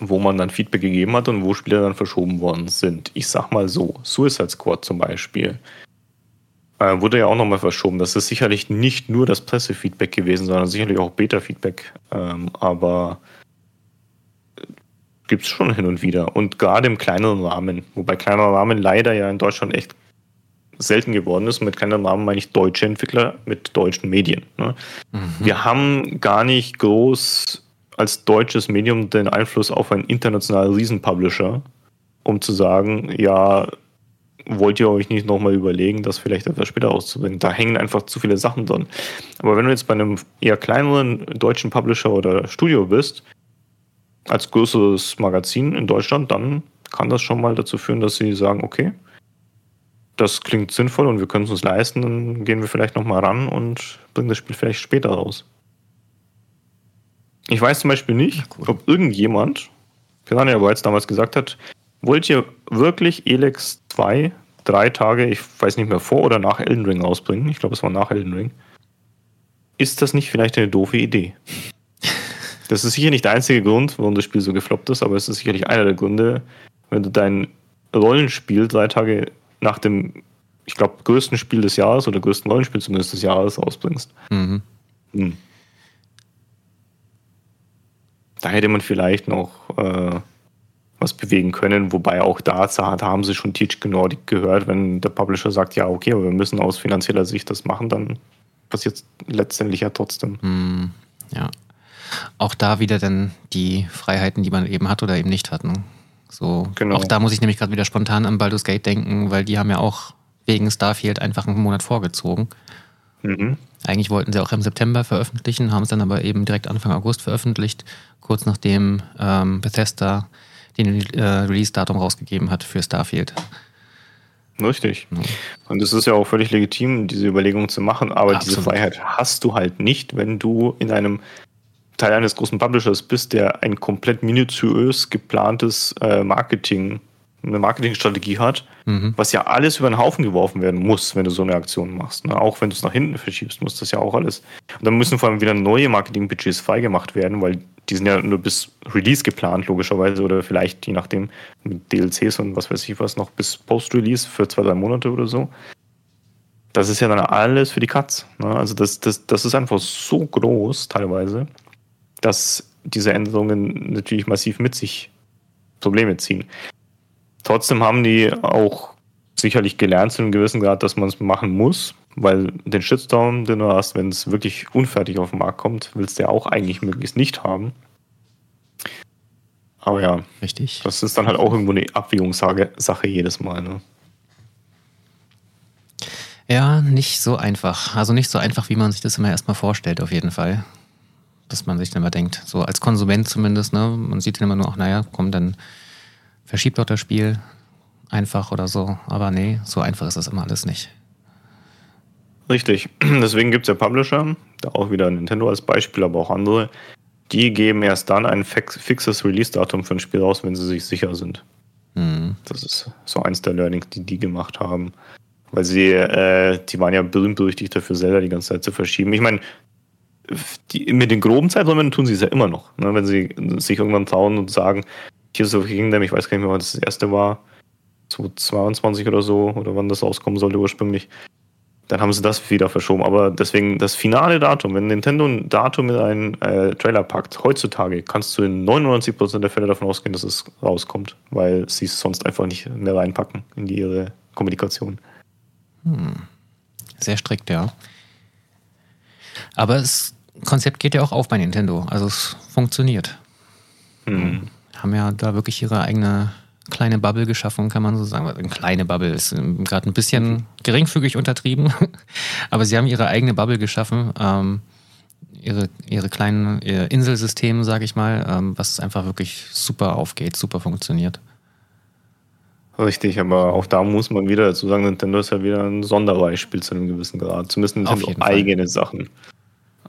wo man dann Feedback gegeben hat und wo Spiele dann verschoben worden sind. Ich sag mal so, Suicide Squad zum Beispiel äh, wurde ja auch nochmal verschoben. Das ist sicherlich nicht nur das Pressefeedback gewesen, sondern sicherlich auch Beta-Feedback. Ähm, aber gibt es schon hin und wieder. Und gerade im kleineren Rahmen. Wobei kleiner Rahmen leider ja in Deutschland echt selten geworden ist. Und mit kleineren Rahmen meine ich deutsche Entwickler mit deutschen Medien. Ne? Mhm. Wir haben gar nicht groß als deutsches Medium den Einfluss auf einen internationalen Riesenpublisher, um zu sagen, ja, wollt ihr euch nicht nochmal überlegen, das vielleicht etwas später auszubringen. Da hängen einfach zu viele Sachen dran. Aber wenn du jetzt bei einem eher kleineren deutschen Publisher oder Studio bist, als größeres Magazin in Deutschland, dann kann das schon mal dazu führen, dass sie sagen, okay, das klingt sinnvoll und wir können es uns leisten, dann gehen wir vielleicht nochmal ran und bringen das Spiel vielleicht später raus. Ich weiß zum Beispiel nicht, cool. ob irgendjemand, Piranha Bytes damals gesagt hat, wollt ihr wirklich Elex 2 drei Tage, ich weiß nicht mehr, vor oder nach Elden Ring rausbringen? Ich glaube, es war nach Elden Ring. Ist das nicht vielleicht eine doofe Idee? Das ist sicher nicht der einzige Grund, warum das Spiel so gefloppt ist, aber es ist sicherlich einer der Gründe, wenn du dein Rollenspiel drei Tage nach dem, ich glaube, größten Spiel des Jahres oder größten Rollenspiel zumindest des Jahres rausbringst. Mhm. Hm. Da hätte man vielleicht noch äh, was bewegen können, wobei auch da, da haben sie schon Teach Nordic gehört, wenn der Publisher sagt, ja, okay, aber wir müssen aus finanzieller Sicht das machen, dann passiert es letztendlich ja trotzdem. Mhm. Ja auch da wieder dann die Freiheiten, die man eben hat oder eben nicht hat. Ne? So, genau. Auch da muss ich nämlich gerade wieder spontan an Baldur's Gate denken, weil die haben ja auch wegen Starfield einfach einen Monat vorgezogen. Mhm. Eigentlich wollten sie auch im September veröffentlichen, haben es dann aber eben direkt Anfang August veröffentlicht, kurz nachdem ähm, Bethesda den äh, Release-Datum rausgegeben hat für Starfield. Richtig. Ja. Und es ist ja auch völlig legitim, diese Überlegung zu machen, aber Absolut. diese Freiheit hast du halt nicht, wenn du in einem Teil eines großen Publishers bist, der ein komplett minutiös geplantes äh, Marketing, eine Marketingstrategie hat, mhm. was ja alles über den Haufen geworfen werden muss, wenn du so eine Aktion machst. Ne? Auch wenn du es nach hinten verschiebst, muss das ja auch alles. Und dann müssen vor allem wieder neue Marketingbudgets freigemacht werden, weil die sind ja nur bis Release geplant, logischerweise, oder vielleicht je nachdem mit DLCs und was weiß ich was noch bis Post-Release für zwei, drei Monate oder so. Das ist ja dann alles für die Cuts. Ne? Also das, das, das ist einfach so groß teilweise dass diese Änderungen natürlich massiv mit sich Probleme ziehen. Trotzdem haben die auch sicherlich gelernt zu einem gewissen Grad, dass man es machen muss, weil den Shitstorm, den du hast, wenn es wirklich unfertig auf den Markt kommt, willst du ja auch eigentlich möglichst nicht haben. Aber ja, richtig. Das ist dann halt auch irgendwo eine Abwägungssache jedes Mal. Ne? Ja, nicht so einfach. Also nicht so einfach, wie man sich das immer erstmal vorstellt, auf jeden Fall dass man sich dann immer denkt, so als Konsument zumindest, ne, man sieht dann immer nur, ach naja, komm, dann verschiebt doch das Spiel einfach oder so. Aber nee, so einfach ist das immer alles nicht. Richtig. Deswegen gibt es ja Publisher, da auch wieder Nintendo als Beispiel, aber auch andere, die geben erst dann ein fixes Release-Datum für ein Spiel raus, wenn sie sich sicher sind. Mhm. Das ist so eins der Learnings, die die gemacht haben. Weil sie, äh, die waren ja berühmt berüchtigt dafür, selber die ganze Zeit zu verschieben. Ich meine, mit den groben Zeiträumen tun sie es ja immer noch. Ne? Wenn sie sich irgendwann trauen und sagen, hier ist of Kingdom, ich weiß gar nicht mehr, wann das, das erste war, 2022 oder so, oder wann das rauskommen sollte ursprünglich, dann haben sie das wieder verschoben. Aber deswegen das finale Datum, wenn Nintendo ein Datum in einen äh, Trailer packt, heutzutage kannst du in 99% der Fälle davon ausgehen, dass es rauskommt, weil sie es sonst einfach nicht mehr reinpacken in die, ihre Kommunikation. Hm. Sehr strikt, ja. Aber das Konzept geht ja auch auf bei Nintendo. Also es funktioniert. Mhm. Haben ja da wirklich ihre eigene kleine Bubble geschaffen, kann man so sagen. Eine kleine Bubble ist ähm, gerade ein bisschen geringfügig untertrieben, aber sie haben ihre eigene Bubble geschaffen, ähm, ihre, ihre kleinen ihr Inselsystem, sage ich mal, ähm, was einfach wirklich super aufgeht, super funktioniert. Richtig, aber auch da muss man wieder dazu sagen, Nintendo ist ja wieder ein Sonderbeispiel zu einem gewissen Grad. Zumindest Nintendo eigene Sachen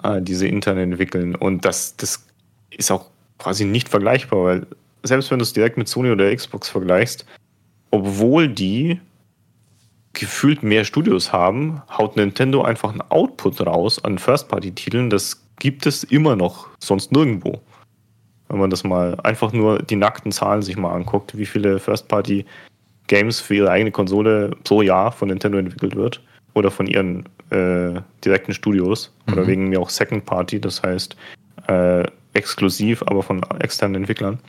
äh, diese intern entwickeln. Und das, das ist auch quasi nicht vergleichbar, weil selbst wenn du es direkt mit Sony oder Xbox vergleichst, obwohl die gefühlt mehr Studios haben, haut Nintendo einfach einen Output raus an First-Party-Titeln. Das gibt es immer noch sonst nirgendwo. wenn man das mal einfach nur die nackten Zahlen sich mal anguckt, wie viele First-Party-Games für ihre eigene Konsole pro Jahr von Nintendo entwickelt wird oder von ihren äh, direkten Studios mhm. oder wegen mir auch Second Party, das heißt äh, exklusiv, aber von externen Entwicklern.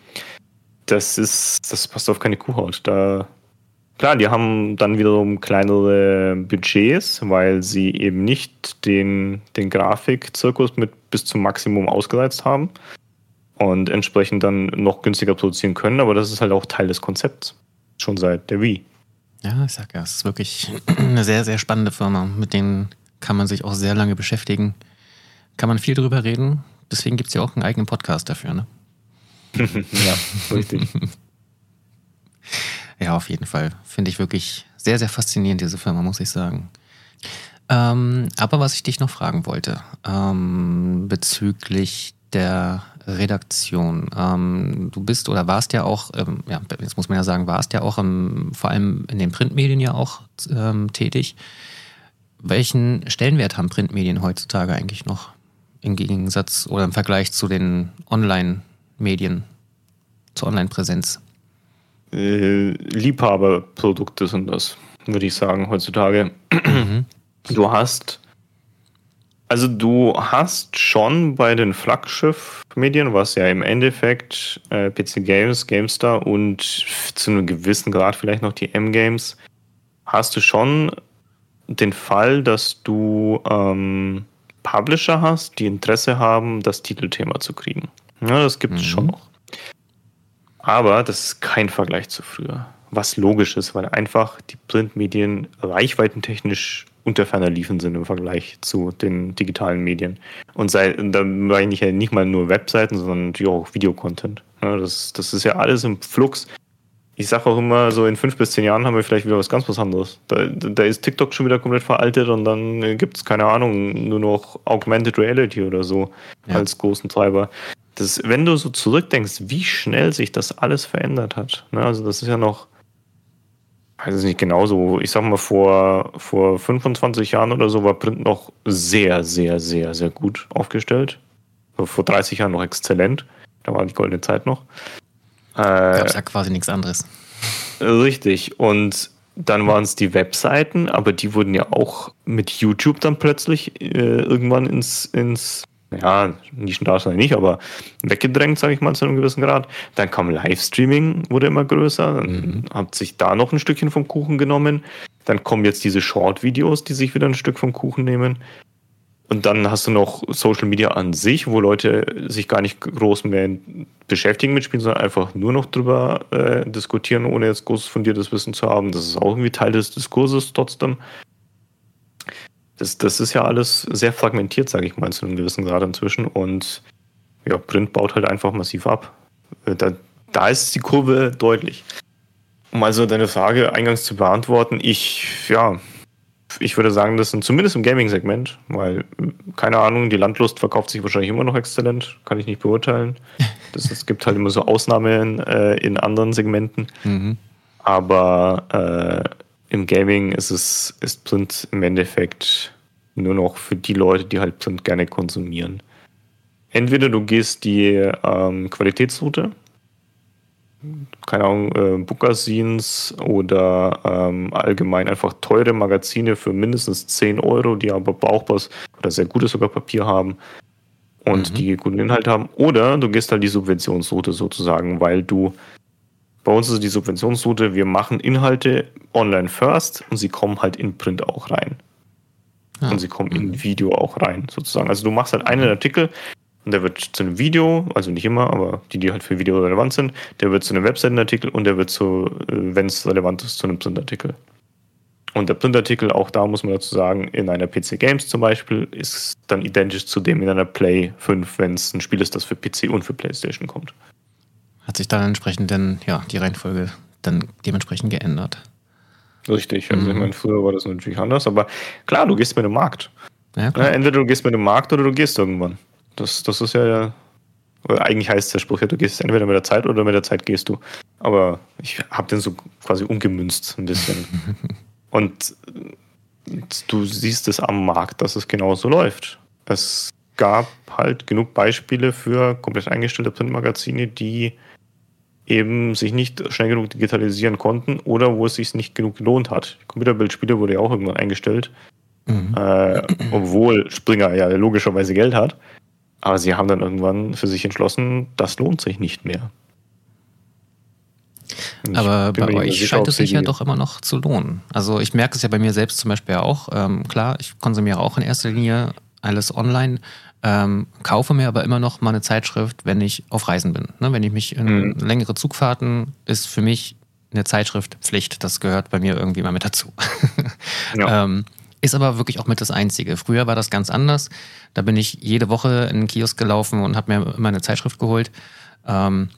Das ist, das passt auf keine Kuhhaut. Da Klar, die haben dann wiederum kleinere Budgets, weil sie eben nicht den, den Grafikzirkus mit bis zum Maximum ausgereizt haben und entsprechend dann noch günstiger produzieren können. Aber das ist halt auch Teil des Konzepts. Schon seit der Wii. Ja, ich sag ja, es ist wirklich eine sehr, sehr spannende Firma. Mit denen kann man sich auch sehr lange beschäftigen. Kann man viel drüber reden. Deswegen gibt es ja auch einen eigenen Podcast dafür, ne? Ja, richtig. Ja, auf jeden Fall. Finde ich wirklich sehr, sehr faszinierend, diese Firma, muss ich sagen. Ähm, aber was ich dich noch fragen wollte, ähm, bezüglich der Redaktion. Ähm, du bist oder warst ja auch, ähm, ja, jetzt muss man ja sagen, warst ja auch im, vor allem in den Printmedien ja auch ähm, tätig. Welchen Stellenwert haben Printmedien heutzutage eigentlich noch im Gegensatz oder im Vergleich zu den Online-Medien, zur Online-Präsenz? äh, Liebhaberprodukte sind das, würde ich sagen, heutzutage. Mhm. Du hast, also du hast schon bei den Flaggschiff-Medien, was ja im Endeffekt äh, PC Games, GameStar und zu einem gewissen Grad vielleicht noch die M-Games, hast du schon den Fall, dass du ähm, Publisher hast, die Interesse haben, das Titelthema zu kriegen. Ja, das gibt es mhm. schon noch. Aber das ist kein Vergleich zu früher. Was logisch ist, weil einfach die Printmedien reichweitentechnisch unter ferner liefen sind im Vergleich zu den digitalen Medien. Und sei, da meine ich ja nicht mal nur Webseiten, sondern natürlich auch Videocontent. Ja, das, das ist ja alles im Flux. Ich sage auch immer, so in fünf bis zehn Jahren haben wir vielleicht wieder was ganz was anderes. Da, da ist TikTok schon wieder komplett veraltet und dann gibt es, keine Ahnung, nur noch Augmented Reality oder so ja. als großen Treiber das, wenn du so zurückdenkst, wie schnell sich das alles verändert hat. Ne? Also das ist ja noch, weiß ich nicht genauso, ich sag mal vor, vor 25 Jahren oder so war Print noch sehr, sehr, sehr, sehr gut aufgestellt. Vor 30 Jahren noch exzellent. Da war die goldene Zeit noch. Äh, Gab es ja quasi nichts anderes. Richtig. Und dann waren es die Webseiten, aber die wurden ja auch mit YouTube dann plötzlich äh, irgendwann ins, ins ja, Nischendarsteller nicht, aber weggedrängt, sage ich mal, zu einem gewissen Grad. Dann kam Livestreaming, wurde immer größer, dann mhm. hat sich da noch ein Stückchen vom Kuchen genommen. Dann kommen jetzt diese Short-Videos, die sich wieder ein Stück vom Kuchen nehmen. Und dann hast du noch Social Media an sich, wo Leute sich gar nicht groß mehr beschäftigen mit Spielen, sondern einfach nur noch drüber äh, diskutieren, ohne jetzt großes fundiertes Wissen zu haben. Das ist auch irgendwie Teil des Diskurses trotzdem. Das, das ist ja alles sehr fragmentiert, sage ich mal, zu einem gewissen Grad inzwischen. Und ja, Print baut halt einfach massiv ab. Äh, da, da ist die Kurve deutlich. Um also deine Frage eingangs zu beantworten, ich, ja, ich würde sagen, das sind zumindest im Gaming-Segment, weil, keine Ahnung, die Landlust verkauft sich wahrscheinlich immer noch exzellent, kann ich nicht beurteilen. Das, es gibt halt immer so Ausnahmen äh, in anderen Segmenten. Mhm. Aber äh, im Gaming ist es ist Print im Endeffekt nur noch für die Leute, die halt Print gerne konsumieren. Entweder du gehst die ähm, Qualitätsroute, keine Ahnung, äh, Bookazines oder ähm, allgemein einfach teure Magazine für mindestens 10 Euro, die aber brauchbares oder sehr gutes sogar Papier haben und mhm. die guten Inhalt haben. Oder du gehst halt die Subventionsroute sozusagen, weil du bei uns ist die Subventionsroute, wir machen Inhalte online first und sie kommen halt in Print auch rein. Ja. Und sie kommen in mhm. Video auch rein, sozusagen. Also du machst halt einen Artikel und der wird zu einem Video, also nicht immer, aber die, die halt für Video relevant sind, der wird zu einem Webseitenartikel und der wird zu, äh, wenn es relevant ist, zu einem Printartikel. Und der Printartikel, auch da muss man dazu sagen, in einer PC Games zum Beispiel, ist dann identisch zu dem in einer Play 5, wenn es ein Spiel ist, das für PC und für PlayStation kommt hat sich dann entsprechend dann, ja, die Reihenfolge dann dementsprechend geändert. Richtig, also mhm. ich meine, früher war das natürlich anders, aber klar, du gehst mit dem Markt. Ja, ja, entweder du gehst mit dem Markt oder du gehst irgendwann. Das, das ist ja, eigentlich heißt der Spruch ja, du gehst entweder mit der Zeit oder mit der Zeit gehst du. Aber ich habe den so quasi umgemünzt ein bisschen. Und du siehst es am Markt, dass es genauso läuft. Es gab halt genug Beispiele für komplett eingestellte Printmagazine, die eben sich nicht schnell genug digitalisieren konnten oder wo es sich nicht genug gelohnt hat. Computerbildspiele wurde ja auch irgendwann eingestellt, mhm. äh, obwohl Springer ja logischerweise Geld hat. Aber sie haben dann irgendwann für sich entschlossen, das lohnt sich nicht mehr. Aber bei euch scheint es sich ja doch immer noch zu lohnen. Also ich merke es ja bei mir selbst zum Beispiel auch. Ähm, klar, ich konsumiere auch in erster Linie alles online, ähm, kaufe mir aber immer noch mal eine Zeitschrift, wenn ich auf Reisen bin. Ne? Wenn ich mich in mhm. längere Zugfahrten, ist für mich eine Zeitschrift Pflicht. Das gehört bei mir irgendwie mal mit dazu. ja. ähm, ist aber wirklich auch mit das Einzige. Früher war das ganz anders. Da bin ich jede Woche in den Kiosk gelaufen und habe mir immer eine Zeitschrift geholt. Ähm,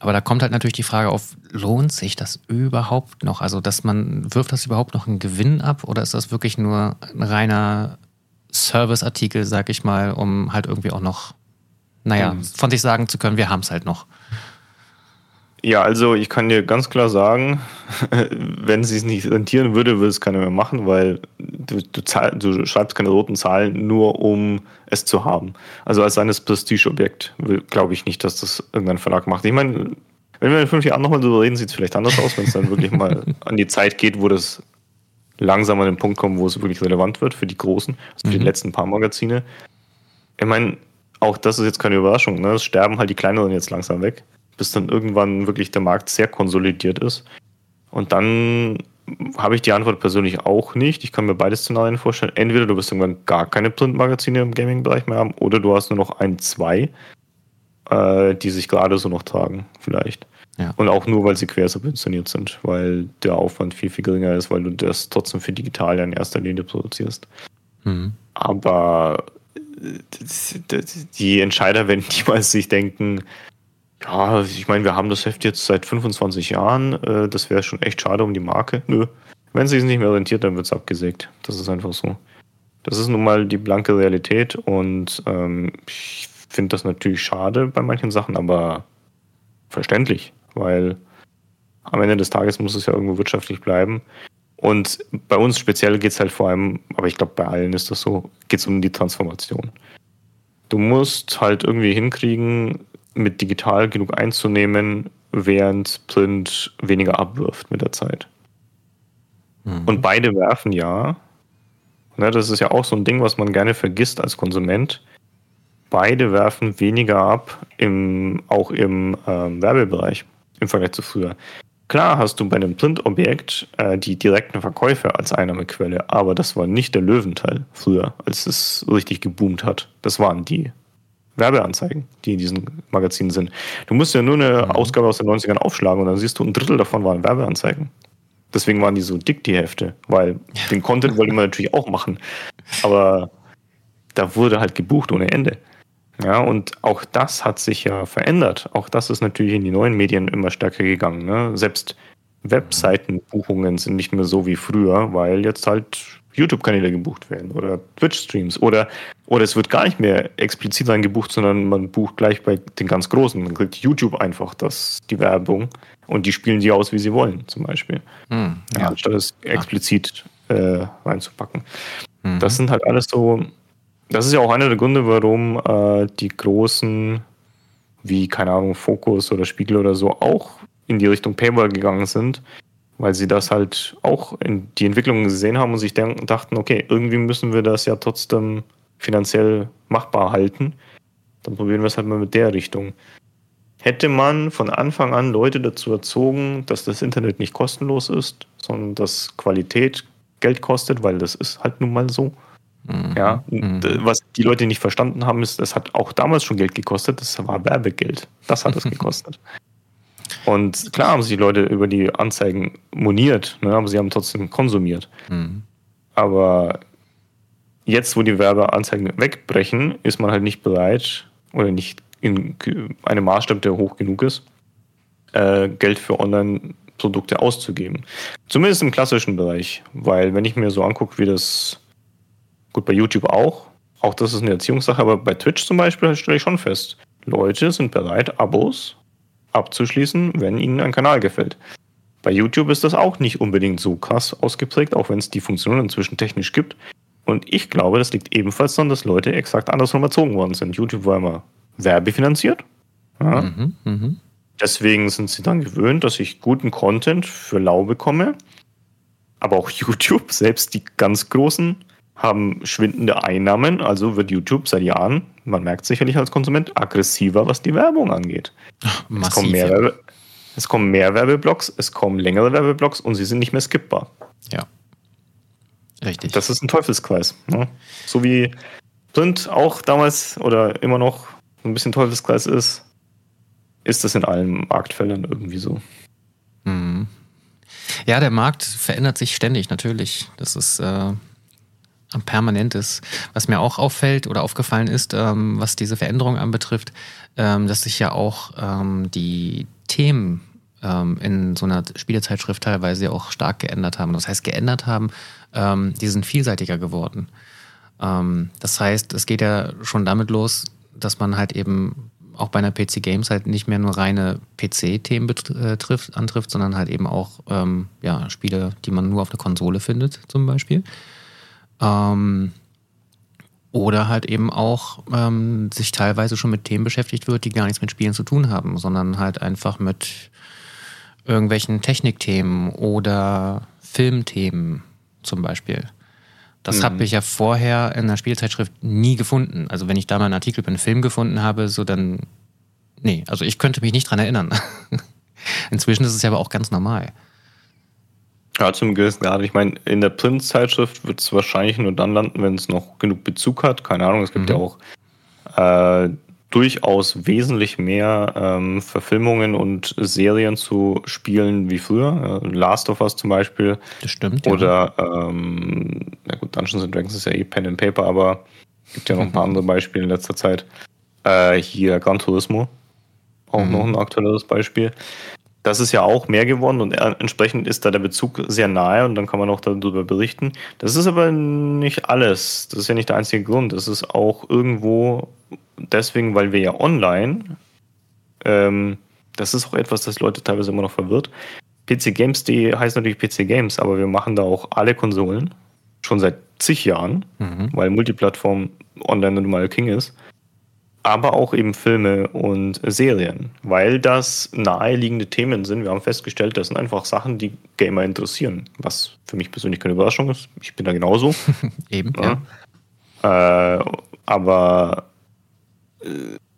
aber da kommt halt natürlich die Frage auf, lohnt sich das überhaupt noch? Also, dass man, wirft das überhaupt noch einen Gewinn ab oder ist das wirklich nur ein reiner Serviceartikel, sag ich mal, um halt irgendwie auch noch, naja, mhm. von sich sagen zu können, wir haben es halt noch. Ja, also ich kann dir ganz klar sagen, wenn es sich nicht rentieren würde, würde es keiner mehr machen, weil du, du, zahl, du, schreibst keine roten Zahlen nur, um es zu haben. Also als eines Prestigeobjekt glaube ich nicht, dass das irgendein Verlag macht. Ich meine, wenn wir in fünf Jahren nochmal drüber reden, sieht es vielleicht anders aus, wenn es dann wirklich mal an die Zeit geht, wo das langsam an den Punkt kommt, wo es wirklich relevant wird für die Großen, also für mhm. die letzten paar Magazine. Ich meine, auch das ist jetzt keine Überraschung. Ne? Es sterben halt die kleineren jetzt langsam weg, bis dann irgendwann wirklich der Markt sehr konsolidiert ist. Und dann habe ich die Antwort persönlich auch nicht. Ich kann mir beide Szenarien vorstellen. Entweder du wirst irgendwann gar keine Printmagazine im Gaming-Bereich mehr haben, oder du hast nur noch ein, zwei, äh, die sich gerade so noch tragen, vielleicht. Ja. Und auch nur, weil sie quer subventioniert sind, weil der Aufwand viel, viel geringer ist, weil du das trotzdem für digital in erster Linie produzierst. Mhm. Aber die Entscheider werden niemals sich denken, ja, ich meine, wir haben das Heft jetzt seit 25 Jahren, äh, das wäre schon echt schade um die Marke. Nö. Wenn es sich nicht mehr rentiert, dann wird es abgesägt. Das ist einfach so. Das ist nun mal die blanke Realität und ähm, ich finde das natürlich schade bei manchen Sachen, aber verständlich weil am Ende des Tages muss es ja irgendwo wirtschaftlich bleiben. Und bei uns speziell geht es halt vor allem, aber ich glaube, bei allen ist das so, geht es um die Transformation. Du musst halt irgendwie hinkriegen, mit digital genug einzunehmen, während Print weniger abwirft mit der Zeit. Mhm. Und beide werfen ja. Ne, das ist ja auch so ein Ding, was man gerne vergisst als Konsument. Beide werfen weniger ab, im, auch im ähm, Werbebereich im Vergleich zu früher. Klar hast du bei einem Printobjekt äh, die direkten Verkäufe als Einnahmequelle, aber das war nicht der Löwenteil früher, als es richtig geboomt hat. Das waren die Werbeanzeigen, die in diesen Magazinen sind. Du musst ja nur eine mhm. Ausgabe aus den 90ern aufschlagen und dann siehst du, ein Drittel davon waren Werbeanzeigen. Deswegen waren die so dick, die Hefte, weil den Content wollte man natürlich auch machen. Aber da wurde halt gebucht ohne Ende. Ja, und auch das hat sich ja verändert. Auch das ist natürlich in die neuen Medien immer stärker gegangen. Ne? Selbst Webseitenbuchungen sind nicht mehr so wie früher, weil jetzt halt YouTube-Kanäle gebucht werden oder Twitch-Streams oder, oder es wird gar nicht mehr explizit sein gebucht, sondern man bucht gleich bei den ganz Großen. Man kriegt YouTube einfach das, die Werbung und die spielen die aus, wie sie wollen, zum Beispiel. Hm, ja. Anstatt es explizit äh, reinzupacken. Mhm. Das sind halt alles so das ist ja auch einer der Gründe, warum äh, die großen, wie, keine Ahnung, Focus oder Spiegel oder so, auch in die Richtung Paywall gegangen sind, weil sie das halt auch in die Entwicklung gesehen haben und sich dachten, okay, irgendwie müssen wir das ja trotzdem finanziell machbar halten. Dann probieren wir es halt mal mit der Richtung. Hätte man von Anfang an Leute dazu erzogen, dass das Internet nicht kostenlos ist, sondern dass Qualität Geld kostet, weil das ist halt nun mal so, Mhm. Ja, mhm. was die Leute nicht verstanden haben, ist, das hat auch damals schon Geld gekostet, das war Werbegeld. Das hat es gekostet. Und klar haben sich die Leute über die Anzeigen moniert, ne, aber sie haben trotzdem konsumiert. Mhm. Aber jetzt, wo die Werbeanzeigen wegbrechen, ist man halt nicht bereit oder nicht in einem Maßstab, der hoch genug ist, äh, Geld für Online-Produkte auszugeben. Zumindest im klassischen Bereich, weil wenn ich mir so angucke, wie das Gut, bei YouTube auch. Auch das ist eine Erziehungssache, aber bei Twitch zum Beispiel stelle ich schon fest, Leute sind bereit, Abos abzuschließen, wenn ihnen ein Kanal gefällt. Bei YouTube ist das auch nicht unbedingt so krass ausgeprägt, auch wenn es die Funktionen inzwischen technisch gibt. Und ich glaube, das liegt ebenfalls daran, dass Leute exakt andersrum erzogen worden sind. YouTube war immer werbefinanziert. Ja. Mhm, mh. Deswegen sind sie dann gewöhnt, dass ich guten Content für lau bekomme. Aber auch YouTube, selbst die ganz großen, haben schwindende Einnahmen. Also wird YouTube seit Jahren, man merkt sicherlich als Konsument, aggressiver, was die Werbung angeht. Massiv, es, kommen mehr Werbe, es kommen mehr Werbeblocks, es kommen längere Werbeblocks und sie sind nicht mehr skippbar. Ja. Richtig. Das ist ein Teufelskreis. Ne? So wie Print auch damals oder immer noch ein bisschen Teufelskreis ist, ist das in allen Marktfeldern irgendwie so. Mhm. Ja, der Markt verändert sich ständig, natürlich. Das ist äh, permanentes. Was mir auch auffällt oder aufgefallen ist, ähm, was diese Veränderung anbetrifft, ähm, dass sich ja auch ähm, die Themen ähm, in so einer Spielezeitschrift teilweise auch stark geändert haben. Das heißt, geändert haben, ähm, die sind vielseitiger geworden. Ähm, das heißt, es geht ja schon damit los, dass man halt eben auch bei einer PC Games halt nicht mehr nur reine PC-Themen betrifft, äh, antrifft, sondern halt eben auch ähm, ja, Spiele, die man nur auf der Konsole findet, zum Beispiel. Ähm, oder halt eben auch ähm, sich teilweise schon mit Themen beschäftigt wird, die gar nichts mit Spielen zu tun haben, sondern halt einfach mit irgendwelchen Technikthemen oder Filmthemen zum Beispiel. Das mhm. habe ich ja vorher in der Spielzeitschrift nie gefunden. Also wenn ich da mal einen Artikel über einen Film gefunden habe, so dann. Nee, also ich könnte mich nicht dran erinnern. Inzwischen ist es ja aber auch ganz normal. Ja, zum gewissen Grad. Ich meine, in der Print-Zeitschrift wird es wahrscheinlich nur dann landen, wenn es noch genug Bezug hat. Keine Ahnung, es gibt mhm. ja auch äh, durchaus wesentlich mehr ähm, Verfilmungen und Serien zu Spielen wie früher. Äh, Last of Us zum Beispiel. Das stimmt. Oder, ja. ähm, na gut, Dungeons and Dragons ist ja eh Pen and Paper, aber es gibt ja noch ein paar andere Beispiele in letzter Zeit. Äh, hier Gran Turismo. Auch mhm. noch ein aktuelles Beispiel. Das ist ja auch mehr geworden und entsprechend ist da der Bezug sehr nahe und dann kann man auch darüber berichten. Das ist aber nicht alles. Das ist ja nicht der einzige Grund. Das ist auch irgendwo deswegen, weil wir ja online, ähm, das ist auch etwas, das Leute teilweise immer noch verwirrt. PC Games, die heißt natürlich PC Games, aber wir machen da auch alle Konsolen schon seit zig Jahren, mhm. weil Multiplattform online nun mal King ist. Aber auch eben Filme und Serien, weil das naheliegende Themen sind. Wir haben festgestellt, das sind einfach Sachen, die Gamer interessieren, was für mich persönlich keine Überraschung ist. Ich bin da genauso. eben, ja. ja. Äh, aber äh,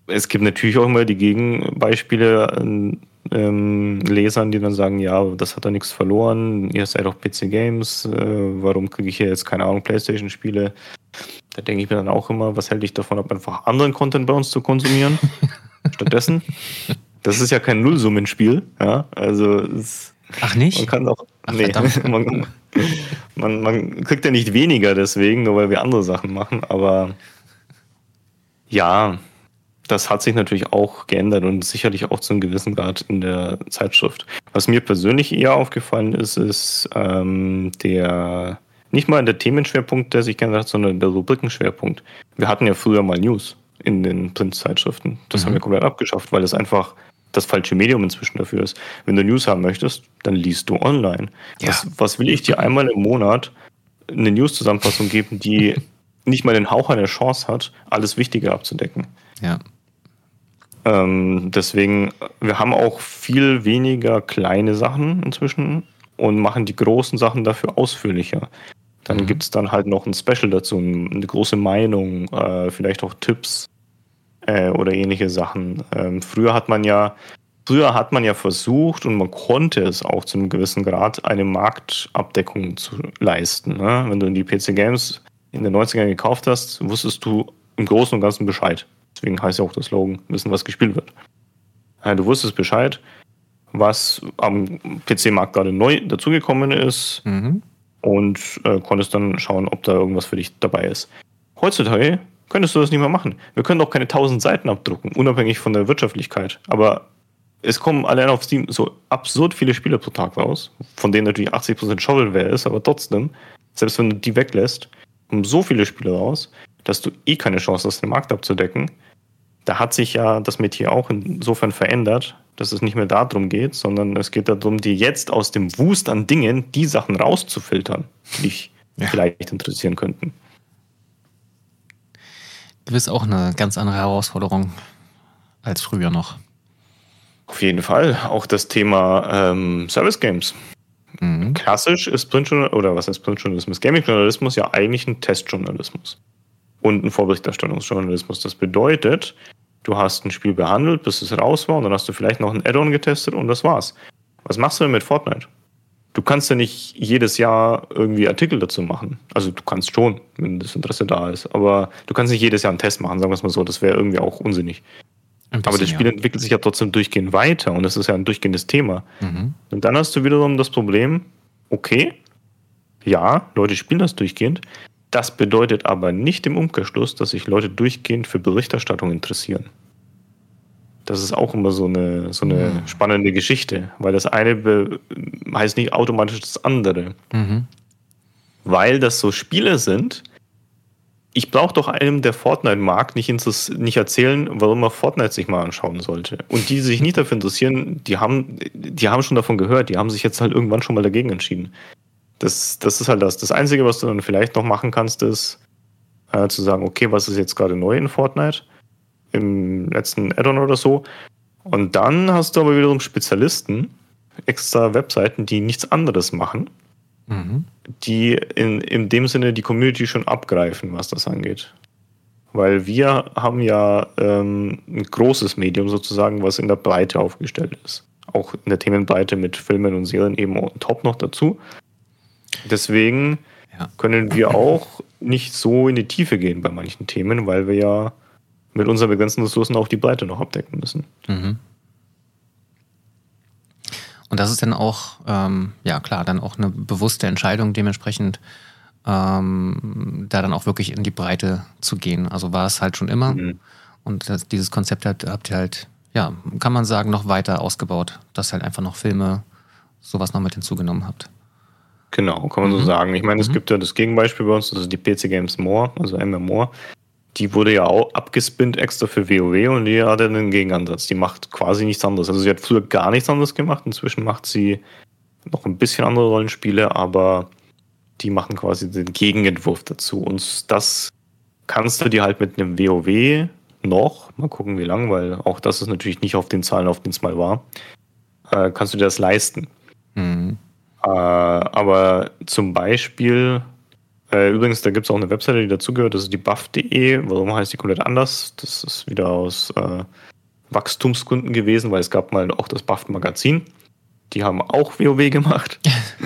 es gibt natürlich auch immer die Gegenbeispiele an ähm, Lesern, die dann sagen, ja, das hat da nichts verloren, ihr seid doch PC Games, äh, warum kriege ich hier jetzt, keine Ahnung, Playstation-Spiele? Da denke ich mir dann auch immer, was hält dich davon ab, einfach anderen Content bei uns zu konsumieren? Stattdessen. Das ist ja kein Nullsummenspiel, ja, also es, Ach nicht? Man kann auch, Ach, nee, man, man, man kriegt ja nicht weniger deswegen, nur weil wir andere Sachen machen, aber ja, das hat sich natürlich auch geändert und sicherlich auch zu einem gewissen Grad in der Zeitschrift. Was mir persönlich eher aufgefallen ist, ist ähm, der nicht mal der Themenschwerpunkt, der sich geändert hat, sondern der Rubrikenschwerpunkt. Wir hatten ja früher mal News in den Printzeitschriften. Das mhm. haben wir komplett abgeschafft, weil es einfach das falsche Medium inzwischen dafür ist. Wenn du News haben möchtest, dann liest du online. Ja. Was, was will ich dir einmal im Monat eine News-Zusammenfassung geben, die nicht mal den Hauch einer Chance hat, alles Wichtige abzudecken. Ja. Ähm, deswegen, wir haben auch viel weniger kleine Sachen inzwischen und machen die großen Sachen dafür ausführlicher. Dann mhm. gibt es dann halt noch ein Special dazu, eine große Meinung, äh, vielleicht auch Tipps äh, oder ähnliche Sachen. Ähm, früher hat man ja Früher hat man ja versucht und man konnte es auch zu einem gewissen Grad, eine Marktabdeckung zu leisten. Ne? Wenn du in die PC Games in den 90ern gekauft hast, wusstest du im Großen und Ganzen Bescheid. Deswegen heißt ja auch der Slogan, wissen, was gespielt wird. Du wusstest Bescheid, was am PC-Markt gerade neu dazugekommen ist mhm. Und äh, konntest dann schauen, ob da irgendwas für dich dabei ist. Heutzutage könntest du das nicht mehr machen. Wir können auch keine 1000 Seiten abdrucken, unabhängig von der Wirtschaftlichkeit. Aber es kommen allein auf Steam so absurd viele Spiele pro Tag raus, von denen natürlich 80% Shovelware ist, aber trotzdem, selbst wenn du die weglässt, kommen so viele Spiele raus, dass du eh keine Chance hast, den Markt abzudecken. Da hat sich ja das Metier auch insofern verändert, dass es nicht mehr darum geht, sondern es geht darum, dir jetzt aus dem Wust an Dingen die Sachen rauszufiltern, die dich ja. vielleicht interessieren könnten. gewiss auch eine ganz andere Herausforderung als früher noch. Auf jeden Fall. Auch das Thema ähm, Service Games. Mhm. Klassisch ist Printjournalismus, oder was heißt Printjournalismus? Gaming-Journalismus ja eigentlich ein Testjournalismus und ein Vorberichterstattungsjournalismus. Das bedeutet, du hast ein Spiel behandelt, bis es raus war und dann hast du vielleicht noch ein Add-on getestet und das war's. Was machst du denn mit Fortnite? Du kannst ja nicht jedes Jahr irgendwie Artikel dazu machen. Also du kannst schon, wenn das Interesse da ist, aber du kannst nicht jedes Jahr einen Test machen, sagen wir es mal so. Das wäre irgendwie auch unsinnig. Bisschen, aber das Spiel ja. entwickelt sich ja trotzdem durchgehend weiter und das ist ja ein durchgehendes Thema. Mhm. Und dann hast du wiederum das Problem, okay, ja, Leute spielen das durchgehend. Das bedeutet aber nicht im Umkehrschluss, dass sich Leute durchgehend für Berichterstattung interessieren. Das ist auch immer so eine, so eine mhm. spannende Geschichte, weil das eine heißt nicht automatisch das andere. Mhm. Weil das so Spiele sind, ich brauche doch einem, der Fortnite mag, nicht, nicht erzählen, warum er Fortnite sich mal anschauen sollte. Und die, die sich nicht dafür interessieren, die haben, die haben schon davon gehört, die haben sich jetzt halt irgendwann schon mal dagegen entschieden. Das, das ist halt das. Das Einzige, was du dann vielleicht noch machen kannst, ist äh, zu sagen, okay, was ist jetzt gerade neu in Fortnite? Im letzten Addon oder so. Und dann hast du aber wiederum Spezialisten, extra Webseiten, die nichts anderes machen mhm. die in, in dem Sinne die Community schon abgreifen, was das angeht. Weil wir haben ja ähm, ein großes Medium sozusagen, was in der Breite aufgestellt ist. Auch in der Themenbreite mit Filmen und Serien eben top noch dazu. Deswegen ja. können wir auch nicht so in die Tiefe gehen bei manchen Themen, weil wir ja mit unseren begrenzten Ressourcen auch die Breite noch abdecken müssen. Mhm. Und das ist dann auch, ähm, ja klar, dann auch eine bewusste Entscheidung dementsprechend, ähm, da dann auch wirklich in die Breite zu gehen. Also war es halt schon immer. Mhm. Und das, dieses Konzept hat, habt ihr halt, ja, kann man sagen, noch weiter ausgebaut, dass halt einfach noch Filme sowas noch mit hinzugenommen habt. Genau, kann man mhm. so sagen. Ich meine, es mhm. gibt ja das Gegenbeispiel bei uns, das ist die PC Games More, also MMOR die wurde ja auch abgespinnt extra für WoW und die hat einen Gegenansatz. Die macht quasi nichts anderes. Also sie hat früher gar nichts anderes gemacht. Inzwischen macht sie noch ein bisschen andere Rollenspiele, aber die machen quasi den Gegenentwurf dazu. Und das kannst du dir halt mit einem WoW noch, mal gucken wie lang, weil auch das ist natürlich nicht auf den Zahlen, auf denen es mal war, äh, kannst du dir das leisten. Mhm. Äh, aber zum Beispiel äh, übrigens, da gibt es auch eine Webseite, die dazugehört, das ist die buff.de. Warum heißt die komplett anders? Das ist wieder aus äh, Wachstumsgründen gewesen, weil es gab mal auch das Buff-Magazin. Die haben auch WoW gemacht.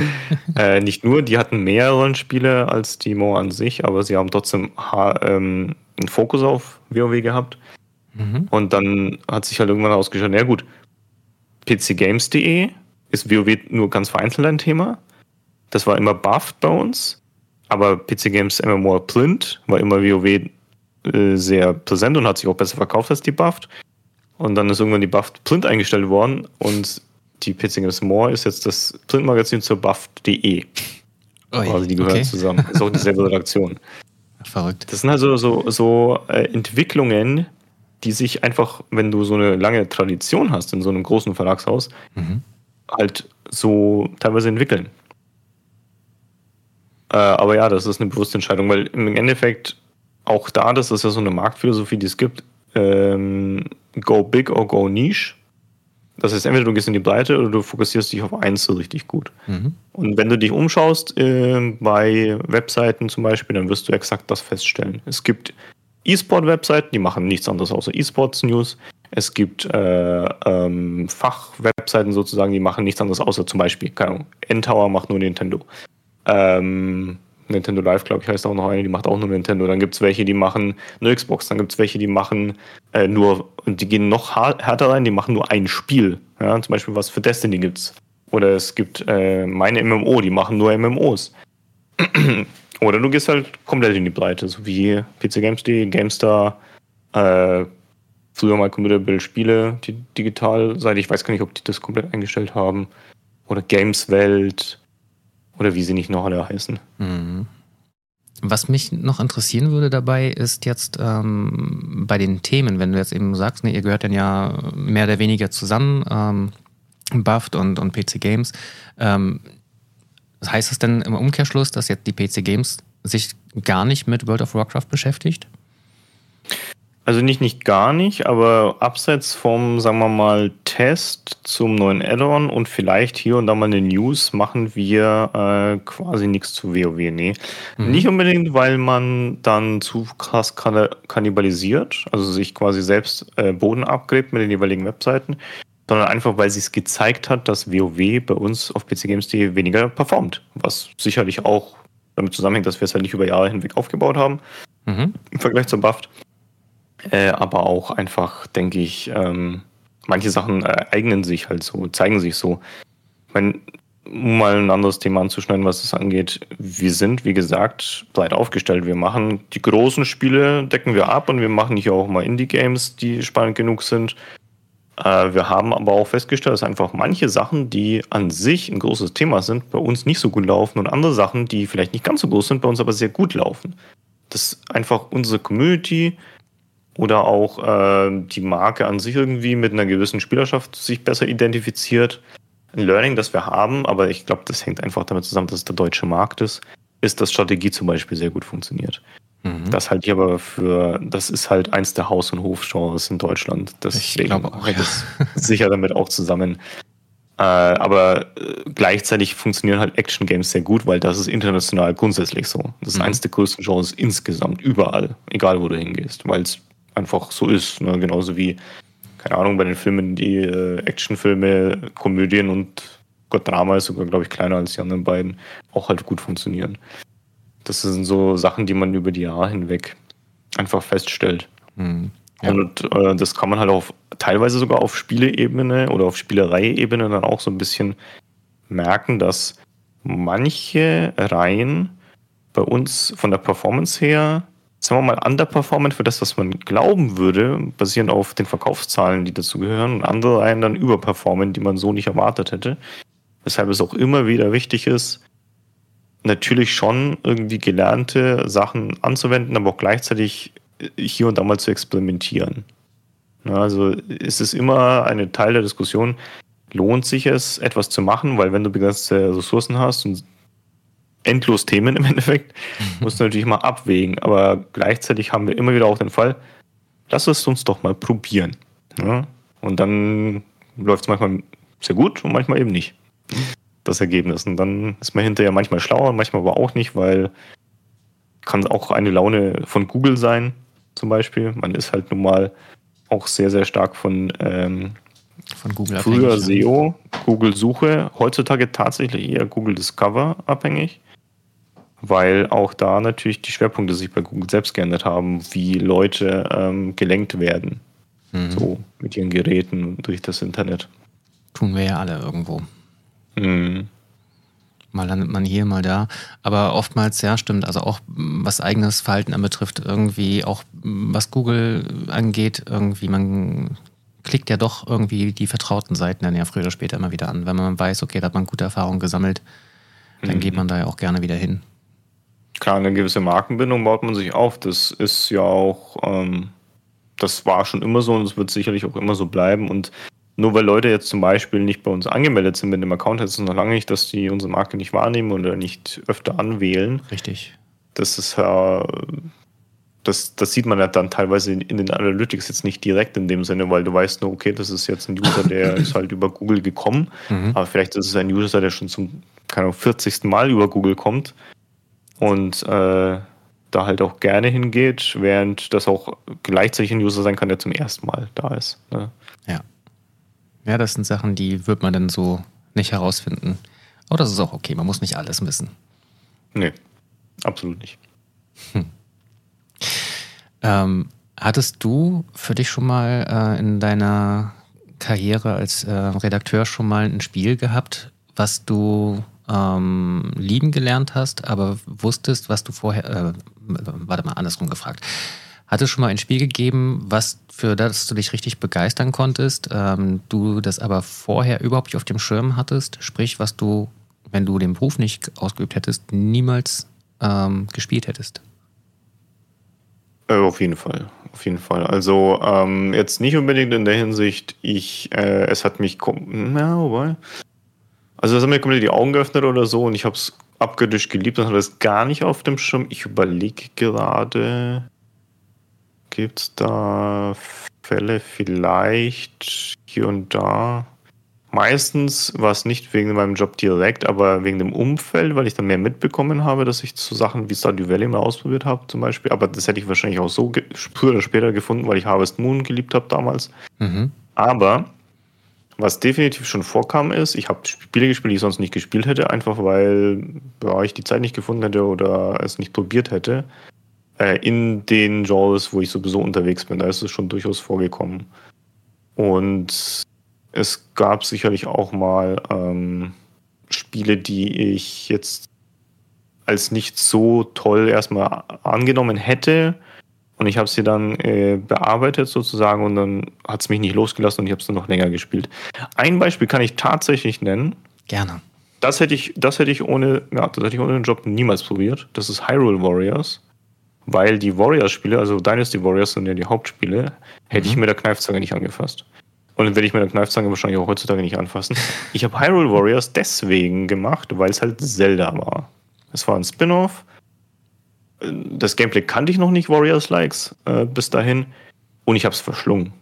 äh, nicht nur, die hatten mehr Rollenspiele als die Mo an sich, aber sie haben trotzdem ähm, einen Fokus auf WoW gehabt. Mhm. Und dann hat sich halt irgendwann ausgeschaut, ja gut, pcgames.de ist WoW nur ganz vereinzelt ein Thema. Das war immer Buff bei uns. Aber PC Games MMO Print war immer WoW äh, sehr präsent und hat sich auch besser verkauft als die Buffed. Und dann ist irgendwann die Buffed Print eingestellt worden und die PC Games More ist jetzt das Printmagazin zur Buffed.de. Also die gehören okay. zusammen. Ist auch dieselbe Redaktion. Verrückt. Das sind also so, so äh, Entwicklungen, die sich einfach, wenn du so eine lange Tradition hast in so einem großen Verlagshaus, mhm. Halt so teilweise entwickeln. Äh, aber ja, das ist eine bewusste Entscheidung, weil im Endeffekt auch da, das ist ja so eine Marktphilosophie, die es gibt, ähm, go big or go niche. Das heißt, entweder du gehst in die Breite oder du fokussierst dich auf eins so richtig gut. Mhm. Und wenn du dich umschaust äh, bei Webseiten zum Beispiel, dann wirst du exakt das feststellen. Es gibt E-Sport-Webseiten, die machen nichts anderes außer E-Sports-News. Es gibt äh, ähm, Fachwebseiten sozusagen, die machen nichts anderes außer zum Beispiel, keine Ahnung, N-Tower macht nur Nintendo. Ähm, Nintendo Live, glaube ich, heißt auch noch eine, die macht auch nur Nintendo. Dann gibt es welche, die machen nur Xbox. Dann gibt es welche, die machen äh, nur, die gehen noch härter rein, die machen nur ein Spiel. Ja, zum Beispiel was für Destiny gibt's. Oder es gibt äh, meine MMO, die machen nur MMOs. Oder du gehst halt komplett in die Breite, so wie PC Games.de, GameStar, äh, früher mal Computerbild Spiele, die digital seit ich weiß gar nicht, ob die das komplett eingestellt haben. Oder Gameswelt, oder wie sie nicht noch alle heißen. Mhm. Was mich noch interessieren würde dabei, ist jetzt ähm, bei den Themen, wenn du jetzt eben sagst, ne, ihr gehört dann ja mehr oder weniger zusammen, ähm, Buffed und, und PC Games. Ähm, heißt es denn im Umkehrschluss, dass jetzt die PC Games sich gar nicht mit World of Warcraft beschäftigt? Also nicht, nicht gar nicht, aber abseits vom, sagen wir mal, Test zum neuen Add-on und vielleicht hier und da mal eine News machen wir äh, quasi nichts zu WoW. Nee. Mhm. Nicht unbedingt, weil man dann zu krass kannibalisiert, also sich quasi selbst äh, Boden abgräbt mit den jeweiligen Webseiten, sondern einfach, weil sie es gezeigt hat, dass WoW bei uns auf PCGames.de weniger performt. Was sicherlich auch damit zusammenhängt, dass wir es halt nicht über Jahre hinweg aufgebaut haben. Mhm. Im Vergleich zum Buffed. Äh, aber auch einfach, denke ich, ähm, manche Sachen eignen sich halt so, zeigen sich so. Ich meine, um mal ein anderes Thema anzuschneiden, was das angeht, wir sind, wie gesagt, breit aufgestellt. Wir machen die großen Spiele, decken wir ab und wir machen hier auch mal Indie-Games, die spannend genug sind. Äh, wir haben aber auch festgestellt, dass einfach manche Sachen, die an sich ein großes Thema sind, bei uns nicht so gut laufen und andere Sachen, die vielleicht nicht ganz so groß sind, bei uns aber sehr gut laufen. Dass einfach unsere Community oder auch äh, die Marke an sich irgendwie mit einer gewissen Spielerschaft sich besser identifiziert. Ein Learning, das wir haben, aber ich glaube, das hängt einfach damit zusammen, dass es der deutsche Markt ist, ist, dass Strategie zum Beispiel sehr gut funktioniert. Mhm. Das halte ich aber für, das ist halt eins der Haus- und Hofgenres in Deutschland. Deswegen ich glaube auch, ja. das sicher damit auch zusammen. Äh, aber äh, gleichzeitig funktionieren halt Action-Games sehr gut, weil das ist international grundsätzlich so. Das ist mhm. eins der größten Genres insgesamt, überall, egal wo du hingehst, weil es einfach so ist. Ne? Genauso wie, keine Ahnung, bei den Filmen, die äh, Actionfilme, Komödien und Gott, Drama ist sogar, glaube ich, kleiner als die anderen beiden, auch halt gut funktionieren. Das sind so Sachen, die man über die Jahre hinweg einfach feststellt. Mhm. Ja. Und äh, das kann man halt auf teilweise sogar auf Spieleebene oder auf Spielereiebene dann auch so ein bisschen merken, dass manche Reihen bei uns von der Performance her sagen wir mal, underperformant für das, was man glauben würde, basierend auf den Verkaufszahlen, die dazu gehören, und andere Reihen dann überperformen, die man so nicht erwartet hätte. Weshalb es auch immer wieder wichtig ist, natürlich schon irgendwie gelernte Sachen anzuwenden, aber auch gleichzeitig hier und da mal zu experimentieren. Also ist es immer eine Teil der Diskussion, lohnt sich es, etwas zu machen, weil wenn du begrenzte Ressourcen hast und endlos Themen im Endeffekt. Musst du natürlich mal abwägen. Aber gleichzeitig haben wir immer wieder auch den Fall, lass es uns doch mal probieren. Ja? Und dann läuft es manchmal sehr gut und manchmal eben nicht. Das Ergebnis. Und dann ist man hinterher manchmal schlauer, manchmal aber auch nicht, weil kann auch eine Laune von Google sein, zum Beispiel. Man ist halt nun mal auch sehr, sehr stark von, ähm, von Google früher SEO, Google Suche, heutzutage tatsächlich eher Google Discover abhängig weil auch da natürlich die Schwerpunkte sich bei Google selbst geändert haben, wie Leute ähm, gelenkt werden. Mhm. So mit ihren Geräten durch das Internet. Tun wir ja alle irgendwo. Mhm. Mal landet man hier, mal da. Aber oftmals, ja, stimmt. Also auch was eigenes Verhalten anbetrifft, irgendwie auch was Google angeht, irgendwie man klickt ja doch irgendwie die vertrauten Seiten dann ja früher oder später immer wieder an. Wenn man weiß, okay, da hat man gute Erfahrungen gesammelt, dann mhm. geht man da ja auch gerne wieder hin klar, eine gewisse Markenbindung baut man sich auf. Das ist ja auch, ähm, das war schon immer so und es wird sicherlich auch immer so bleiben. Und nur weil Leute jetzt zum Beispiel nicht bei uns angemeldet sind mit dem Account, heißt es noch lange nicht, dass die unsere Marke nicht wahrnehmen oder nicht öfter anwählen. Richtig. Das ist ja. Das, das sieht man ja dann teilweise in den Analytics jetzt nicht direkt in dem Sinne, weil du weißt nur, okay, das ist jetzt ein User, der ist halt über Google gekommen, mhm. aber vielleicht ist es ein User, der schon zum keine Ahnung, 40. Mal über Google kommt und äh, da halt auch gerne hingeht, während das auch gleichzeitig ein User sein kann, der zum ersten Mal da ist. Ne? Ja. Ja, das sind Sachen, die wird man dann so nicht herausfinden. Aber das ist auch okay, man muss nicht alles wissen. Nee, absolut nicht. Hm. Ähm, hattest du für dich schon mal äh, in deiner Karriere als äh, Redakteur schon mal ein Spiel gehabt, was du ähm, lieben gelernt hast, aber wusstest, was du vorher, äh, warte mal, andersrum gefragt. Hat es schon mal ein Spiel gegeben, was für das du dich richtig begeistern konntest, ähm, du das aber vorher überhaupt nicht auf dem Schirm hattest, sprich, was du, wenn du den Beruf nicht ausgeübt hättest, niemals ähm, gespielt hättest? Äh, auf jeden Fall, auf jeden Fall. Also ähm, jetzt nicht unbedingt in der Hinsicht, ich, äh, es hat mich, na, wobei, also das hat mir komplett die Augen geöffnet oder so und ich habe es abgedischt geliebt und hatte es gar nicht auf dem Schirm. Ich überlege gerade. gibt es da Fälle vielleicht hier und da. Meistens war es nicht wegen meinem Job direkt, aber wegen dem Umfeld, weil ich dann mehr mitbekommen habe, dass ich so Sachen wie Stardew Valley mal ausprobiert habe, zum Beispiel. Aber das hätte ich wahrscheinlich auch so früher oder später gefunden, weil ich Harvest Moon geliebt habe damals. Mhm. Aber was definitiv schon vorkam, ist, ich habe Spiele gespielt, die ich sonst nicht gespielt hätte, einfach weil ja, ich die Zeit nicht gefunden hätte oder es nicht probiert hätte. Äh, in den Genres, wo ich sowieso unterwegs bin, da ist es schon durchaus vorgekommen. Und es gab sicherlich auch mal ähm, Spiele, die ich jetzt als nicht so toll erstmal angenommen hätte. Und ich habe sie dann äh, bearbeitet sozusagen und dann hat es mich nicht losgelassen und ich habe es dann noch länger gespielt. Ein Beispiel kann ich tatsächlich nennen. Gerne. Das hätte ich, das hätte ich ohne, ja, das hätte ich ohne den Job niemals probiert. Das ist Hyrule Warriors. Weil die Warriors-Spiele, also Dynasty Warriors sind ja die Hauptspiele, hätte mhm. ich mit der Kneifzange nicht angefasst. Und dann werde ich mit der Kneifzange wahrscheinlich auch heutzutage nicht anfassen. Ich habe Hyrule Warriors deswegen gemacht, weil es halt Zelda war. Es war ein Spin-off. Das Gameplay kannte ich noch nicht, Warriors-Likes, äh, bis dahin. Und ich habe es verschlungen.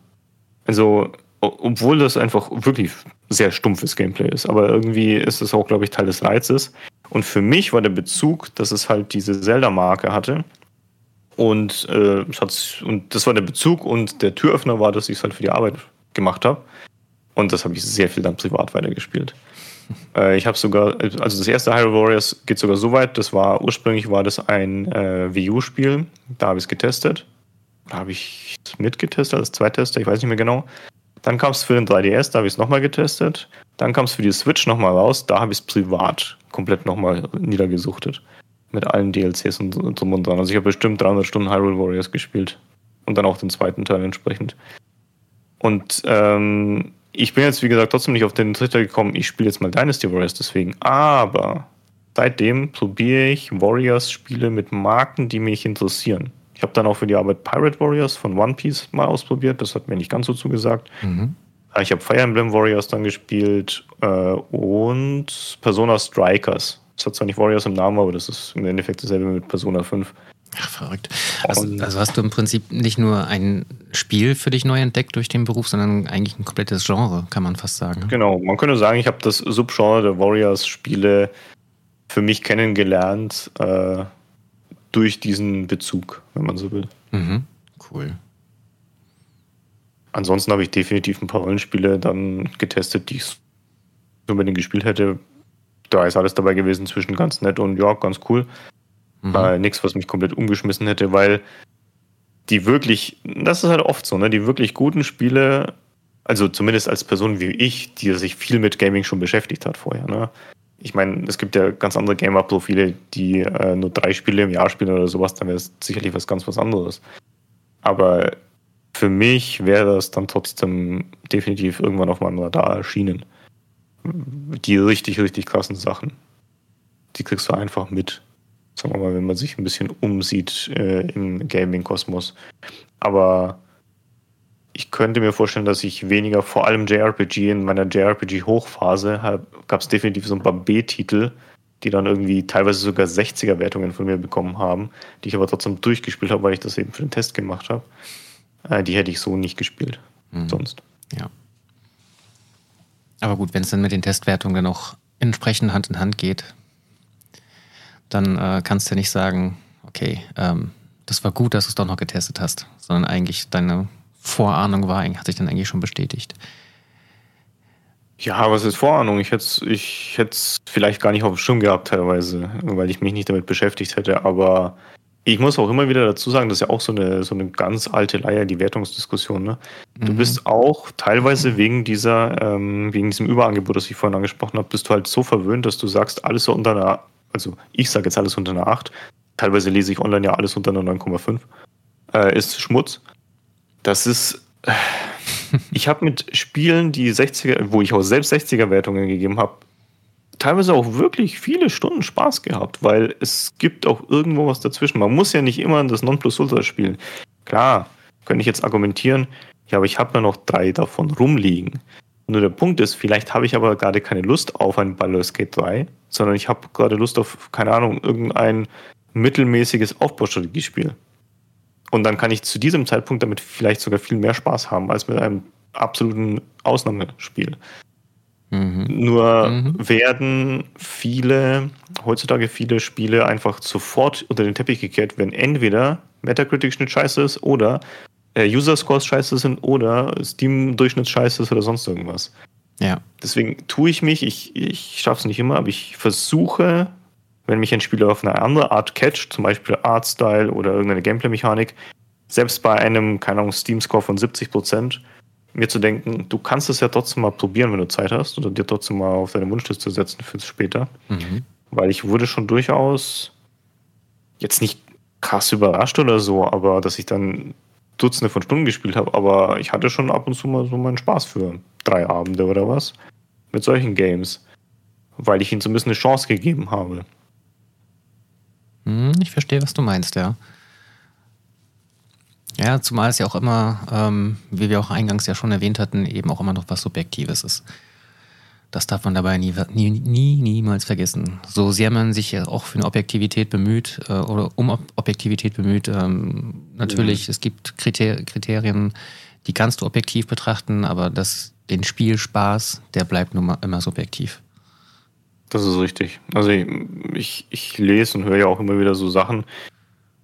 Also, obwohl das einfach wirklich sehr stumpfes Gameplay ist. Aber irgendwie ist es auch, glaube ich, Teil des Reizes. Und für mich war der Bezug, dass es halt diese Zelda-Marke hatte. Und, äh, und das war der Bezug und der Türöffner war, dass ich es halt für die Arbeit gemacht habe. Und das habe ich sehr viel dann privat weitergespielt. Äh, ich habe sogar, also das erste Hyrule Warriors geht sogar so weit, das war, ursprünglich war das ein äh, Wii U-Spiel, da habe ich es getestet. Da habe ich es mitgetestet als Zweitester, ich weiß nicht mehr genau. Dann kam es für den 3DS, da habe ich es nochmal getestet. Dann kam es für die Switch nochmal raus, da habe ich es privat komplett nochmal niedergesuchtet. Mit allen DLCs und drum und dran. Also ich habe bestimmt 300 Stunden Hyrule Warriors gespielt. Und dann auch den zweiten Teil entsprechend. Und ähm, ich bin jetzt, wie gesagt, trotzdem nicht auf den Trichter gekommen, ich spiele jetzt mal Dynasty Warriors deswegen. Aber seitdem probiere ich Warriors-Spiele mit Marken, die mich interessieren. Ich habe dann auch für die Arbeit Pirate Warriors von One Piece mal ausprobiert. Das hat mir nicht ganz so zugesagt. Mhm. Ich habe Fire Emblem Warriors dann gespielt äh, und Persona Strikers. Das hat zwar nicht Warriors im Namen, aber das ist im Endeffekt dasselbe mit Persona 5. Ach, verrückt. Also, also, hast du im Prinzip nicht nur ein Spiel für dich neu entdeckt durch den Beruf, sondern eigentlich ein komplettes Genre, kann man fast sagen. Genau, man könnte sagen, ich habe das Subgenre der Warriors-Spiele für mich kennengelernt äh, durch diesen Bezug, wenn man so will. Mhm. Cool. Ansonsten habe ich definitiv ein paar Rollenspiele dann getestet, die ich unbedingt gespielt hätte. Da ist alles dabei gewesen zwischen ganz nett und ja, ganz cool. Mhm. Äh, nichts, was mich komplett umgeschmissen hätte, weil die wirklich, das ist halt oft so, ne? Die wirklich guten Spiele, also zumindest als Person wie ich, die sich viel mit Gaming schon beschäftigt hat vorher, ne? Ich meine, es gibt ja ganz andere Gamer-Profile, die äh, nur drei Spiele im Jahr spielen oder sowas, dann wäre es sicherlich was ganz was anderes. Aber für mich wäre das dann trotzdem definitiv irgendwann auf meinem Radar erschienen. Die richtig, richtig krassen Sachen. Die kriegst du einfach mit sagen wir mal, wenn man sich ein bisschen umsieht äh, im Gaming-Kosmos. Aber ich könnte mir vorstellen, dass ich weniger, vor allem JRPG, in meiner JRPG-Hochphase gab es definitiv so ein paar B-Titel, die dann irgendwie teilweise sogar 60er-Wertungen von mir bekommen haben, die ich aber trotzdem durchgespielt habe, weil ich das eben für den Test gemacht habe. Äh, die hätte ich so nicht gespielt. Mhm. Sonst. Ja. Aber gut, wenn es dann mit den Testwertungen dann auch entsprechend Hand in Hand geht, dann äh, kannst du nicht sagen, okay, ähm, das war gut, dass du es doch noch getestet hast, sondern eigentlich deine Vorahnung war, hat sich dann eigentlich schon bestätigt. Ja, was ist Vorahnung? Ich hätte es ich vielleicht gar nicht auf dem Schirm gehabt teilweise, weil ich mich nicht damit beschäftigt hätte, aber ich muss auch immer wieder dazu sagen, das ist ja auch so eine, so eine ganz alte Leier, die Wertungsdiskussion. Ne? Du mhm. bist auch teilweise wegen dieser, ähm, wegen diesem Überangebot, das ich vorhin angesprochen habe, bist du halt so verwöhnt, dass du sagst, alles so unter einer also ich sage jetzt alles unter einer 8, teilweise lese ich online ja alles unter einer 9,5, äh, ist Schmutz. Das ist. Äh, ich habe mit Spielen, die 60er, wo ich auch selbst 60er-Wertungen gegeben habe, teilweise auch wirklich viele Stunden Spaß gehabt, weil es gibt auch irgendwo was dazwischen. Man muss ja nicht immer das Nonplusultra spielen. Klar, könnte ich jetzt argumentieren, ja, aber ich habe ja noch drei davon rumliegen. Nur der Punkt ist, vielleicht habe ich aber gerade keine Lust auf ein Baldur's Gate 3, sondern ich habe gerade Lust auf, keine Ahnung, irgendein mittelmäßiges Aufbaustrategiespiel. Und dann kann ich zu diesem Zeitpunkt damit vielleicht sogar viel mehr Spaß haben als mit einem absoluten Ausnahmespiel. Mhm. Nur mhm. werden viele, heutzutage viele Spiele einfach sofort unter den Teppich gekehrt, wenn entweder Metacritic-Schnitt scheiße ist oder äh, User-Scores scheiße sind oder Steam-Durchschnitt scheiße ist oder sonst irgendwas. Ja. Deswegen tue ich mich, ich, ich schaffe es nicht immer, aber ich versuche, wenn mich ein Spieler auf eine andere Art catcht, zum Beispiel Artstyle oder irgendeine Gameplay-Mechanik, selbst bei einem, keine Ahnung, Steam-Score von 70 Prozent, mir zu denken, du kannst es ja trotzdem mal probieren, wenn du Zeit hast, oder dir trotzdem mal auf deine Wunschliste zu setzen fürs später. Mhm. Weil ich wurde schon durchaus jetzt nicht krass überrascht oder so, aber dass ich dann Dutzende von Stunden gespielt habe, aber ich hatte schon ab und zu mal so meinen Spaß für drei Abende oder was mit solchen Games, weil ich ihnen zumindest eine Chance gegeben habe. Hm, ich verstehe, was du meinst, ja. Ja, zumal es ja auch immer, ähm, wie wir auch eingangs ja schon erwähnt hatten, eben auch immer noch was Subjektives ist. Das darf man dabei nie, nie, nie niemals vergessen. So sehr man sich ja auch für eine Objektivität bemüht äh, oder um Objektivität bemüht, ähm, natürlich, mhm. es gibt Kriter Kriterien, die kannst du objektiv betrachten, aber das, den Spielspaß, der bleibt nun mal immer subjektiv. Das ist richtig. Also ich, ich, ich lese und höre ja auch immer wieder so Sachen,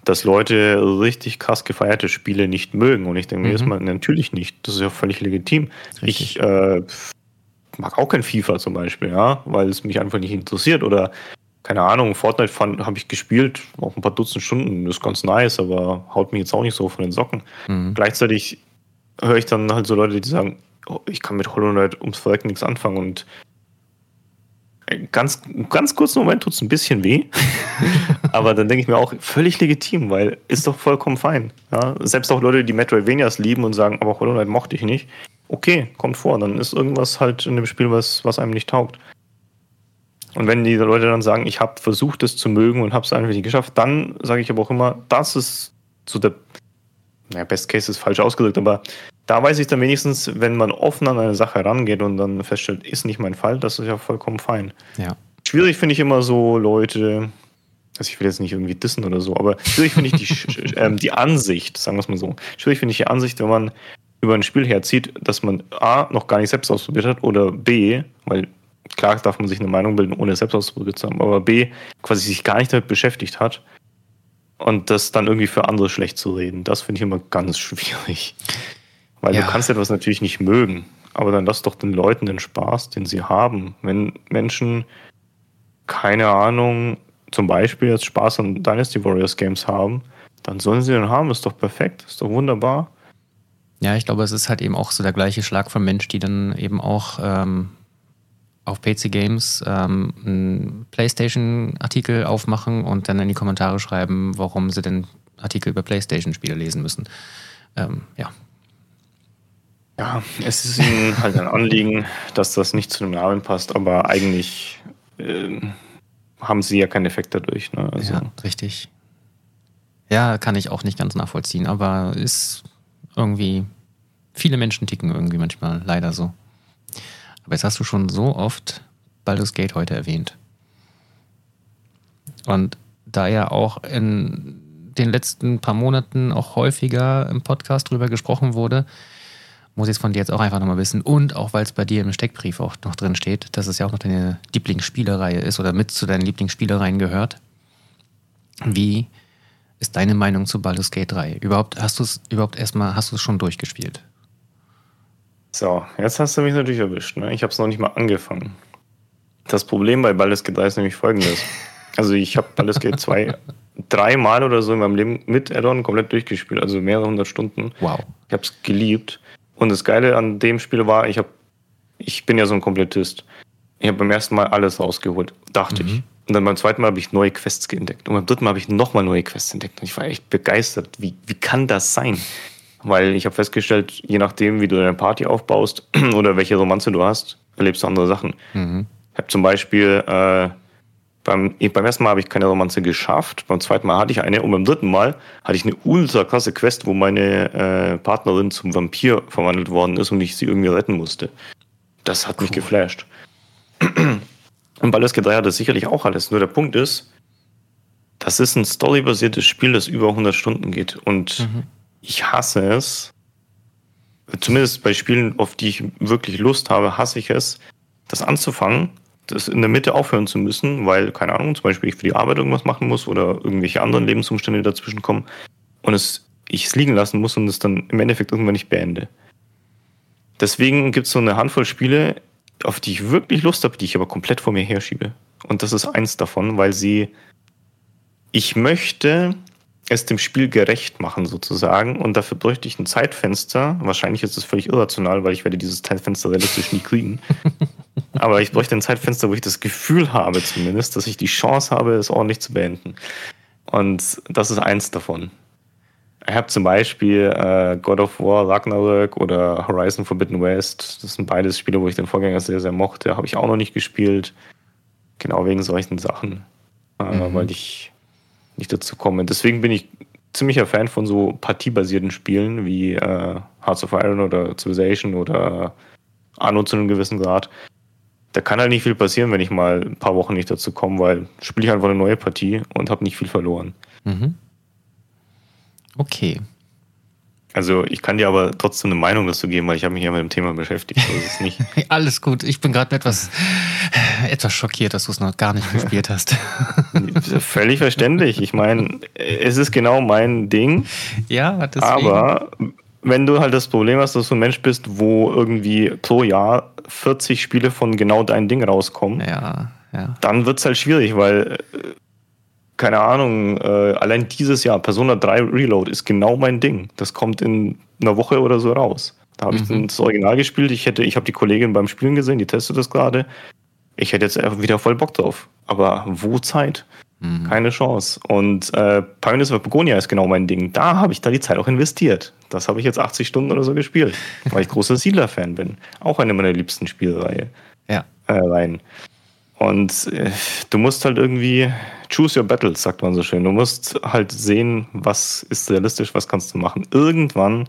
dass Leute richtig krass gefeierte Spiele nicht mögen. Und ich denke mir mhm. erstmal, natürlich nicht. Das ist ja völlig legitim. Richtig. Ich äh, mag auch kein FIFA zum Beispiel, ja, weil es mich einfach nicht interessiert. Oder keine Ahnung, Fortnite habe ich gespielt, auch ein paar Dutzend Stunden, das ist ganz nice, aber haut mich jetzt auch nicht so von den Socken. Mhm. Gleichzeitig höre ich dann halt so Leute, die sagen, oh, ich kann mit Hollow Knight ums Verrecken nichts anfangen und ganz, ganz kurzen Moment tut es ein bisschen weh. Aber dann denke ich mir auch, völlig legitim, weil ist doch vollkommen fein. Ja? Selbst auch Leute, die Metroidvanias lieben und sagen, aber Hollow Knight mochte ich nicht. Okay, kommt vor. Dann ist irgendwas halt in dem Spiel, was, was einem nicht taugt. Und wenn die Leute dann sagen, ich habe versucht, es zu mögen und habe es einfach nicht geschafft, dann sage ich aber auch immer, das ist so der, naja, Best Case ist falsch ausgedrückt, aber da weiß ich dann wenigstens, wenn man offen an eine Sache rangeht und dann feststellt, ist nicht mein Fall, das ist ja vollkommen fein. Ja. Schwierig finde ich immer so Leute, also ich will jetzt nicht irgendwie dissen oder so, aber schwierig finde ich die, ähm, die Ansicht, sagen wir es mal so. Schwierig finde ich die Ansicht, wenn man über ein Spiel herzieht, dass man A, noch gar nicht selbst ausprobiert hat oder B, weil klar darf man sich eine Meinung bilden, ohne selbst ausprobiert zu haben, aber B, quasi sich gar nicht damit beschäftigt hat und das dann irgendwie für andere schlecht zu reden, das finde ich immer ganz schwierig. Weil ja. du kannst etwas natürlich nicht mögen, aber dann lass doch den Leuten den Spaß, den sie haben. Wenn Menschen, keine Ahnung, zum Beispiel jetzt Spaß an Dynasty Warriors Games haben, dann sollen sie den haben, ist doch perfekt, ist doch wunderbar. Ja, ich glaube, es ist halt eben auch so der gleiche Schlag von Mensch, die dann eben auch ähm, auf PC Games ähm, einen PlayStation-Artikel aufmachen und dann in die Kommentare schreiben, warum sie denn Artikel über PlayStation-Spiele lesen müssen. Ähm, ja, ja, es ist ihnen halt ein Anliegen, dass das nicht zu dem Namen passt, aber eigentlich äh, haben sie ja keinen Effekt dadurch. Ne? Also. Ja, richtig. Ja, kann ich auch nicht ganz nachvollziehen, aber ist irgendwie, viele Menschen ticken irgendwie manchmal leider so. Aber jetzt hast du schon so oft Baldur's Gate heute erwähnt. Und da ja auch in den letzten paar Monaten auch häufiger im Podcast drüber gesprochen wurde, muss ich es von dir jetzt auch einfach nochmal wissen. Und auch, weil es bei dir im Steckbrief auch noch drin steht, dass es ja auch noch deine Lieblingsspielereihe ist oder mit zu deinen Lieblingsspielereien gehört. Wie ist deine Meinung zu Baldur's Gate 3? Überhaupt, hast du es überhaupt erstmal, hast du es schon durchgespielt? So, jetzt hast du mich natürlich erwischt. Ne? Ich habe es noch nicht mal angefangen. Das Problem bei Baldur's Gate 3 ist nämlich folgendes. Also ich habe Baldur's Gate 2 dreimal oder so in meinem Leben mit Addon komplett durchgespielt, also mehrere hundert Stunden. Wow. Ich habe es geliebt. Und das Geile an dem Spiel war, ich habe, ich bin ja so ein Komplettist. Ich habe beim ersten Mal alles rausgeholt, dachte mhm. ich. Und dann beim zweiten Mal habe ich neue Quests entdeckt. Und beim dritten Mal habe ich nochmal neue Quests entdeckt. Und ich war echt begeistert. Wie, wie kann das sein? Weil ich habe festgestellt, je nachdem, wie du deine Party aufbaust oder welche Romanze du hast, erlebst du andere Sachen. Mhm. Ich habe zum Beispiel äh, beim, beim ersten Mal habe ich keine Romanze geschafft, beim zweiten Mal hatte ich eine und beim dritten Mal hatte ich eine ultra krasse Quest, wo meine äh, Partnerin zum Vampir verwandelt worden ist und ich sie irgendwie retten musste. Das hat cool. mich geflasht. Und Baldur's Gate 3 hat das sicherlich auch alles. Nur der Punkt ist, das ist ein storybasiertes Spiel, das über 100 Stunden geht. Und mhm. ich hasse es, zumindest bei Spielen, auf die ich wirklich Lust habe, hasse ich es, das anzufangen, das in der Mitte aufhören zu müssen, weil, keine Ahnung, zum Beispiel ich für die Arbeit irgendwas machen muss oder irgendwelche anderen Lebensumstände dazwischen kommen und es, ich es liegen lassen muss und es dann im Endeffekt irgendwann nicht beende. Deswegen gibt es so eine Handvoll Spiele, auf die ich wirklich Lust habe, die ich aber komplett vor mir herschiebe. Und das ist eins davon, weil sie, ich möchte es dem Spiel gerecht machen sozusagen und dafür bräuchte ich ein Zeitfenster. Wahrscheinlich ist es völlig irrational, weil ich werde dieses Zeitfenster realistisch nie kriegen. Aber ich bräuchte ein Zeitfenster, wo ich das Gefühl habe zumindest, dass ich die Chance habe, es ordentlich zu beenden. Und das ist eins davon. Ich habe zum Beispiel äh, God of War Ragnarök oder Horizon Forbidden West. Das sind beides Spiele, wo ich den Vorgänger sehr, sehr mochte. Habe ich auch noch nicht gespielt. Genau wegen solchen Sachen. Äh, mhm. Weil ich nicht dazu komme. Deswegen bin ich ziemlicher Fan von so partiebasierten Spielen wie äh, Hearts of Iron oder Civilization oder Anno zu einem gewissen Grad. Da kann halt nicht viel passieren, wenn ich mal ein paar Wochen nicht dazu komme, weil spiele ich einfach eine neue Partie und habe nicht viel verloren. Mhm. Okay. Also ich kann dir aber trotzdem eine Meinung dazu geben, weil ich habe mich ja mit dem Thema beschäftigt. Alles gut. Ich bin gerade etwas, etwas schockiert, dass du es noch gar nicht gespielt hast. Völlig verständlich. Ich meine, es ist genau mein Ding. Ja, deswegen. Aber wenn du halt das Problem hast, dass du ein Mensch bist, wo irgendwie pro Jahr 40 Spiele von genau dein Ding rauskommen, ja, ja. dann wird es halt schwierig, weil äh, keine Ahnung, äh, allein dieses Jahr, Persona 3 Reload ist genau mein Ding. Das kommt in einer Woche oder so raus. Da habe mhm. ich das Original gespielt. Ich hätte, ich habe die Kollegin beim Spielen gesehen, die testet das gerade. Ich hätte jetzt wieder voll Bock drauf. Aber wo Zeit? Mhm. Keine Chance. Und äh, Pioneers of Begonia ist genau mein Ding. Da habe ich da die Zeit auch investiert. Das habe ich jetzt 80 Stunden oder so gespielt, weil ich großer Siedler-Fan bin. Auch eine meiner liebsten Spielreihe. Ja. Äh, Reihen. Und äh, du musst halt irgendwie choose your battles, sagt man so schön. Du musst halt sehen, was ist realistisch, was kannst du machen. Irgendwann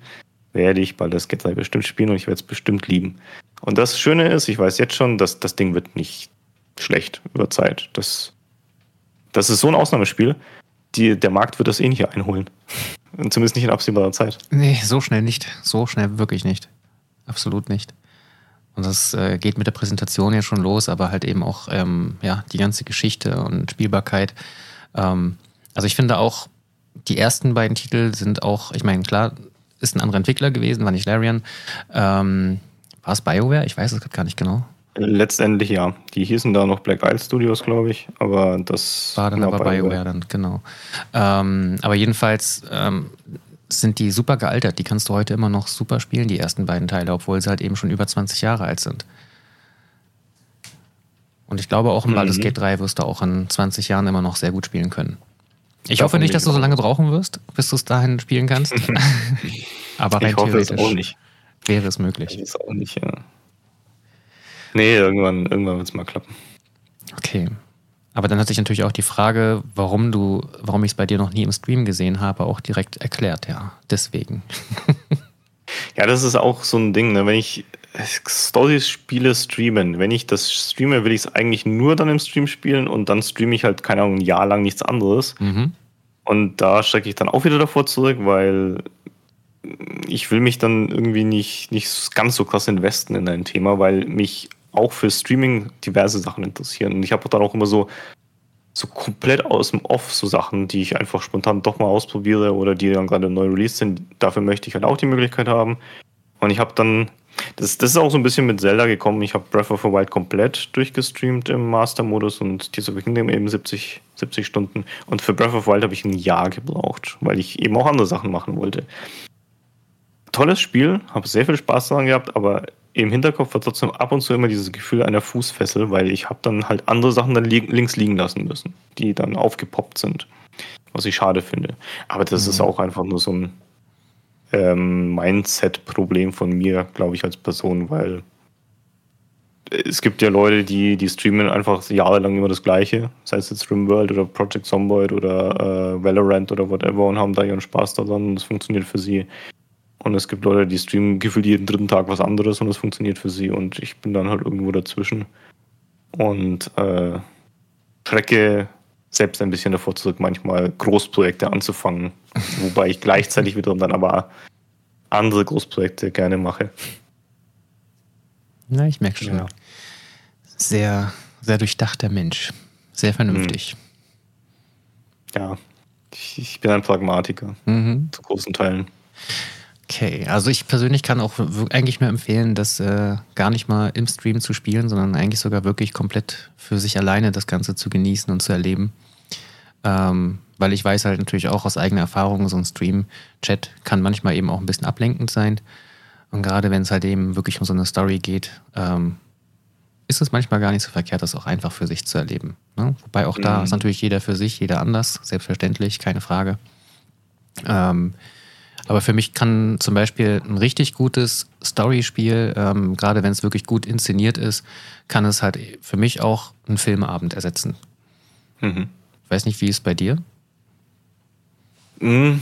werde ich bald das Get bestimmt spielen und ich werde es bestimmt lieben. Und das Schöne ist, ich weiß jetzt schon, dass das Ding wird nicht schlecht über Zeit. Das, das ist so ein Ausnahmespiel. Die, der Markt wird das eh nicht einholen. Zumindest nicht in absehbarer Zeit. Nee, so schnell nicht. So schnell wirklich nicht. Absolut nicht. Und das äh, geht mit der Präsentation ja schon los, aber halt eben auch ähm, ja, die ganze Geschichte und Spielbarkeit. Ähm, also ich finde auch, die ersten beiden Titel sind auch, ich meine, klar, ist ein anderer Entwickler gewesen, war nicht Larian. Ähm, war es BioWare? Ich weiß es gar nicht genau. Letztendlich ja. Die hießen da noch Black Isle Studios, glaube ich, aber das war dann aber BioWare, BioWare dann, genau. Ähm, aber jedenfalls, ähm, sind die super gealtert. Die kannst du heute immer noch super spielen, die ersten beiden Teile, obwohl sie halt eben schon über 20 Jahre alt sind. Und ich glaube, auch im mhm. Baldur's Gate 3 wirst du auch in 20 Jahren immer noch sehr gut spielen können. Ich hoffe nicht, dass du so lange brauchen wirst, bis du es dahin spielen kannst. Aber rein ich hoffe theoretisch es auch nicht. wäre es möglich. Ich auch nicht, ja. Nee, irgendwann, irgendwann wird es mal klappen. Okay. Aber dann hat sich natürlich auch die Frage, warum du, warum ich es bei dir noch nie im Stream gesehen habe, auch direkt erklärt, ja. Deswegen. ja, das ist auch so ein Ding, ne? wenn ich Stories-Spiele streamen, wenn ich das streame, will ich es eigentlich nur dann im Stream spielen und dann streame ich halt, keine Ahnung, ein Jahr lang nichts anderes. Mhm. Und da stecke ich dann auch wieder davor zurück, weil ich will mich dann irgendwie nicht, nicht ganz so krass investen in ein Thema, weil mich auch für Streaming diverse Sachen interessieren. Und ich habe dann auch immer so, so komplett aus dem Off so Sachen, die ich einfach spontan doch mal ausprobiere oder die dann gerade neu released sind. Dafür möchte ich halt auch die Möglichkeit haben. Und ich habe dann, das, das ist auch so ein bisschen mit Zelda gekommen. Ich habe Breath of the Wild komplett durchgestreamt im Master-Modus und Tears of Kingdom eben 70, 70 Stunden. Und für Breath of the Wild habe ich ein Jahr gebraucht, weil ich eben auch andere Sachen machen wollte. Tolles Spiel, habe sehr viel Spaß daran gehabt, aber im Hinterkopf war trotzdem ab und zu immer dieses Gefühl einer Fußfessel, weil ich habe dann halt andere Sachen dann li links liegen lassen müssen, die dann aufgepoppt sind, was ich schade finde. Aber das mhm. ist auch einfach nur so ein ähm, Mindset-Problem von mir, glaube ich, als Person, weil es gibt ja Leute, die, die streamen einfach jahrelang immer das Gleiche, sei es jetzt RimWorld oder Project Zomboid oder äh, Valorant oder whatever und haben da ihren Spaß daran und es funktioniert für sie. Und es gibt Leute, die streamen gefühlt jeden dritten Tag was anderes und es funktioniert für sie. Und ich bin dann halt irgendwo dazwischen. Und äh, schrecke selbst ein bisschen davor zurück, manchmal Großprojekte anzufangen. Wobei ich gleichzeitig wiederum dann aber andere Großprojekte gerne mache. Na, ich merke schon. Ja. Sehr, sehr durchdachter Mensch. Sehr vernünftig. Hm. Ja, ich, ich bin ein Pragmatiker. Mhm. Zu großen Teilen. Okay, also ich persönlich kann auch eigentlich nur empfehlen, das äh, gar nicht mal im Stream zu spielen, sondern eigentlich sogar wirklich komplett für sich alleine das Ganze zu genießen und zu erleben. Ähm, weil ich weiß halt natürlich auch aus eigener Erfahrung, so ein Stream-Chat kann manchmal eben auch ein bisschen ablenkend sein. Und gerade wenn es halt eben wirklich um so eine Story geht, ähm, ist es manchmal gar nicht so verkehrt, das auch einfach für sich zu erleben. Ne? Wobei auch da mhm. ist natürlich jeder für sich, jeder anders, selbstverständlich, keine Frage. Ähm, aber für mich kann zum Beispiel ein richtig gutes Storyspiel, ähm, gerade wenn es wirklich gut inszeniert ist, kann es halt für mich auch einen Filmabend ersetzen. Mhm. Ich weiß nicht, wie ist es bei dir? Mhm.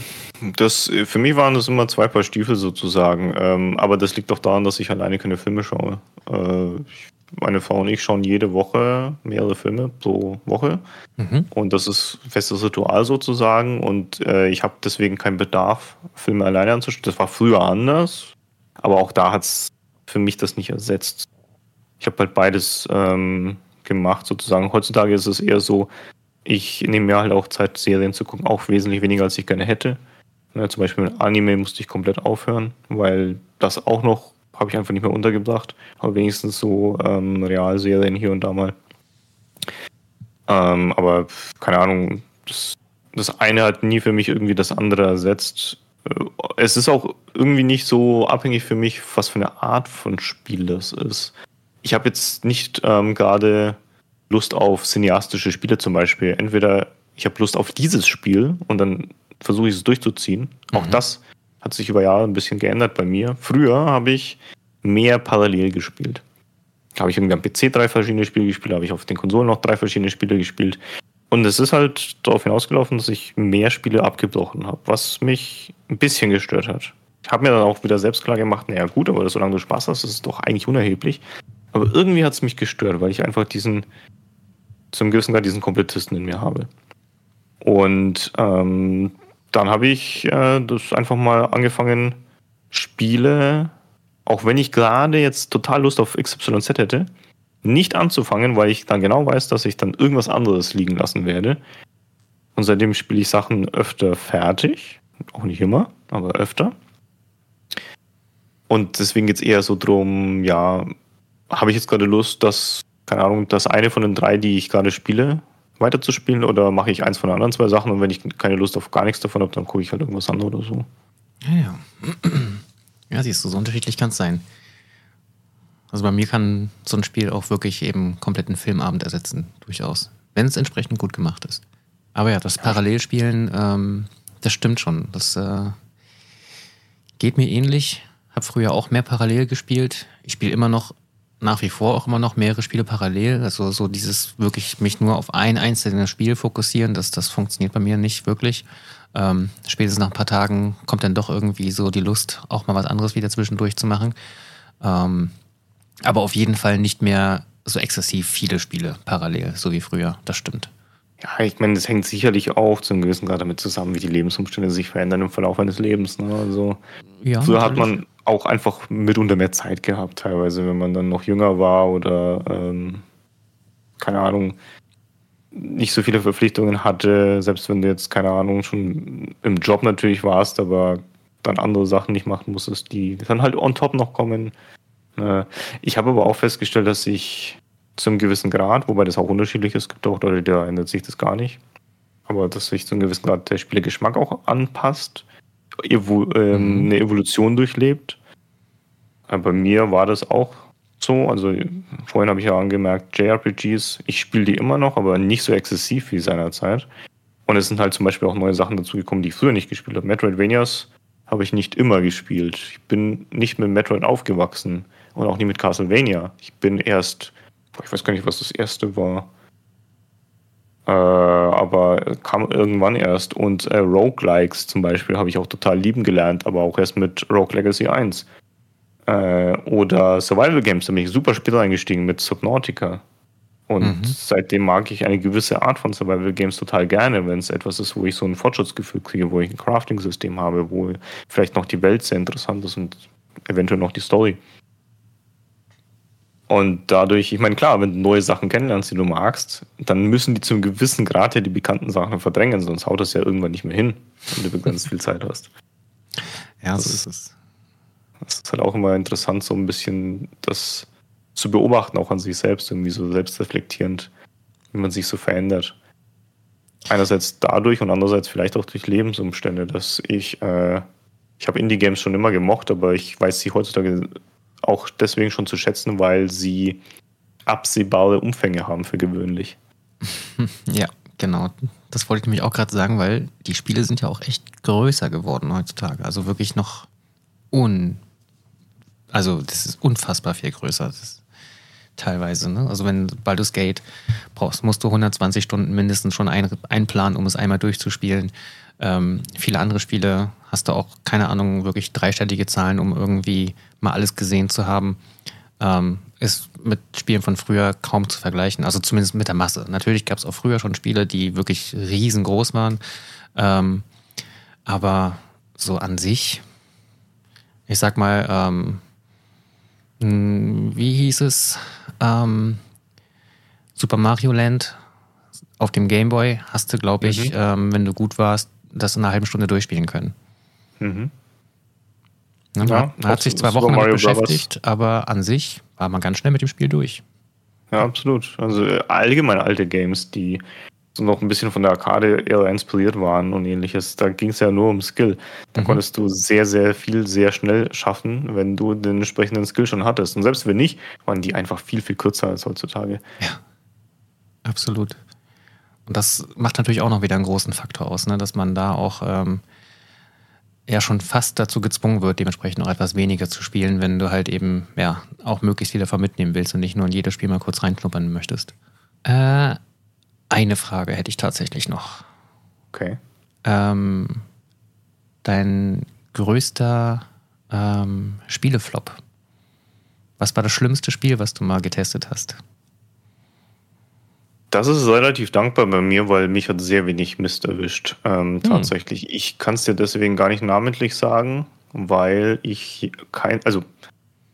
Das, für mich waren das immer zwei Paar Stiefel sozusagen. Ähm, aber das liegt doch daran, dass ich alleine keine Filme schaue. Äh, ich meine Frau und ich schauen jede Woche mehrere Filme pro Woche. Mhm. Und das ist ein festes Ritual sozusagen. Und äh, ich habe deswegen keinen Bedarf, Filme alleine anzuschauen. Das war früher anders. Aber auch da hat es für mich das nicht ersetzt. Ich habe halt beides ähm, gemacht sozusagen. Heutzutage ist es eher so, ich nehme mir halt auch Zeit, Serien zu gucken, auch wesentlich weniger, als ich gerne hätte. Ja, zum Beispiel mit Anime musste ich komplett aufhören, weil das auch noch habe ich einfach nicht mehr untergebracht. Aber wenigstens so ähm, Realserien hier und da mal. Ähm, aber keine Ahnung, das, das eine hat nie für mich irgendwie das andere ersetzt. Äh, es ist auch irgendwie nicht so abhängig für mich, was für eine Art von Spiel das ist. Ich habe jetzt nicht ähm, gerade Lust auf cineastische Spiele zum Beispiel. Entweder ich habe Lust auf dieses Spiel und dann versuche ich es durchzuziehen. Mhm. Auch das hat sich über Jahre ein bisschen geändert bei mir. Früher habe ich mehr parallel gespielt. Habe ich irgendwie am PC drei verschiedene Spiele gespielt, habe ich auf den Konsolen noch drei verschiedene Spiele gespielt. Und es ist halt darauf hinausgelaufen, dass ich mehr Spiele abgebrochen habe, was mich ein bisschen gestört hat. Ich habe mir dann auch wieder selbst klar gemacht, naja gut, aber solange du Spaß hast, ist es doch eigentlich unerheblich. Aber irgendwie hat es mich gestört, weil ich einfach diesen, zum gewissen Grad diesen Komplettisten in mir habe. Und ähm, dann habe ich äh, das einfach mal angefangen, Spiele, auch wenn ich gerade jetzt total Lust auf XYZ hätte, nicht anzufangen, weil ich dann genau weiß, dass ich dann irgendwas anderes liegen lassen werde. Und seitdem spiele ich Sachen öfter fertig. Auch nicht immer, aber öfter. Und deswegen geht es eher so drum, ja, habe ich jetzt gerade Lust, dass, keine Ahnung, das eine von den drei, die ich gerade spiele, weiterzuspielen oder mache ich eins von den anderen zwei Sachen und wenn ich keine Lust auf gar nichts davon habe, dann gucke ich halt irgendwas anderes oder so. Ja, ja. Ja, siehst du, so unterschiedlich kann es sein. Also bei mir kann so ein Spiel auch wirklich eben kompletten Filmabend ersetzen, durchaus. Wenn es entsprechend gut gemacht ist. Aber ja, das Parallelspielen, ähm, das stimmt schon. Das äh, geht mir ähnlich. Hab früher auch mehr parallel gespielt. Ich spiele immer noch nach wie vor auch immer noch mehrere Spiele parallel. Also so dieses wirklich mich nur auf ein einzelnes Spiel fokussieren, das, das funktioniert bei mir nicht wirklich. Ähm, spätestens nach ein paar Tagen kommt dann doch irgendwie so die Lust, auch mal was anderes wieder zwischendurch zu machen. Ähm, aber auf jeden Fall nicht mehr so exzessiv viele Spiele parallel, so wie früher. Das stimmt. Ja, ich meine, das hängt sicherlich auch zum gewissen Grad damit zusammen, wie die Lebensumstände sich verändern im Verlauf eines Lebens. Ne? Also ja, früher natürlich. hat man auch einfach mitunter mehr Zeit gehabt, teilweise, wenn man dann noch jünger war oder ähm, keine Ahnung, nicht so viele Verpflichtungen hatte, selbst wenn du jetzt, keine Ahnung, schon im Job natürlich warst, aber dann andere Sachen nicht machen musstest, die dann halt on top noch kommen. Äh, ich habe aber auch festgestellt, dass ich zum gewissen Grad, wobei das auch unterschiedlich ist, gibt auch Leute, da ändert sich das gar nicht, aber dass sich zum gewissen Grad der Spielegeschmack auch anpasst, evo ähm, mhm. eine Evolution durchlebt. Aber bei mir war das auch so. Also vorhin habe ich ja angemerkt, JRPGs, ich spiele die immer noch, aber nicht so exzessiv wie seinerzeit. Und es sind halt zum Beispiel auch neue Sachen dazugekommen, die ich früher nicht gespielt habe. Metroidvanias habe ich nicht immer gespielt. Ich bin nicht mit Metroid aufgewachsen und auch nie mit Castlevania. Ich bin erst, ich weiß gar nicht, was das erste war. Äh, aber kam irgendwann erst. Und äh, Roguelikes zum Beispiel habe ich auch total lieben gelernt, aber auch erst mit Rogue Legacy 1. Äh, oder Survival Games, da bin ich super spät eingestiegen mit Subnautica. Und mhm. seitdem mag ich eine gewisse Art von Survival Games total gerne, wenn es etwas ist, wo ich so ein Fortschrittsgefühl kriege, wo ich ein Crafting-System habe, wo vielleicht noch die Welt sehr interessant ist und eventuell noch die Story. Und dadurch, ich meine, klar, wenn du neue Sachen kennenlernst, die du magst, dann müssen die zum gewissen Grad ja die bekannten Sachen verdrängen, sonst haut das ja irgendwann nicht mehr hin, wenn du begrenzt viel Zeit hast. Ja, so ist es. Das ist halt auch immer interessant, so ein bisschen das zu beobachten, auch an sich selbst, irgendwie so selbstreflektierend, wie man sich so verändert. Einerseits dadurch und andererseits vielleicht auch durch Lebensumstände, dass ich, äh, ich habe Indie-Games schon immer gemocht, aber ich weiß sie heutzutage auch deswegen schon zu schätzen, weil sie absehbare Umfänge haben für gewöhnlich. Ja, genau. Das wollte ich nämlich auch gerade sagen, weil die Spiele sind ja auch echt größer geworden heutzutage. Also wirklich noch un. Also, das ist unfassbar viel größer. Teilweise. Ne? Also wenn Baldur's Gate brauchst, musst du 120 Stunden mindestens schon ein, einplanen, um es einmal durchzuspielen. Ähm, viele andere Spiele hast du auch, keine Ahnung, wirklich dreistellige Zahlen, um irgendwie mal alles gesehen zu haben. Ähm, ist mit Spielen von früher kaum zu vergleichen, also zumindest mit der Masse. Natürlich gab es auch früher schon Spiele, die wirklich riesengroß waren, ähm, aber so an sich, ich sag mal, ähm, hm, wie hieß es? Ähm, Super Mario Land auf dem Game Boy hast du, glaube ich, mhm. ähm, wenn du gut warst, das in einer halben Stunde durchspielen können. Mhm. Ne, ja, man hat sich zwei Wochen damit beschäftigt, aber an sich war man ganz schnell mit dem Spiel durch. Ja, absolut. Also äh, allgemein alte Games, die so noch ein bisschen von der Arcade-Ära inspiriert waren und ähnliches. Da ging es ja nur um Skill. Da mhm. konntest du sehr, sehr viel sehr schnell schaffen, wenn du den entsprechenden Skill schon hattest. Und selbst wenn nicht, waren die einfach viel, viel kürzer als heutzutage. Ja, absolut. Und das macht natürlich auch noch wieder einen großen Faktor aus, ne? dass man da auch ähm, ja schon fast dazu gezwungen wird, dementsprechend noch etwas weniger zu spielen, wenn du halt eben ja auch möglichst viel davon mitnehmen willst und nicht nur in jedes Spiel mal kurz reinschnuppern möchtest. Äh, eine Frage hätte ich tatsächlich noch. Okay. Ähm, dein größter ähm, Spieleflop. Was war das schlimmste Spiel, was du mal getestet hast? Das ist relativ dankbar bei mir, weil mich hat sehr wenig Mist erwischt. Ähm, hm. Tatsächlich. Ich kann es dir deswegen gar nicht namentlich sagen, weil ich kein, also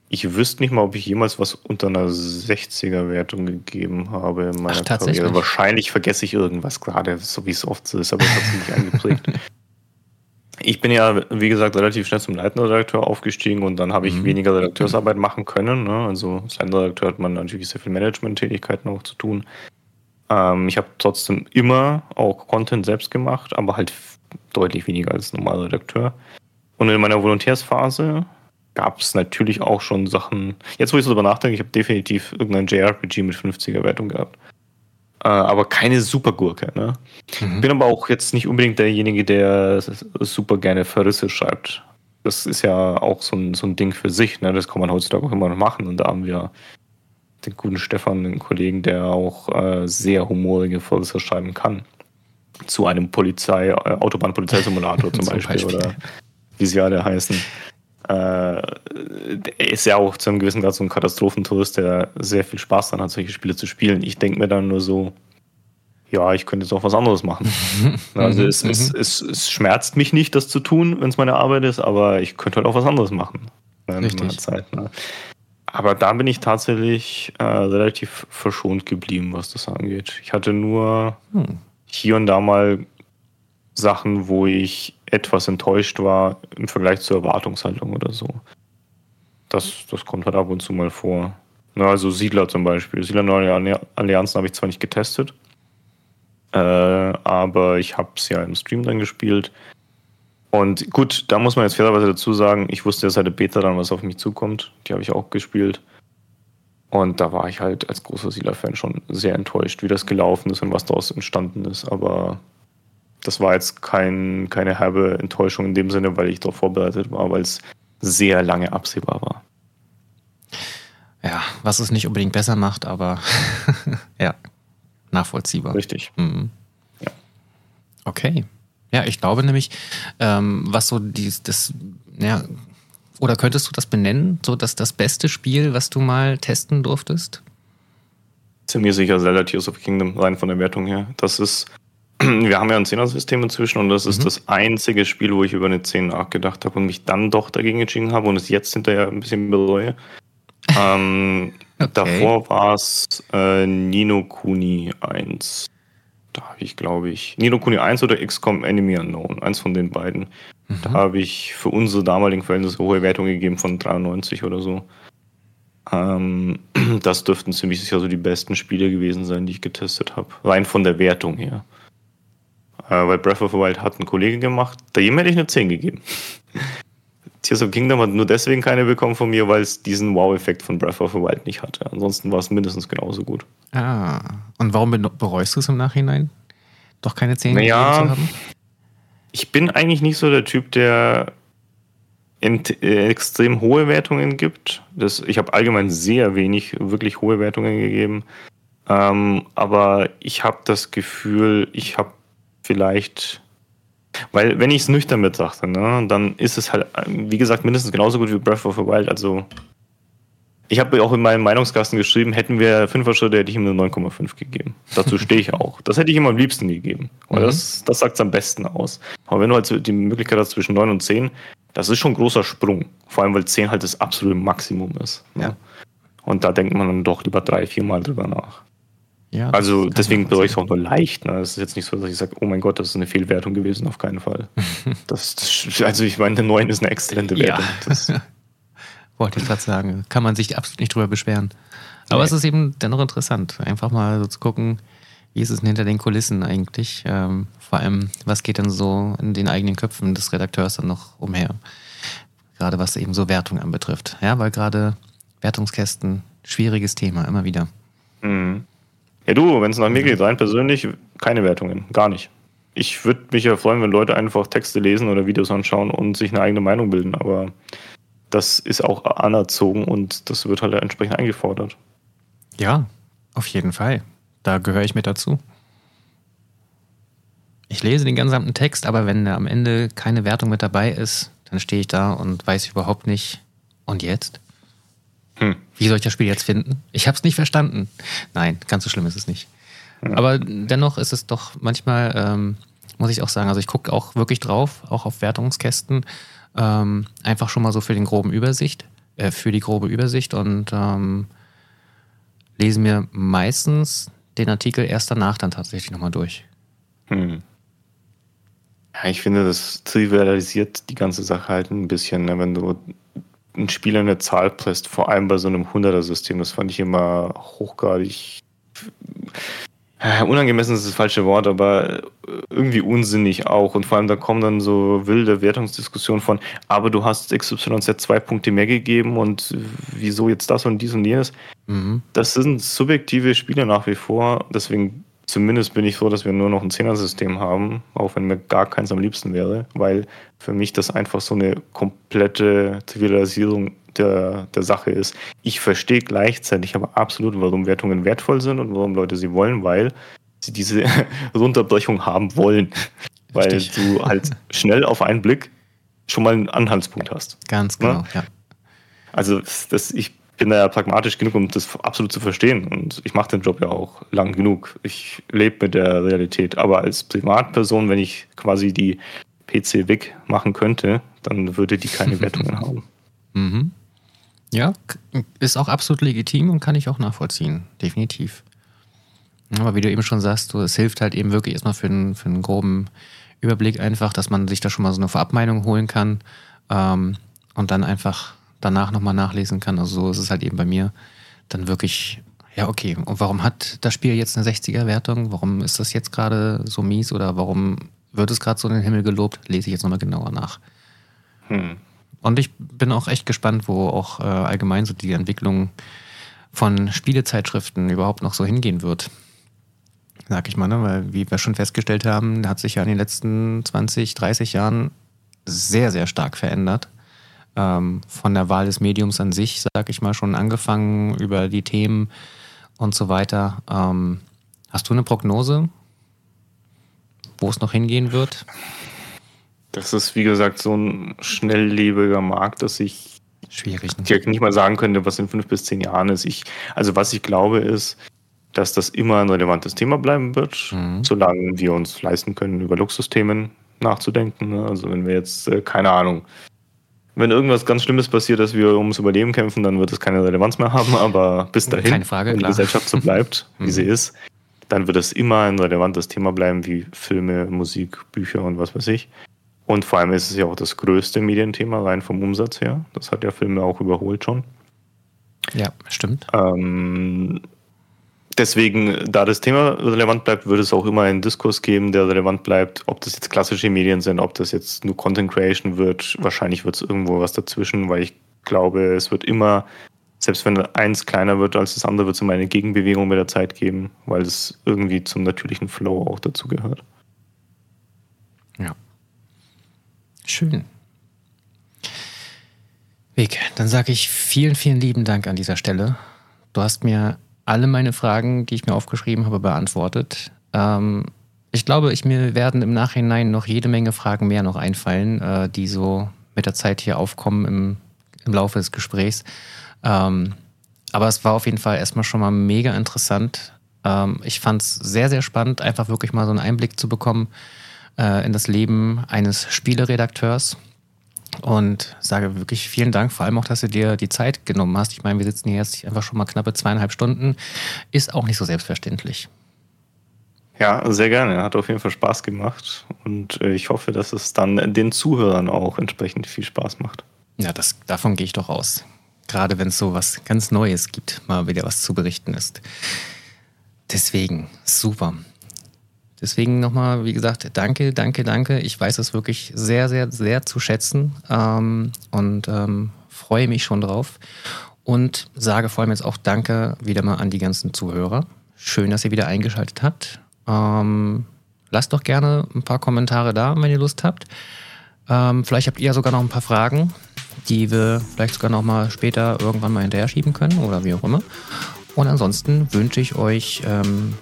ich wüsste nicht mal, ob ich jemals was unter einer 60er-Wertung gegeben habe in meiner Ach, Karriere. Wahrscheinlich vergesse ich irgendwas gerade, so wie es oft so ist, aber ich habe es nicht eingeprägt. Ich bin ja, wie gesagt, relativ schnell zum leitenden Redakteur aufgestiegen und dann habe ich mhm. weniger Redakteursarbeit machen können. Ne? Also als leitender Redakteur hat man natürlich sehr viel Management-Tätigkeiten auch zu tun. Ähm, ich habe trotzdem immer auch Content selbst gemacht, aber halt deutlich weniger als normaler Redakteur. Und in meiner Volontärsphase gab es natürlich auch schon Sachen. Jetzt, wo ich so drüber nachdenke, ich habe definitiv irgendein JRPG mit 50er Wertung gehabt. Äh, aber keine Supergurke. Ne? Mhm. Bin aber auch jetzt nicht unbedingt derjenige, der super gerne Verrisse schreibt. Das ist ja auch so ein, so ein Ding für sich. Ne? Das kann man heutzutage auch immer noch machen. Und da haben wir den guten Stefan, einen Kollegen, der auch äh, sehr humorige Verrisse schreiben kann. Zu einem Polizei, äh, Autobahnpolizeisimulator zum, zum Beispiel, Beispiel, oder wie sie alle heißen äh, er ist ja auch zu einem gewissen Grad so ein Katastrophentourist, der sehr viel Spaß daran hat, solche Spiele zu spielen. Ich denke mir dann nur so, ja, ich könnte jetzt auch was anderes machen. also es, es, es, es, schmerzt mich nicht, das zu tun, wenn es meine Arbeit ist, aber ich könnte halt auch was anderes machen. In meiner Zeit. Ne? Aber da bin ich tatsächlich äh, relativ verschont geblieben, was das angeht. Ich hatte nur hm. hier und da mal Sachen, wo ich etwas enttäuscht war im Vergleich zur Erwartungshaltung oder so. Das, das kommt halt ab und zu mal vor. Na, also Siedler zum Beispiel. Siedler Neue Allianzen habe ich zwar nicht getestet, äh, aber ich habe es ja im Stream dann gespielt. Und gut, da muss man jetzt fairerweise dazu sagen, ich wusste ja seit der Beta dann, was auf mich zukommt. Die habe ich auch gespielt. Und da war ich halt als großer Siedler-Fan schon sehr enttäuscht, wie das gelaufen ist und was daraus entstanden ist. Aber das war jetzt kein, keine herbe Enttäuschung in dem Sinne, weil ich darauf vorbereitet war, weil es sehr lange absehbar war. Ja, was es nicht unbedingt besser macht, aber ja, nachvollziehbar. Richtig. Mhm. Ja. Okay. Ja, ich glaube nämlich, ähm, was so dies, das, ja, oder könntest du das benennen, so dass das beste Spiel, was du mal testen durftest? ziemlich sicher Zelda Tears of Kingdom rein von der Wertung her. Das ist, wir haben ja ein 10er-System inzwischen und das ist mhm. das einzige Spiel, wo ich über eine 10 nachgedacht habe und mich dann doch dagegen entschieden habe und es jetzt hinterher ein bisschen bereue. ähm, okay. Davor war es äh, Nino Kuni 1. Da habe ich, glaube ich, Nino Kuni 1 oder XCOM Enemy Unknown, eins von den beiden. Mhm. Da habe ich für unsere damaligen Verhältnisse hohe Wertung gegeben von 93 oder so. Ähm, das dürften ziemlich sicher so die besten Spiele gewesen sein, die ich getestet habe. Rein von der Wertung her. Äh, weil Breath of the Wild hat ein Kollege gemacht, da ihm hätte ich eine 10 gegeben. Tears of Kingdom hat nur deswegen keine bekommen von mir, weil es diesen Wow-Effekt von Breath of the Wild nicht hatte. Ansonsten war es mindestens genauso gut. Ah, und warum bereust du es im Nachhinein? Doch keine 10 naja, zu haben? Ich bin eigentlich nicht so der Typ, der äh, extrem hohe Wertungen gibt. Das, ich habe allgemein sehr wenig wirklich hohe Wertungen gegeben. Ähm, aber ich habe das Gefühl, ich habe vielleicht, weil wenn ich es nüchtern betrachte, ne, dann ist es halt, wie gesagt, mindestens genauso gut wie Breath of the Wild. Also ich habe auch in meinem Meinungskasten geschrieben, hätten wir fünfer Schritte, hätte ich ihm eine 9,5 gegeben. Dazu stehe ich auch. Das hätte ich ihm am liebsten gegeben. mhm. das, das sagt es am besten aus. Aber wenn du halt die Möglichkeit hast zwischen 9 und 10, das ist schon ein großer Sprung. Vor allem, weil 10 halt das absolute Maximum ist. Ne? Ja. Und da denkt man dann doch lieber drei, vier Mal drüber nach. Ja, also deswegen bereue ich es auch nur leicht. Ne? Es ist jetzt nicht so, dass ich sage, oh mein Gott, das ist eine Fehlwertung gewesen, auf keinen Fall. das, das, also ich meine, eine 9 ist eine exzellente Wertung. Ja. Wollte ich gerade sagen. Kann man sich absolut nicht drüber beschweren. Aber nee. es ist eben dennoch interessant, einfach mal so zu gucken, wie ist es denn hinter den Kulissen eigentlich? Ähm, vor allem, was geht denn so in den eigenen Köpfen des Redakteurs dann noch umher? Gerade was eben so Wertung anbetrifft. Ja, weil gerade Wertungskästen, schwieriges Thema, immer wieder. Mhm. Ja, du, wenn es nach mir geht, rein persönlich, keine Wertungen, gar nicht. Ich würde mich ja freuen, wenn Leute einfach Texte lesen oder Videos anschauen und sich eine eigene Meinung bilden, aber das ist auch anerzogen und das wird halt entsprechend eingefordert. Ja, auf jeden Fall. Da gehöre ich mit dazu. Ich lese den gesamten Text, aber wenn am Ende keine Wertung mit dabei ist, dann stehe ich da und weiß überhaupt nicht. Und jetzt? Hm. Wie soll ich das Spiel jetzt finden? Ich habe es nicht verstanden. Nein, ganz so schlimm ist es nicht. Aber dennoch ist es doch manchmal, ähm, muss ich auch sagen, also ich gucke auch wirklich drauf, auch auf Wertungskästen, ähm, einfach schon mal so für den groben Übersicht, äh, für die grobe Übersicht und ähm, lese mir meistens den Artikel erst danach dann tatsächlich nochmal durch. Hm. Ja, ich finde, das trivialisiert die ganze Sache halt ein bisschen, ne? wenn du ein Spiel eine Zahl presst, vor allem bei so einem 100er-System. Das fand ich immer hochgradig. Äh, unangemessen ist das falsche Wort, aber irgendwie unsinnig auch. Und vor allem da kommen dann so wilde Wertungsdiskussionen von, aber du hast XYZ zwei Punkte mehr gegeben und wieso jetzt das und dies und jenes. Mhm. Das sind subjektive Spiele nach wie vor. Deswegen zumindest bin ich froh, dass wir nur noch ein Zehner-System haben, auch wenn mir gar keins am liebsten wäre, weil für mich das einfach so eine komplette Zivilisierung der, der Sache ist. Ich verstehe gleichzeitig aber absolut, warum Wertungen wertvoll sind und warum Leute sie wollen, weil sie diese Runterbrechung haben wollen. Weil du halt schnell auf einen Blick schon mal einen Anhaltspunkt hast. Ganz genau, ja. ja. Also das, ich bin da ja pragmatisch genug, um das absolut zu verstehen. Und ich mache den Job ja auch lang genug. Ich lebe mit der Realität. Aber als Privatperson, wenn ich quasi die PC weg machen könnte, dann würde die keine Wertungen haben. Mhm. Ja, ist auch absolut legitim und kann ich auch nachvollziehen. Definitiv. Aber wie du eben schon sagst, es hilft halt eben wirklich erstmal für einen, für einen groben Überblick einfach, dass man sich da schon mal so eine Vorabmeinung holen kann ähm, und dann einfach danach nochmal nachlesen kann. Also so ist es halt eben bei mir dann wirklich, ja, okay. Und warum hat das Spiel jetzt eine 60er-Wertung? Warum ist das jetzt gerade so mies oder warum wird es gerade so in den Himmel gelobt? Lese ich jetzt nochmal genauer nach. Hm. Und ich bin auch echt gespannt, wo auch äh, allgemein so die Entwicklung von Spielezeitschriften überhaupt noch so hingehen wird. Sag ich mal, ne? weil wie wir schon festgestellt haben, hat sich ja in den letzten 20, 30 Jahren sehr, sehr stark verändert ähm, von der Wahl des Mediums an sich, sag ich mal, schon angefangen über die Themen und so weiter. Ähm, hast du eine Prognose, wo es noch hingehen wird? Das ist, wie gesagt, so ein schnelllebiger Markt, dass ich Schwierig, ne? nicht mal sagen könnte, was in fünf bis zehn Jahren ist. Ich, also was ich glaube ist, dass das immer ein relevantes Thema bleiben wird, mhm. solange wir uns leisten können, über Luxusthemen nachzudenken. Ne? Also wenn wir jetzt, äh, keine Ahnung, wenn irgendwas ganz Schlimmes passiert, dass wir ums Überleben kämpfen, dann wird es keine Relevanz mehr haben. Aber bis dahin, keine Frage, wenn die Gesellschaft so bleibt, wie sie mhm. ist, dann wird es immer ein relevantes Thema bleiben, wie Filme, Musik, Bücher und was weiß ich. Und vor allem ist es ja auch das größte Medienthema, rein vom Umsatz her. Das hat ja Filme auch überholt schon. Ja, stimmt. Ähm, deswegen, da das Thema relevant bleibt, wird es auch immer einen Diskurs geben, der relevant bleibt. Ob das jetzt klassische Medien sind, ob das jetzt nur Content Creation wird, wahrscheinlich wird es irgendwo was dazwischen, weil ich glaube, es wird immer, selbst wenn eins kleiner wird als das andere, wird es immer eine Gegenbewegung mit der Zeit geben, weil es irgendwie zum natürlichen Flow auch dazu gehört. Ja. Schön. Weg, dann sage ich vielen, vielen lieben Dank an dieser Stelle. Du hast mir alle meine Fragen, die ich mir aufgeschrieben habe, beantwortet. Ähm, ich glaube, ich, mir werden im Nachhinein noch jede Menge Fragen mehr noch einfallen, äh, die so mit der Zeit hier aufkommen im, im Laufe des Gesprächs. Ähm, aber es war auf jeden Fall erstmal schon mal mega interessant. Ähm, ich fand es sehr, sehr spannend, einfach wirklich mal so einen Einblick zu bekommen äh, in das Leben eines Spieleredakteurs und sage wirklich vielen Dank, vor allem auch, dass du dir die Zeit genommen hast. Ich meine, wir sitzen hier jetzt einfach schon mal knappe zweieinhalb Stunden. Ist auch nicht so selbstverständlich. Ja, sehr gerne. Hat auf jeden Fall Spaß gemacht. Und äh, ich hoffe, dass es dann den Zuhörern auch entsprechend viel Spaß macht. Ja, das, davon gehe ich doch aus. Gerade wenn es so was ganz Neues gibt, mal wieder was zu berichten ist. Deswegen, super. Deswegen nochmal, wie gesagt, danke, danke, danke. Ich weiß es wirklich sehr, sehr, sehr zu schätzen ähm, und ähm, freue mich schon drauf. Und sage vor allem jetzt auch Danke wieder mal an die ganzen Zuhörer. Schön, dass ihr wieder eingeschaltet habt. Ähm, lasst doch gerne ein paar Kommentare da, wenn ihr Lust habt. Ähm, vielleicht habt ihr sogar noch ein paar Fragen, die wir vielleicht sogar noch mal später irgendwann mal hinterher schieben können oder wie auch immer. Und ansonsten wünsche ich euch ähm,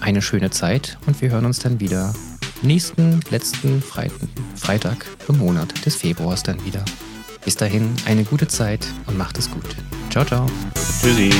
eine schöne Zeit und wir hören uns dann wieder nächsten letzten Freitag im Monat des Februars dann wieder. Bis dahin eine gute Zeit und macht es gut. Ciao, ciao. Tschüssi.